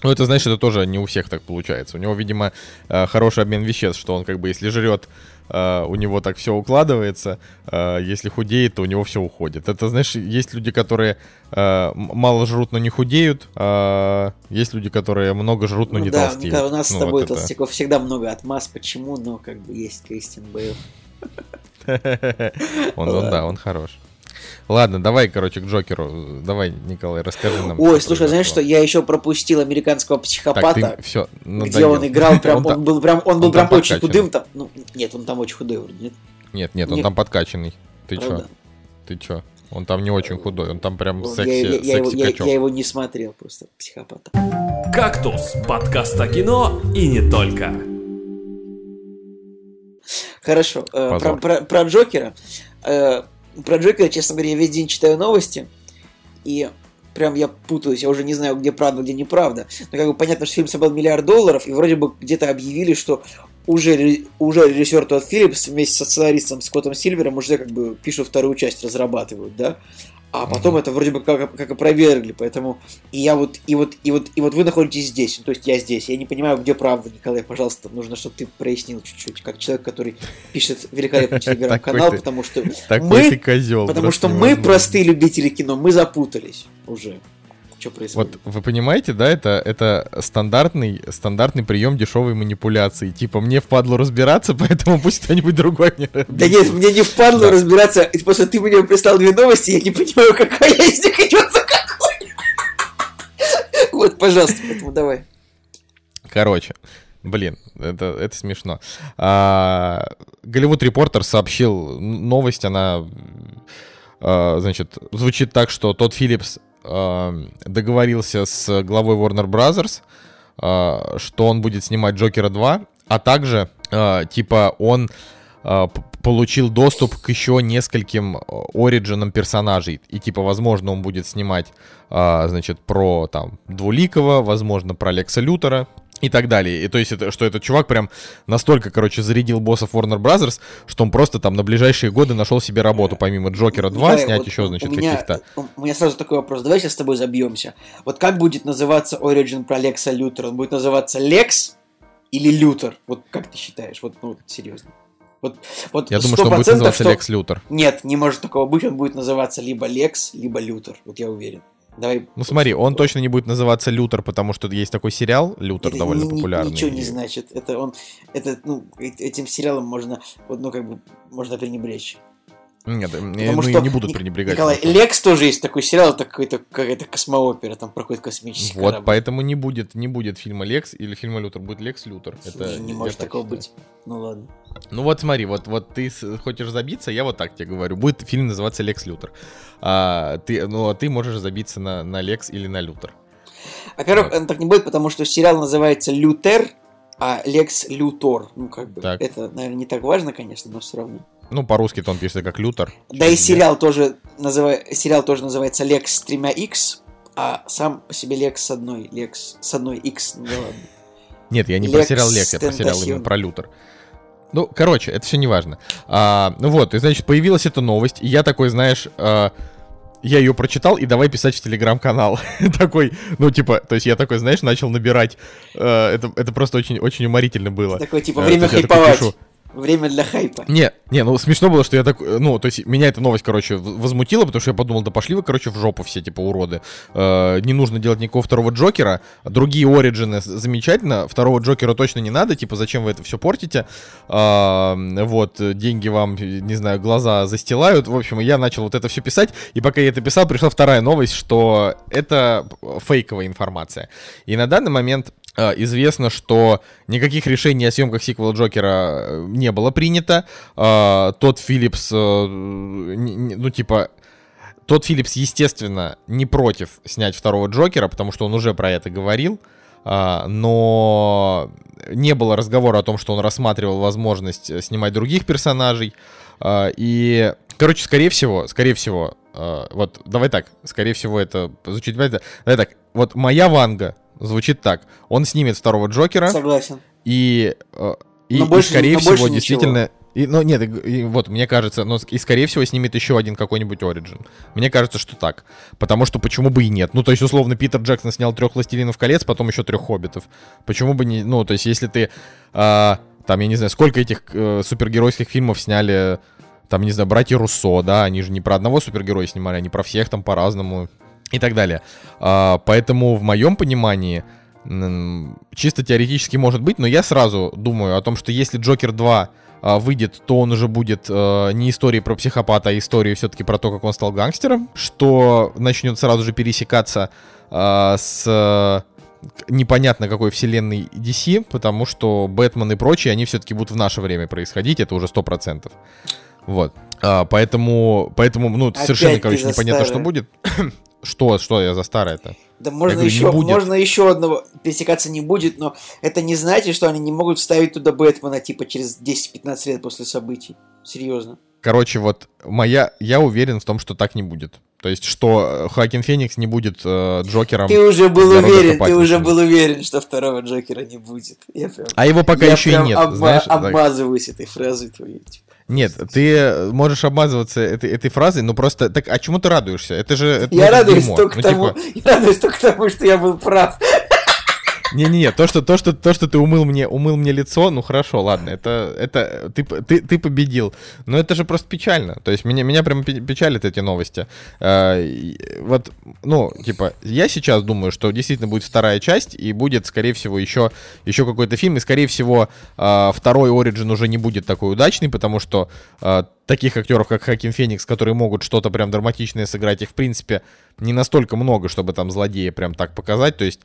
Ну, это, знаешь, это тоже не у всех так получается. У него, видимо, э, хороший обмен веществ, что он как бы, если жрет Uh, у него так все укладывается, uh, если худеет, то у него все уходит. Это, знаешь, есть люди, которые uh, мало жрут, но не худеют, а есть люди, которые много жрут, но ну, не да, толстеют. Да, у нас ну, с тобой вот толстяков это... всегда много отмаз. Почему? Но как бы есть Кристиан Бейл. [LAUGHS] Он, он, да, он хорош. Ладно, давай, короче, к Джокеру. Давай, Николай, расскажи нам. Ой, слушай, знаешь что, я еще пропустил американского психопата, так, ты все, где он играл, [LAUGHS] прям, он, он был прям, он был он прям очень худым. Там, ну, нет, он там очень худой вроде, нет? Нет, нет, он нет. там подкачанный. Ты чё? Ты чё? Он там не очень худой, он там прям секси, я, я, я, его, я, я его не смотрел, просто психопата. «Кактус» — подкаст о кино и не только. Хорошо, э, про, про, про Джокера. Про Джокера, честно говоря, я весь день читаю новости, и прям я путаюсь, я уже не знаю, где правда, где неправда. Но как бы понятно, что фильм собрал миллиард долларов, и вроде бы где-то объявили, что уже, уже режиссер Тодд Филлипс вместе со сценаристом Скоттом Сильвером уже как бы пишут вторую часть, разрабатывают, да? А потом угу. это вроде бы как, как опровергли, поэтому и я вот, и вот, и вот, и вот вы находитесь здесь, ну, то есть я здесь, я не понимаю, где правда, Николай, пожалуйста, нужно, чтобы ты прояснил чуть-чуть, как человек, который пишет великолепный [LAUGHS] телеграм-канал, потому что мы, потому что мы простые любители кино, мы запутались уже что происходит. Вот вы понимаете, да, это, это стандартный, стандартный прием дешевой манипуляции. Типа, мне впадло разбираться, [LAUGHS] поэтому пусть кто-нибудь другой мне Да нет, мне не впадло да. разбираться, и просто ты мне прислал две новости, я не понимаю, какая из них идет за какой. Вот, пожалуйста, поэтому давай. Короче, Блин, это, это смешно. А, Голливуд Репортер сообщил новость, она, а, значит, звучит так, что тот Филлипс договорился с главой Warner Brothers, э, что он будет снимать Джокера 2, а также, э, типа, он э, получил доступ к еще нескольким ориджинам персонажей. И, типа, возможно, он будет снимать, значит, про, там, Двуликова, возможно, про Лекса Лютера, и так далее. И то есть, это, что этот чувак прям настолько, короче, зарядил боссов Warner Brothers, что он просто там на ближайшие годы нашел себе работу, помимо Джокера 2, Давай, снять вот еще, значит, каких-то. У меня сразу такой вопрос. Давай сейчас с тобой забьемся. Вот как будет называться Origin про Лекса Лютера? Он будет называться Лекс или Лютер? Вот как ты считаешь? Вот, ну, серьезно. Вот, вот Я думаю, что он будет 100%, называться что- Лекс Лютер. Нет, не может такого быть. Он будет называться либо Лекс, либо Лютер. Вот я уверен. Давай. Ну смотри, он точно не будет называться Лютер, потому что есть такой сериал, Лютер Это довольно ни- популярный. Ничего не значит. Это он, это, ну, э- этим сериалом можно, ну, как бы, можно пренебречь. Нет, Потому ну, что не будут пренебрегать. Николай, Лекс тоже есть такой сериал, это какой-то какая-то космоопера, там про какой-то космический Вот, корабль. поэтому не будет, не будет фильма Лекс или фильма Лютер, будет Лекс Лютер. Это не, не может так такого считаю. быть. Ну ладно. Ну вот смотри, вот, вот ты хочешь забиться, я вот так тебе говорю. Будет фильм называться Лекс Лютер. А, ты, ну а ты можешь забиться на, на Лекс или на Лютер. Во-первых, Вот. он так не будет, потому что сериал называется Лютер, а Лекс Лютор. Ну, как бы, Так. это, наверное, не так важно, конечно, но все равно. Ну, по-русски-то он пишется как Лютер. Да и сериал тоже, называ... сериал тоже называется Лекс с тремя X, а сам по себе Лекс с одной, Лекс с одной X, ну ладно. Нет, я не Лекс про сериал Лекс, я про сериал именно про Лютер. Ну, короче, это все не важно. А, ну вот, и значит, появилась эта новость, и я такой, знаешь, а, я ее прочитал, и давай писать в телеграм-канал. [LAUGHS] такой, ну, типа, то есть я такой, знаешь, начал набирать. э, это, это просто очень, очень уморительно было. Такое типа Э, время такой хайповать. пишу, Время для хайпа. Не, не, ну смешно было, что я так, э, ну, то есть меня эта новость, короче, возмутила, потому что я подумал, да пошли вы, короче, в жопу все, типа, уроды. Э, не нужно делать никакого второго Джокера, другие Ориджины замечательно, второго Джокера точно не надо, типа, зачем вы это все портите? А, вот, э, деньги вам, э, не знаю, глаза застилают, в общем, я начал вот это все писать, и пока я это писал, пришла вторая новость, что это фейковая информация. И на данный момент э, известно, что никаких решений о съемках сиквела Джокера э, не было принято. Э, Тот Филлипс, э, ну типа, тот Филлипс, естественно, не против снять второго Джокера, потому что он уже про это говорил. Но не было разговора о том, что он рассматривал возможность э, снимать других персонажей. И, короче, скорее всего, скорее всего, вот давай так, скорее всего это звучит, давай так, вот моя Ванга звучит так, он снимет второго Джокера, Согласен. и, э, и, Но и, больше- скорее но всего, больше ничего. действительно... И, ну, нет, и- и вот, мне кажется, но, с- и, скорее всего, снимет еще один какой-нибудь Origin. Мне кажется, что так. Потому что почему бы и нет? Ну, то есть, условно, Питер Джексон снял трех «Властелинов колец», потом еще трех «Хоббитов». Почему бы не... Ну, то есть, если ты... а, там, я не знаю, сколько этих э, супергеройских фильмов сняли... Там, не знаю, братья Руссо, да, они же не про одного супергероя снимали, они про всех там по-разному и так далее. А, поэтому в моем понимании чисто теоретически может быть, но я сразу думаю о том, что если Джокер 2 а, выйдет, то он уже будет э, не историей про психопата, а историей все-таки про то, как он стал гангстером, что начнет сразу же пересекаться а, с непонятно какой вселенной DC, потому что Бэтмен и прочие, они все-таки будут в наше время происходить, это уже 100%. Вот. А, поэтому, поэтому, ну, Опять совершенно, короче, непонятно, что будет. Что, что я за старое-то? Да можно говорю, еще, можно еще одного пересекаться не будет, но это не значит, что они не могут вставить туда Бэтмена, типа, через 10-15 лет после событий. Серьезно. Короче, вот моя, я уверен в том, что так не будет. То есть, что э, Хоакин Феникс не будет э, Джокером. Ты уже был уверен, ты уже был уверен, что второго Джокера не будет. Я прям, А его пока я еще и прям нет, обма- знаешь. обмазываюсь этой фразой твоей. типа. Нет, ты можешь обмазываться этой, этой фразой, но просто... Так, а чему ты радуешься? Это же... это, Я ну, радуюсь дерьмо. только Ну, тому, типа, я радуюсь только тому, что я был прав. Не-не-не, то, что, то, что, то, что ты умыл мне, умыл мне лицо, ну хорошо, ладно, это, это ты, ты, ты победил. Но это же просто печально. То есть меня, меня прям пе- печалят эти новости. Э, вот, ну, типа, я сейчас думаю, что действительно будет вторая часть, и будет, скорее всего, еще, еще какой-то фильм, и, скорее всего, э, второй Origin уже не будет такой удачный, потому что э, таких актеров, как Хаким Феникс, которые могут что-то прям драматичное сыграть, их, в принципе, не настолько много, чтобы там злодея прям так показать. То есть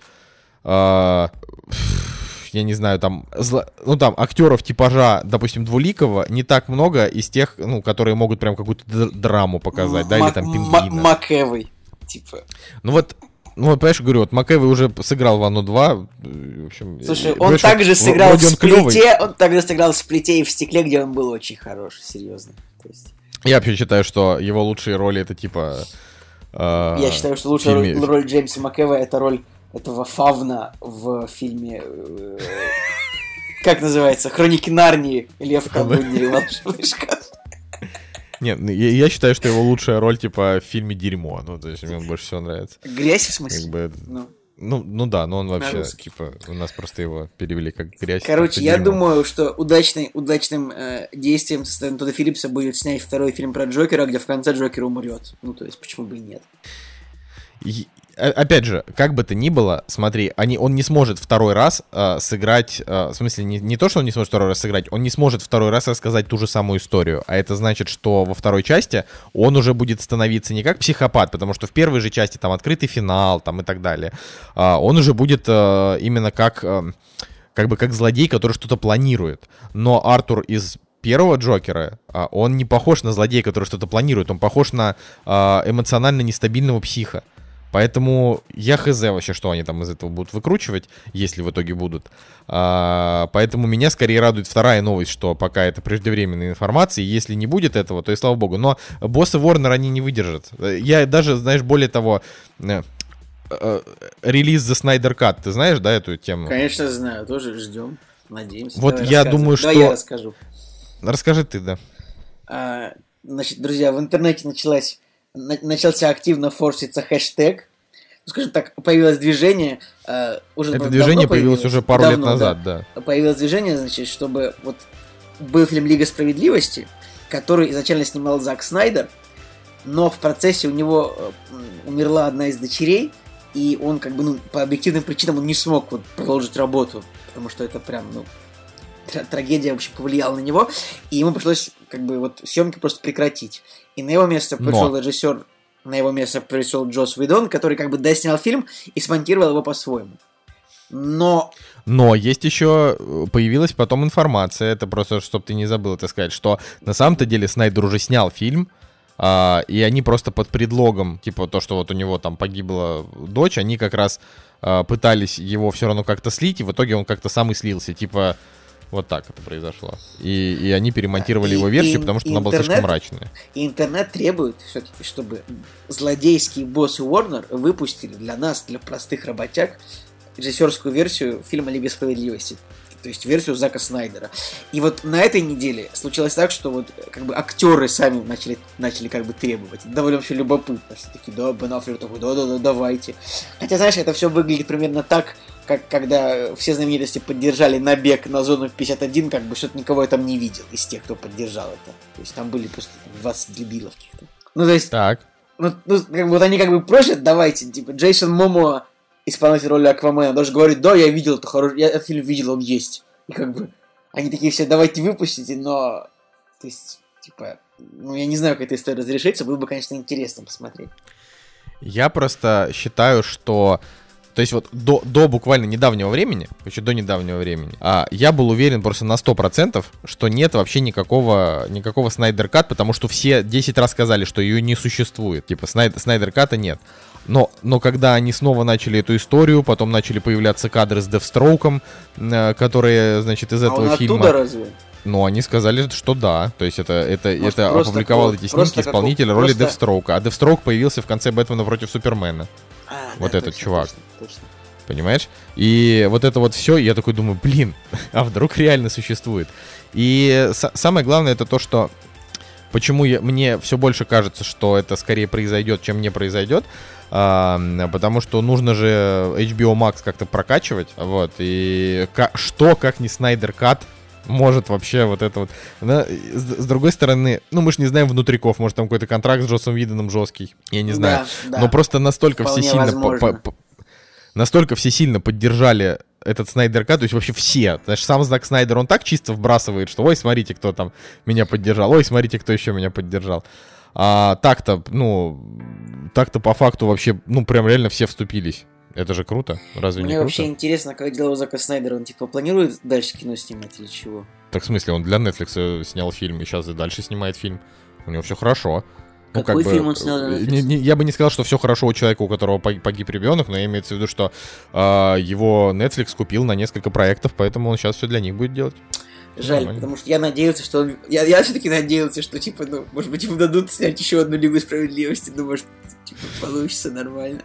я не знаю, там, зло- ну там, актеров типажа, допустим, Двуликова не так много из тех, ну, которые могут прям какую-то др- драму показать, да, или там пингвина. Макэвой. Типа. Ну вот, ну вот, понимаешь, говорю, вот Макэвой уже сыграл в Анну 2, в общем... Слушай, э, он также сыграл в клёвый. сплите, он также сыграл в сплите и в стекле, где он был очень хороший, серьезно. То есть, Я вообще считаю, что его лучшие роли это типа... а, я считаю, что лучшая фильме- роль Джеймса МакЭва это роль этого фавна в фильме... э, Как называется? Хроники Нарнии. Лев колдунья и волшебный шкаф. Нет, ну, я, я считаю, что его лучшая роль, типа, в фильме «Дерьмо». Ну, то есть мне он больше всего нравится. Грязь в Как смысле? бы, Ну. ну, ну да, но он вообще, русский. типа, у нас просто его перевели как грязь. Короче, я дерьмо. думаю, что удачный, удачным э, действием со стороны Тодда Филлипса будет снять второй фильм про Джокера, где в конце Джокер умрет. Ну, то есть, почему бы и нет. О- Опять же, как бы то ни было, смотри, они, он не сможет второй раз э, сыграть, э, в смысле, не, не то, что он не сможет второй раз сыграть, он не сможет второй раз рассказать ту же самую историю. А это значит, что во второй части он уже будет становиться не как психопат, потому что в первой же части там открытый финал там и так далее. А, он уже будет э, именно как, э, как бы как злодей, который что-то планирует. Но Артур из первого Джокера, а, он не похож на злодея, который что-то планирует, он похож на а, эмоционально нестабильного психа. Поэтому я хз вообще, что они там из этого будут выкручивать, если в итоге будут. А, поэтому меня скорее радует вторая новость, что пока это преждевременная информация, и если не будет этого, то и слава богу. Но боссы Warner они не выдержат. Я даже, знаешь, более того, э, э, релиз The Snyder Cut, ты знаешь, да, эту тему? Конечно, знаю, тоже ждем. Надеемся. Вот Давай я думаю, Давай что- я расскажу. Расскажи ты, да. А, значит, друзья, в интернете началась, на- начался активно форситься хэштег. Ну, скажем так, появилось движение. а, уже Это движение появилось уже пару лет Давно, да. назад, да. Появилось движение, значит, чтобы вот был фильм Лига справедливости, который изначально снимал Зак Снайдер, но в процессе у него э, умерла одна из дочерей, и он как бы, ну, по объективным причинам он не смог вот продолжить работу, потому что это прям, ну, трагедия вообще повлияла на него, и ему пришлось как бы вот съемки просто прекратить. И на его место Но. пришел режиссер, на его место пришел Джос Уидон, который как бы доснял фильм и смонтировал его по-своему. Но Но есть еще э, появилась потом информация, это просто, чтобы ты не забыл это сказать, что на самом-то деле Снайдер уже снял фильм, а, и они просто под предлогом, типа то, что вот у него там погибла дочь, они как раз а, пытались его все равно как-то слить, и в итоге он как-то сам и слился, типа вот так это произошло. И, и они перемонтировали И- его версию, и- потому что и она была слишком интернет- мрачная. И интернет требует все-таки, чтобы злодейские боссы Warner выпустили для нас, для простых работяг, режиссерскую версию фильма Лига Справедливости. То есть версию Зака Снайдера. И вот на этой неделе случилось так, что вот как бы актеры сами начали, начали как бы требовать. Довольно вообще любопытно. Что такие, да, Бен Аффлек такой, да-да-да, давайте. Хотя, знаешь, это все выглядит примерно так, как когда все знаменитости поддержали набег на зону 51, как бы что-то никого я там не видел из тех, кто поддержал это. То есть там были просто 20 дебилов каких-то. Ну, то есть, Так, ну, ну, как вот они как бы просят, давайте, типа, Джейсон Момоа, исполнитель роли Аквамена, даже говорит, да, я видел это хороший, я этот фильм видел, он есть. И как бы, они такие все, давайте выпустите, но, то есть, типа, ну, я не знаю, как эта история разрешится, было бы, конечно, интересно посмотреть. Я просто считаю, что... То есть вот до, до буквально недавнего времени, еще до недавнего времени, а, я был уверен просто на 100%, что нет вообще никакого, никакого Снайдер Кат, потому что все 10 раз сказали, что ее не существует. Типа Снайдер, Снайдер Ката нет. Но, но когда они снова начали эту историю, потом начали появляться кадры с Девстроуком, э, которые, значит, из а этого он фильма... оттуда разве? Ну, они сказали, что да. То есть это, это, Может, это опубликовал как- эти снимки исполнитель роли просто- Девстроука. А Девстроук появился в конце Бэтмена против Супермена. А, Вот да, этот точно, чувак. точно, точно. Понимаешь? И вот это вот все, я такой думаю, блин, [LAUGHS] а вдруг реально существует? И са- самое главное это то, что почему я, мне все больше кажется, что это скорее произойдет, чем не произойдет. а, потому что нужно же HBO Max как-то прокачивать. Вот. И что, как не Снайдер Кат, может вообще вот это вот. Но, с, с другой стороны, ну мы же не знаем внутриков, может там какой-то контракт с Джоссом Виденом жесткий. Я не знаю. Да, да. Но просто настолько Вполне все сильно по- по- по- настолько все сильно поддержали этот Снайдер Кат, то есть вообще все. Знаешь, сам Зак Снайдер, он так чисто вбрасывает, что ой, смотрите, кто там меня поддержал, ой, смотрите, кто еще меня поддержал. А так-то, ну, так-то по факту вообще, ну, прям реально все вступились. Это же круто, разве Мне не вообще круто? интересно, как дела у Зака Снайдера, он типа планирует дальше кино снимать или чего? Так в смысле, он для Netflix э, снял фильм и сейчас и дальше снимает фильм. У него все хорошо. Ну, Какой как бы, фильм он снял э, не- не- я бы не сказал, что все хорошо у человека, у которого пог- погиб ребенок, но имеется в виду, что а, его Netflix купил на несколько проектов, поэтому он сейчас все для них будет делать. Жаль, Нормально. потому что я надеялся, что он... Я, я все-таки надеялся, что, типа, ну, может быть, ему дадут снять еще одну Лигу Справедливости, ну, может, типа, получится нормально.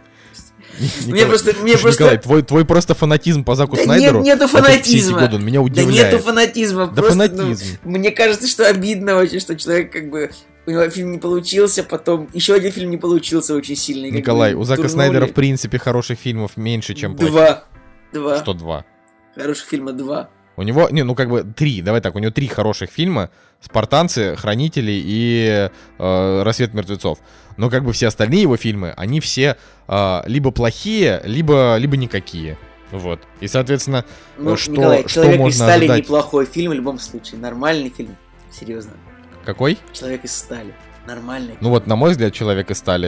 Мне просто, мне просто... Николай, твой, твой просто фанатизм по Заку Да Снайдеру. нет, нету фанатизма. годы, он меня Да удивляет. нету фанатизма. Да просто, ну, фанатизм. мне кажется, что обидно очень, что человек как бы у него фильм не получился, потом еще один фильм не получился очень сильный. Николай, у Зака турнули. Снайдера в принципе хороших фильмов меньше, чем плохих. Два. Два. Что два? Хороших фильма два. У него, не, ну как бы три, давай так, у него три хороших фильма. Спартанцы, Хранители и э, Рассвет мертвецов. Но как бы все остальные его фильмы, они все э, либо плохие, либо, либо никакие. Вот. И, соответственно, Ну, что- Николай, что Человек из можно стали ожидать? неплохой фильм в любом случае. Нормальный фильм. Серьезно. какой? Человек из стали. Нормальный. Ну вот, на мой взгляд, Человек из стали,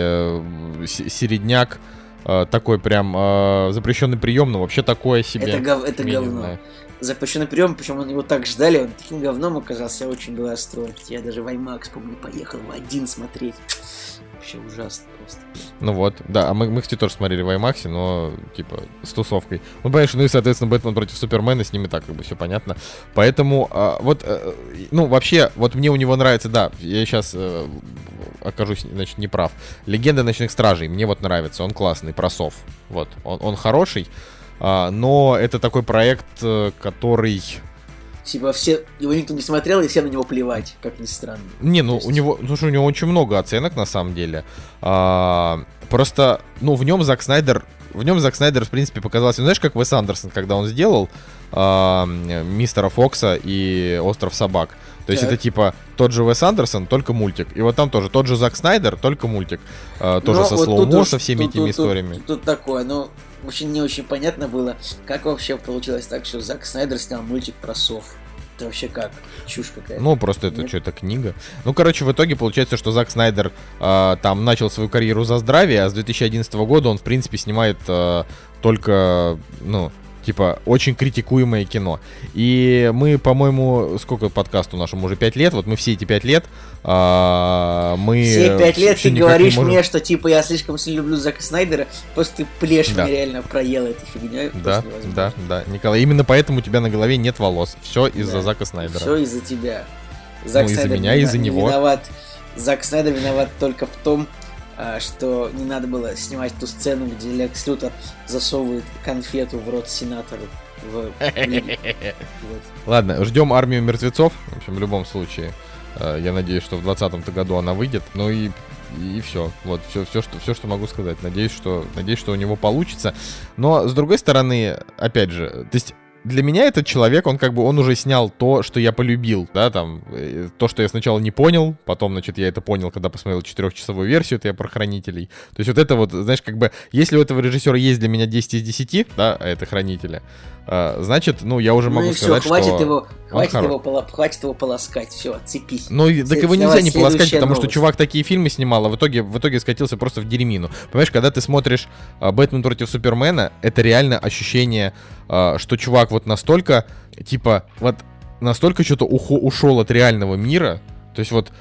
э, середняк, э, такой прям э, запрещенный прием, но вообще такое себе. это гов- это говно. Запрещенный прием, причем он его так ждали, он таким говном оказался, очень был расстроен. Я даже в IMAX, помню, поехал в один смотреть. Вообще ужасно просто. Ну вот, да, а мы, мы, кстати, тоже смотрели в IMAX, но, типа, с тусовкой. Ну, понимаешь, ну и, соответственно, Бэтмен против Супермена, с ними так, как бы, все понятно. Поэтому, а, вот, э, ну, вообще, вот мне у него нравится, да, я сейчас окажусь, значит, неправ. Легенда Ночных Стражей, мне вот нравится, он классный, про сов. Вот, он, он хороший, а, но это такой проект, э, который... Типа все, его никто не смотрел, и все на него плевать, как ни странно. Не, ну есть- у него, слушай, у него очень много оценок на самом деле. А, просто, ну в нем Зак Снайдер, в нем Зак Снайдер в принципе показался, ну, знаешь, как Уэс Андерсон, когда он сделал а, Мистера Фокса и Остров собак. То есть Так. это типа тот же Уэс Андерсон, только мультик. И вот там тоже тот же Зак Снайдер, только мультик. А, тоже Но со вот slow-mo, со всеми тут- этими тут- историями. Тут, тут такое, ну, очень не очень понятно было, как вообще получилось так, что Зак Снайдер снял мультик про сов. Это вообще как? Чушь какая-то. Ну, просто это Нет. что, это книга. Ну, короче, в итоге получается, что Зак Снайдер э, там начал свою карьеру за здравие, а с 2011 года он, в принципе, снимает э, только, ну, типа, очень критикуемое кино. И мы, по-моему, сколько подкасту нашему? Уже 5 лет. Вот мы все эти 5 лет, э, мы... Все пять лет всё ты говоришь можем- мне, что типа я слишком сильно люблю Зака Снайдера, просто ты плешь Да. мне реально проел этой фигней. Да, да, да, Николай, именно поэтому у тебя на голове нет волос. Все из-за Да. Зака Снайдера. Все из-за тебя. Зак Ну, из-за меня, из-за не него. Виноват. Зак Снайдер виноват только в том, а, что не надо было снимать ту сцену, где Лекс Лютер засовывает конфету в рот сенатору. В... [LAUGHS] Ладно, ждем армию мертвецов. В общем, в любом случае. Э, Я надеюсь, что в 2020 году она выйдет. Ну и и все. Вот все, все, что, все, что могу сказать. Надеюсь, что, надеюсь, что у него получится. Но с другой стороны, опять же, то есть для меня этот человек, он как бы, он уже снял то, что я полюбил, да, там, э, то, что я сначала не понял, потом, значит, я это понял, когда посмотрел четырехчасовую версию, это я про хранителей. То есть вот это вот, знаешь, как бы, если у этого режиссера есть для меня 10 из 10, да, а это хранители, значит, ну, я уже Ну могу все, сказать, хватит что... его, хватит хоро- его, пола- хватит его полоскать, все, отцепись. Ну, так его нельзя не полоскать, потому что чувак такие фильмы снимал, а в итоге, в итоге скатился просто в дерьмину. Понимаешь, когда ты смотришь а, «Бэтмен против Супермена», это реально ощущение, а, что чувак вот настолько, типа, вот настолько что-то ушел от реального мира, то есть вот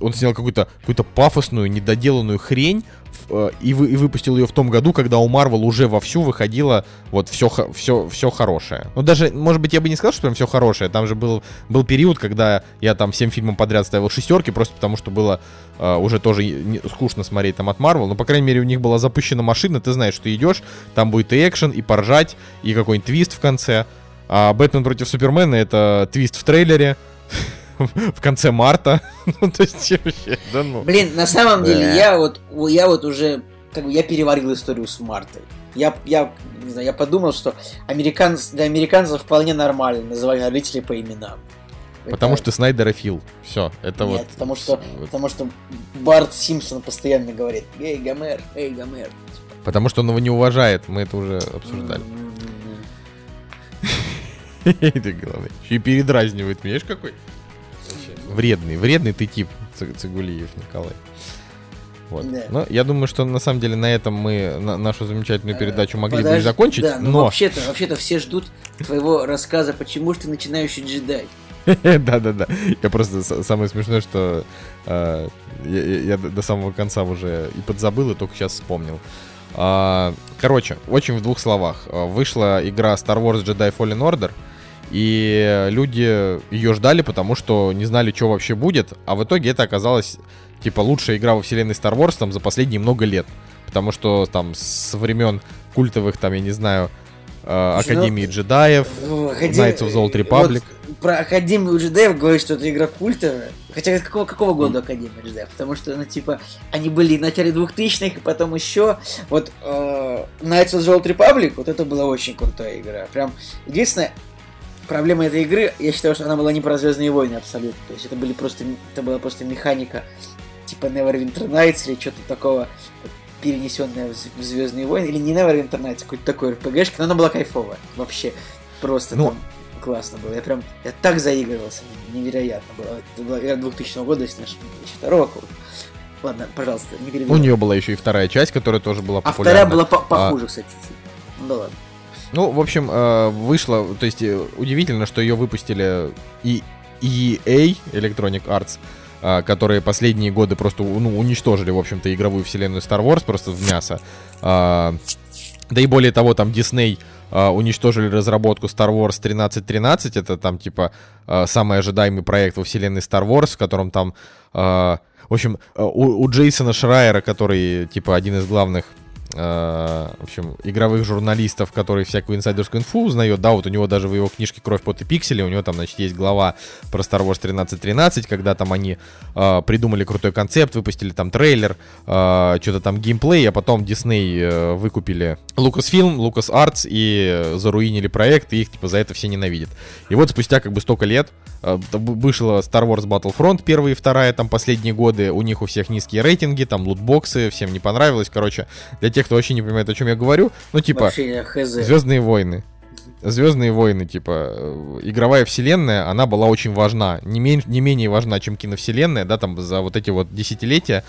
он снял какую-то какую недоделанную, недоделанную хрень э, и, вы, и выпустил ее в том году, когда у Марвел уже вовсю выходило вот все, все, все хорошее. Ну, даже, может быть, я бы не сказал, что прям все хорошее. Там же был, был период, когда я там всем фильмам подряд ставил шестерки, просто потому что было э, уже тоже не- скучно смотреть там от Марвел. Но, по крайней мере, у них была запущена машина, ты знаешь, что идешь, там будет и экшен, и поржать, и какой-нибудь твист в конце. А Бэтмен против Супермена это твист в трейлере [LAUGHS] в конце марта. [LAUGHS] Ну, то есть вообще, да ну. Блин, на самом деле, я вот, я вот уже, как бы, я переварил историю с Мартой. Я, я, не знаю, я подумал, что американц, для американцев вполне нормально называть родителей по именам. Потому Это- что Снайдерофил. Все, это Нет, вот. потому что, вот. потому что Барт Симпсон постоянно говорит, эй, Гомер, эй, Гомер. Потому что он его не уважает, мы это уже обсуждали. [LAUGHS] Ты главное. И передразнивает меня. Видишь, какой? Вредный, вредный ты тип, Цигулиев Николай. Вот. Да. Но я думаю, что на самом деле на этом мы на- нашу замечательную передачу могли бы и Подожди, закончить. Да, но, но вообще-то, вообще-то все ждут твоего рассказа, почему же ты начинающий джедай. [LAUGHS] Да-да-да. Я просто самое смешное, что э, я, до самого конца уже и подзабыл, и только сейчас вспомнил. А, Короче, очень в двух словах. А, Вышла игра Star Wars Jedi Fallen Order, И люди ее ждали, потому что не знали, что вообще будет. А в итоге это оказалось, типа, лучшая игра во вселенной Star Wars там за последние много лет. Потому что там с времен культовых, там, я не знаю, э, Академии джедаев, Академ... Knights of the Old Republic. Вот про Академию джедаев говорит, что это игра культовая. Хотя какого, какого года Академия джедаев? Потому что, ну, типа, они были в начале 2000-х, и потом еще вот э, Knights of the Old Republic, вот это была очень крутая игра. Прям, единственное, проблема этой игры, я считаю, что она была не про Звездные войны абсолютно. То есть это были просто, это была просто механика типа Neverwinter Nights или что-то такого перенесенная в Звездные войны, или не Neverwinter Nights, какой-то такой РПГшка, но она была кайфовая. Вообще, просто ну, там классно было. Я прям, я так заигрывался, невероятно было. Это была игра 2000 года, если не ошибаюсь, 2002 года. Ладно, пожалуйста, не перебивай. У нее была еще и вторая часть, которая тоже была популярна. А вторая была по похуже, а... кстати, чуть-чуть. Ну да ладно. Ну, в общем, э, вышло, то есть э, удивительно, что ее выпустили и EA, Electronic Arts, э, которые последние годы просто ну, уничтожили, в общем-то, игровую вселенную Star Wars просто в мясо. Да и более того, там Disney уничтожили разработку Star Wars 1313. Это там, типа, самый ожидаемый проект во вселенной Star Wars, в котором там... В общем, у, у Джейсона Шрайера, который, типа, один из главных в общем, игровых журналистов, который всякую инсайдерскую инфу узнает, да, вот у него даже в его книжке «Кровь, пот и пиксели», у него там, значит, есть глава про Star Wars 1313, когда там они э, придумали крутой концепт, выпустили там трейлер, э, что-то там геймплей, а потом Disney э, выкупили Lucasfilm, LucasArts и заруинили проект, и их, типа, за это все ненавидят. И вот спустя как бы столько лет э, вышла Star Wars Battlefront первая и вторая, там, последние годы, у них у всех низкие рейтинги, там, лутбоксы, всем не понравилось, короче, для тех, кто вообще не понимает, о чем я говорю, ну, типа, Звездные войны. Звездные войны, типа, э, игровая вселенная, она была очень важна. Не, мен- не менее важна, чем киновселенная, да, там за вот эти вот десятилетия.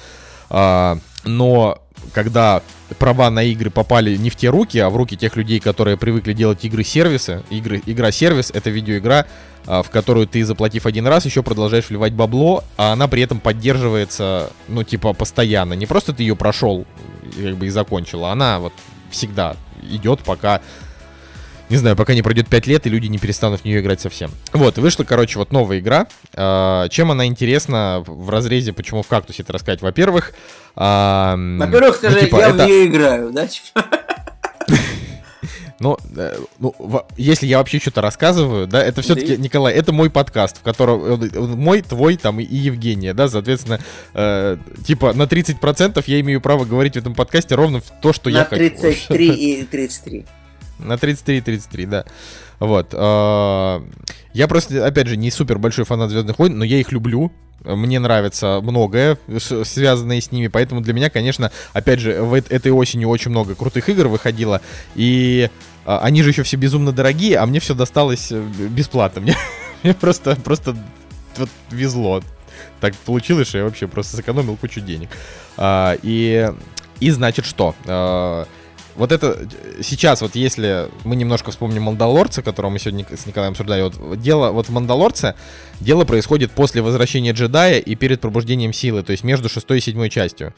А, но когда права на игры попали не в те руки, а в руки тех людей, которые привыкли делать игры-сервисы, игры, игра-сервис — это видеоигра, а, в которую ты, заплатив один раз, еще продолжаешь вливать бабло, а она при этом поддерживается, ну, типа, постоянно. Не просто ты ее прошел как бы и закончил, а она вот всегда идет, пока не знаю, пока не пройдет 5 лет, и люди не перестанут в нее играть совсем. Вот, вышла, короче, вот новая игра. Э, чем она интересна в разрезе, почему в кактусе это рассказать? Во-первых... Э, Во-первых, скажи, ну, типа, я это... в нее играю, да? Ну, э, ну, если я вообще что-то рассказываю, да, это все-таки, Николай, это мой подкаст, в котором мой, твой, там и Евгения, да, соответственно, э, типа на 30% я имею право говорить в этом подкасте ровно то, что на я хочу. На 33 и 33. На 33 и 33, да. Вот. Э, я просто, опять же, не супер большой фанат Звездных войн, но я их люблю. Мне нравится многое, связанное с ними, поэтому для меня, конечно, опять же, в этой осенью очень много крутых игр выходило, и а, они же еще все безумно дорогие, а мне все досталось э, бесплатно. [LAUGHS] Мне, мне просто, просто вот, везло. Так получилось, что я вообще просто сэкономил кучу денег. А, и, и значит что? Вот это сейчас, вот если мы немножко вспомним Мандалорца, которого мы сегодня с Николаем обсуждали, вот дело вот в Мандалорце, дело происходит после возвращения джедая и перед пробуждением силы, то есть между шестой и седьмой частью.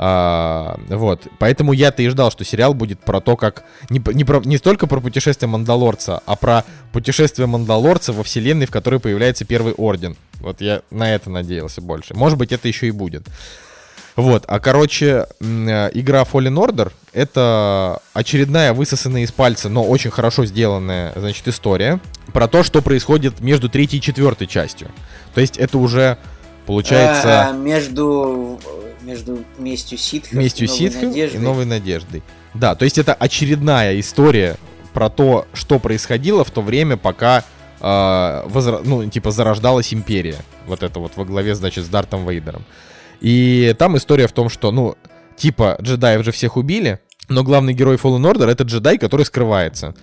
А, вот, поэтому я-то и ждал, что сериал будет про то, как не, не, про, не столько про путешествие Мандалорца, а про путешествие Мандалорца во вселенной, в которой появляется Первый Орден. Вот я на это надеялся больше. Может быть, это еще и будет. Вот, а короче, э, игра Fallen Order — это очередная высосанная из пальца, но очень хорошо сделанная, значит, история про то, что происходит между третьей и четвертой частью. То есть это уже получается... А, между, между местью ситхов, местью и, новой ситхов и новой надеждой. Да, то есть это очередная история про то, что происходило в то время, пока э, возра... ну, типа, зарождалась империя. Вот это вот во главе, значит, с Дартом Вейдером. И там история в том, что, ну, типа, джедаев же всех убили, но главный герой Fallen Order это джедай, который скрывается.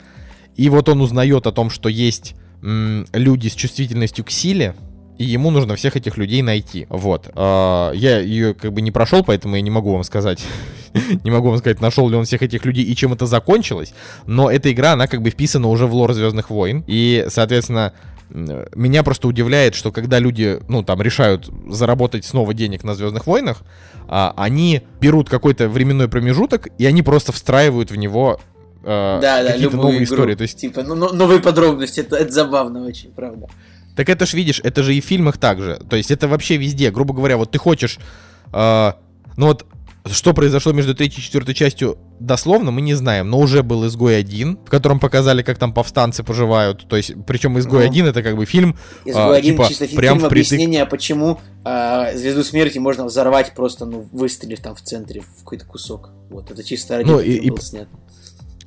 И вот он узнает о том, что есть м, люди с чувствительностью к силе, и ему нужно всех этих людей найти. Вот. А, я ее как бы не прошел, поэтому я не могу вам сказать, [LAUGHS] не могу вам сказать, нашел ли он всех этих людей и чем это закончилось. Но эта игра, она как бы вписана уже в лор Звездных войн. И, соответственно, меня просто удивляет, что когда люди, ну, там, решают заработать снова денег на Звездных войнах, а, они берут какой-то временной промежуток, и они просто встраивают в него э, Да, да, любую новые игру. истории. То есть, Типа, ну, ну, новые подробности, это, это забавно очень, правда. так это ж видишь, это же и в фильмах также. То есть это вообще везде. Грубо говоря, вот ты хочешь, э, ну вот что произошло между третьей и четвертой частью, дословно мы не знаем, но уже был «Изгой 1», в котором показали, как там повстанцы поживают. То есть, причем «Изгой Ну. 1» — это как бы фильм, Изгой А, один типа, чисто фи- прям фильм впритык. объяснения, почему а, Звезду Смерти можно взорвать просто, ну, выстрелив там в центре в какой-то кусок. Вот, это чисто ради Ну, и- и- был снят.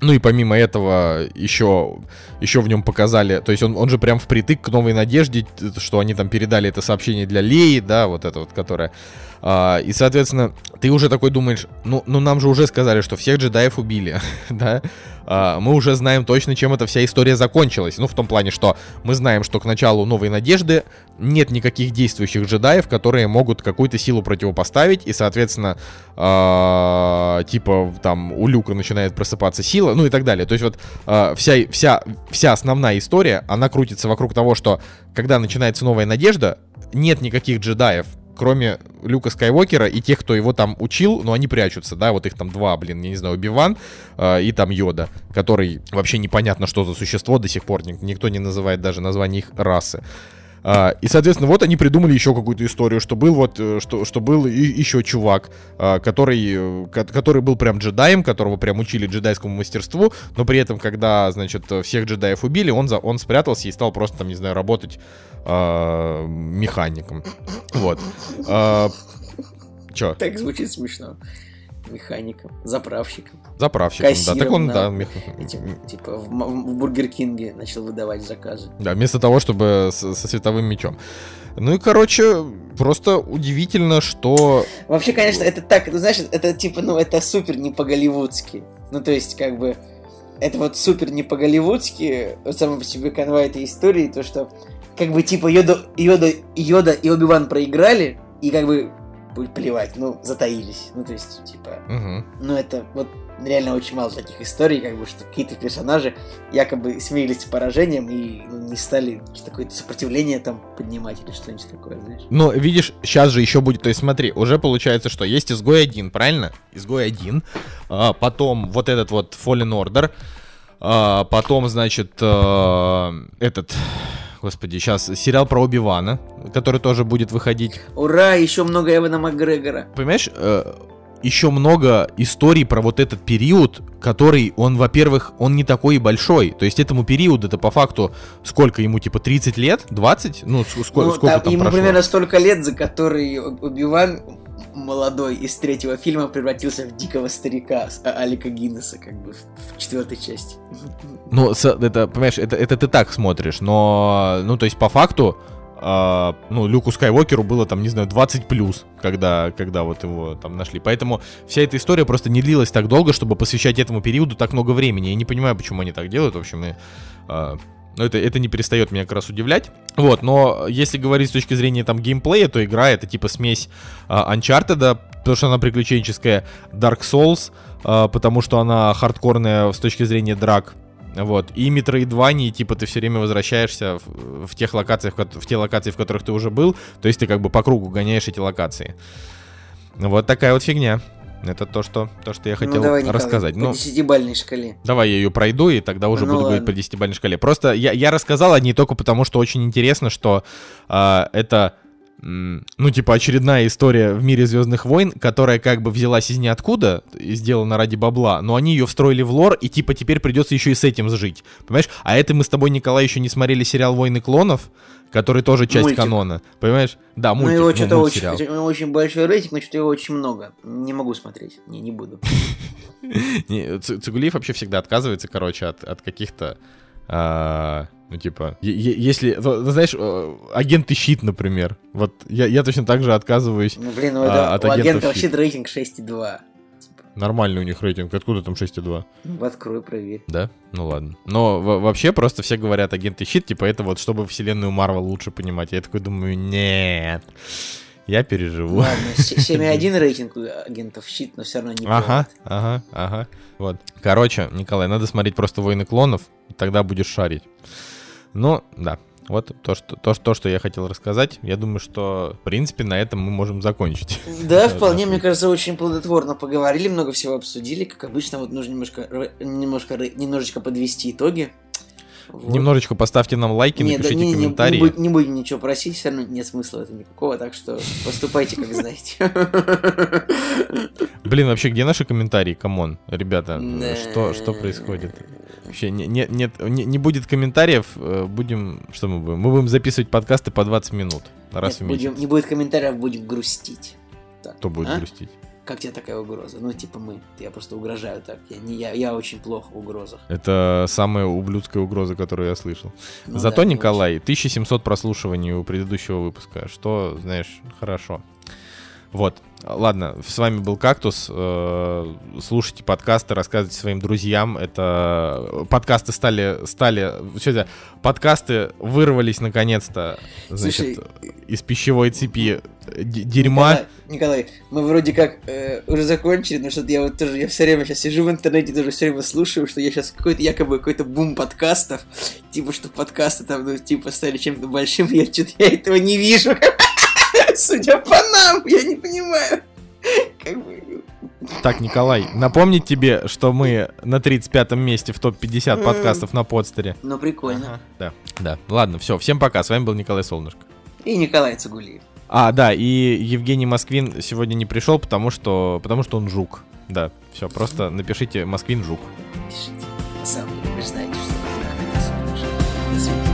Ну и помимо этого еще, еще в нем показали, то есть он, он же прям впритык к новой надежде, что они там передали это сообщение для Леи, да, вот это вот, которое. А, и, соответственно, ты уже такой думаешь, ну, ну нам же уже сказали, что всех джедаев убили, [LAUGHS] да, А, мы уже знаем точно, чем эта вся история закончилась. Ну, в том плане, что мы знаем, что к началу новой надежды нет никаких действующих джедаев, которые могут какую-то силу противопоставить, и, соответственно, а, типа там у Люка начинает просыпаться сила, ну и так далее. То есть вот а, вся, вся, вся основная история, она крутится вокруг того, что когда начинается новая надежда, нет никаких джедаев, кроме Люка Скайуокера и тех, кто его там учил, но они прячутся, да, вот их там два, блин, я не знаю, Биван и там Йода, который вообще непонятно, что за существо до сих пор, ник- никто не называет даже название их расы. А, и, соответственно, вот они придумали еще какую-то историю, что был вот, э, что, что был и- еще чувак, а, который, э, ко- который был прям джедаем, которого прям учили джедайскому мастерству, но при этом, когда, значит, всех джедаев убили, он, за, он спрятался и стал просто, там, не знаю, работать а, механиком. Вот. А, Чё? Так звучит смешно. Механиком, заправщиком. Заправщиком, да. Так он, Кассиром, да, мех- Этим, типа, в, М- в Бургер Кинге начал выдавать заказы. Да, вместо того, чтобы с- со световым мечом. Ну и, короче, просто удивительно, что... Вообще, конечно, это так, ты знаешь, это типа, ну, это супер не по-голливудски. Ну, то есть, как бы, это вот супер не по-голливудски, само по себе канва этой истории, то, что, как бы, типа, Йода, Йода, Йода и Оби-Ван проиграли, и, как бы, будет плевать, ну, затаились. Ну, то есть, типа, Мгм. ну, это вот реально очень мало таких историй, как бы, что какие-то персонажи якобы смирились с поражением и ну, не стали какое-то сопротивление там поднимать или что-нибудь такое, знаешь. Но, видишь, сейчас же еще будет... То есть, смотри, уже получается, что есть изгой 1, правильно? Изгой 1. а, потом вот этот вот Fallen Order. а, потом, значит, а, этот... Господи, сейчас сериал про Оби-Вана, который тоже будет выходить. Ура, еще много Эвана Макгрегора. Понимаешь, еще много историй про вот этот период, который, он, во-первых, он не такой и большой. То есть этому периоду, это по факту, сколько ему, типа, 30 лет? 20? Ну, ск- ск- Ну, сколько там там ему прошло? примерно столько лет, за который Убиван молодой из третьего фильма превратился в дикого старика а- Алика Гиннесса, как бы, в, четвертой части. Ну, это, понимаешь, это, это ты так смотришь, но, ну, то есть, по факту, а, ну, Люку Скайуокеру было там, не знаю, 20 плюс, когда, когда вот его там нашли. Поэтому вся эта история просто не длилась так долго, чтобы посвящать этому периоду так много времени. Я не понимаю, почему они так делают, в общем, и, а, но это, это не перестает меня как раз удивлять. Вот, но если говорить с точки зрения там геймплея, то игра это типа смесь а, Uncharted, потому что она приключенческая, Dark Souls, а, потому что она хардкорная с точки зрения драк. Вот. И Metroidvania, типа, ты все время возвращаешься в, в тех локациях, в те локации, в которых ты уже был. То есть ты как бы по кругу гоняешь эти локации. Вот такая вот фигня. Это то, что, то, что я хотел ну, давай, Николай, рассказать. по Ну, десятибальной шкале. Давай я ее пройду, и тогда уже Ну буду говорить ладно. по десятибалльной шкале. Просто я, я рассказал о ней только потому, что очень интересно, что а, это, ну, типа, очередная история в мире Звездных войн, которая как бы взялась из ниоткуда и сделана ради бабла, но они ее встроили в лор, и типа теперь придется еще и с этим жить. Понимаешь? А это мы с тобой, Николай, еще не смотрели сериал Войны клонов, который тоже часть Мультик. канона. Понимаешь? Да, Ну, мультик. его ну, что-то очень, очень большой рейтинг, но что-то его очень много. Не могу смотреть. Не, не буду. [LAUGHS] Цигулиев вообще всегда отказывается, короче, от каких-то... а, ну, типа, если, ну, знаешь, э, агенты щит, например. Вот я, я точно так же отказываюсь. Ну, блин, ну, А, это, от у агентов агента вообще щит. рейтинг 6,2. Типа, Нормальный у них рейтинг. Откуда там 6,2? ну, открой, проверь. Да? Ну ладно. Но во- вообще просто все говорят агенты щит, типа, это вот чтобы вселенную Марвел лучше понимать. Я такой думаю, нет. Я переживу. Ладно, с- [LAUGHS] 7,1 рейтинг у агентов щит, но все равно не Ага, бывает. ага, ага. Вот. Короче, Николай, надо смотреть просто «Войны клонов», тогда будешь шарить. Ну, да. Вот то что, то, то, что я хотел рассказать. Я думаю, что, в принципе, на этом мы можем закончить. Да, [LAUGHS] вполне, мне кажется, очень плодотворно поговорили, много всего обсудили. Как обычно, вот нужно немножко, немножко, немножечко подвести итоги. Вот. Немножечко поставьте нам лайки, не, напишите да, не, комментарии. Не, не, не будем ничего просить, все равно нет смысла в этом никакого, так что поступайте, как знаете. [LAUGHS] Блин, вообще, где наши комментарии? Come on, ребята, что, что происходит? Вообще, не, не, нет, не, не будет комментариев, э, будем, что мы будем? Мы будем записывать подкасты по 20 минут раз нет, в месяц. Будем, не будет комментариев, будем грустить. Так. Кто будет а? грустить? Как тебе такая угроза? Ну, типа мы. Я просто угрожаю так. Я, не, я, я очень плохо в угрозах. Это самая ублюдская угроза, которую я слышал. Ну, Зато, да, Николай, очень. 1700 прослушиваний у предыдущего выпуска. Что, знаешь, хорошо. Вот. Ладно, с вами был Кактус. Э, слушайте подкасты, рассказывайте своим друзьям. Это подкасты стали, стали, что это, подкасты вырвались наконец-то, значит, Слушай, из пищевой цепи дерьма. Николай, Николай, мы вроде как э, уже закончили, но что-то я вот тоже, я все время сейчас сижу в интернете, тоже все время слушаю, что я сейчас какой-то якобы какой-то бум подкастов, типа что подкасты там, ну, типа стали чем-то большим, [LAUGHS] я что-то я этого не вижу. [LAUGHS] Судя по нам, я не понимаю. Как бы... Так, Николай, напомнить тебе, что мы на 35-м месте в топ-50 подкастов на подстере. Ну, прикольно. Ага, да, да. Ладно, все, всем пока. С вами был Николай Солнышко. И Николай Цугулиев. А, да, и Евгений Москвин сегодня не пришел, потому что, потому что он жук. Да, все, просто напишите Москвин жук. Пишите. На самом деле, вы знаете, что это До свидания.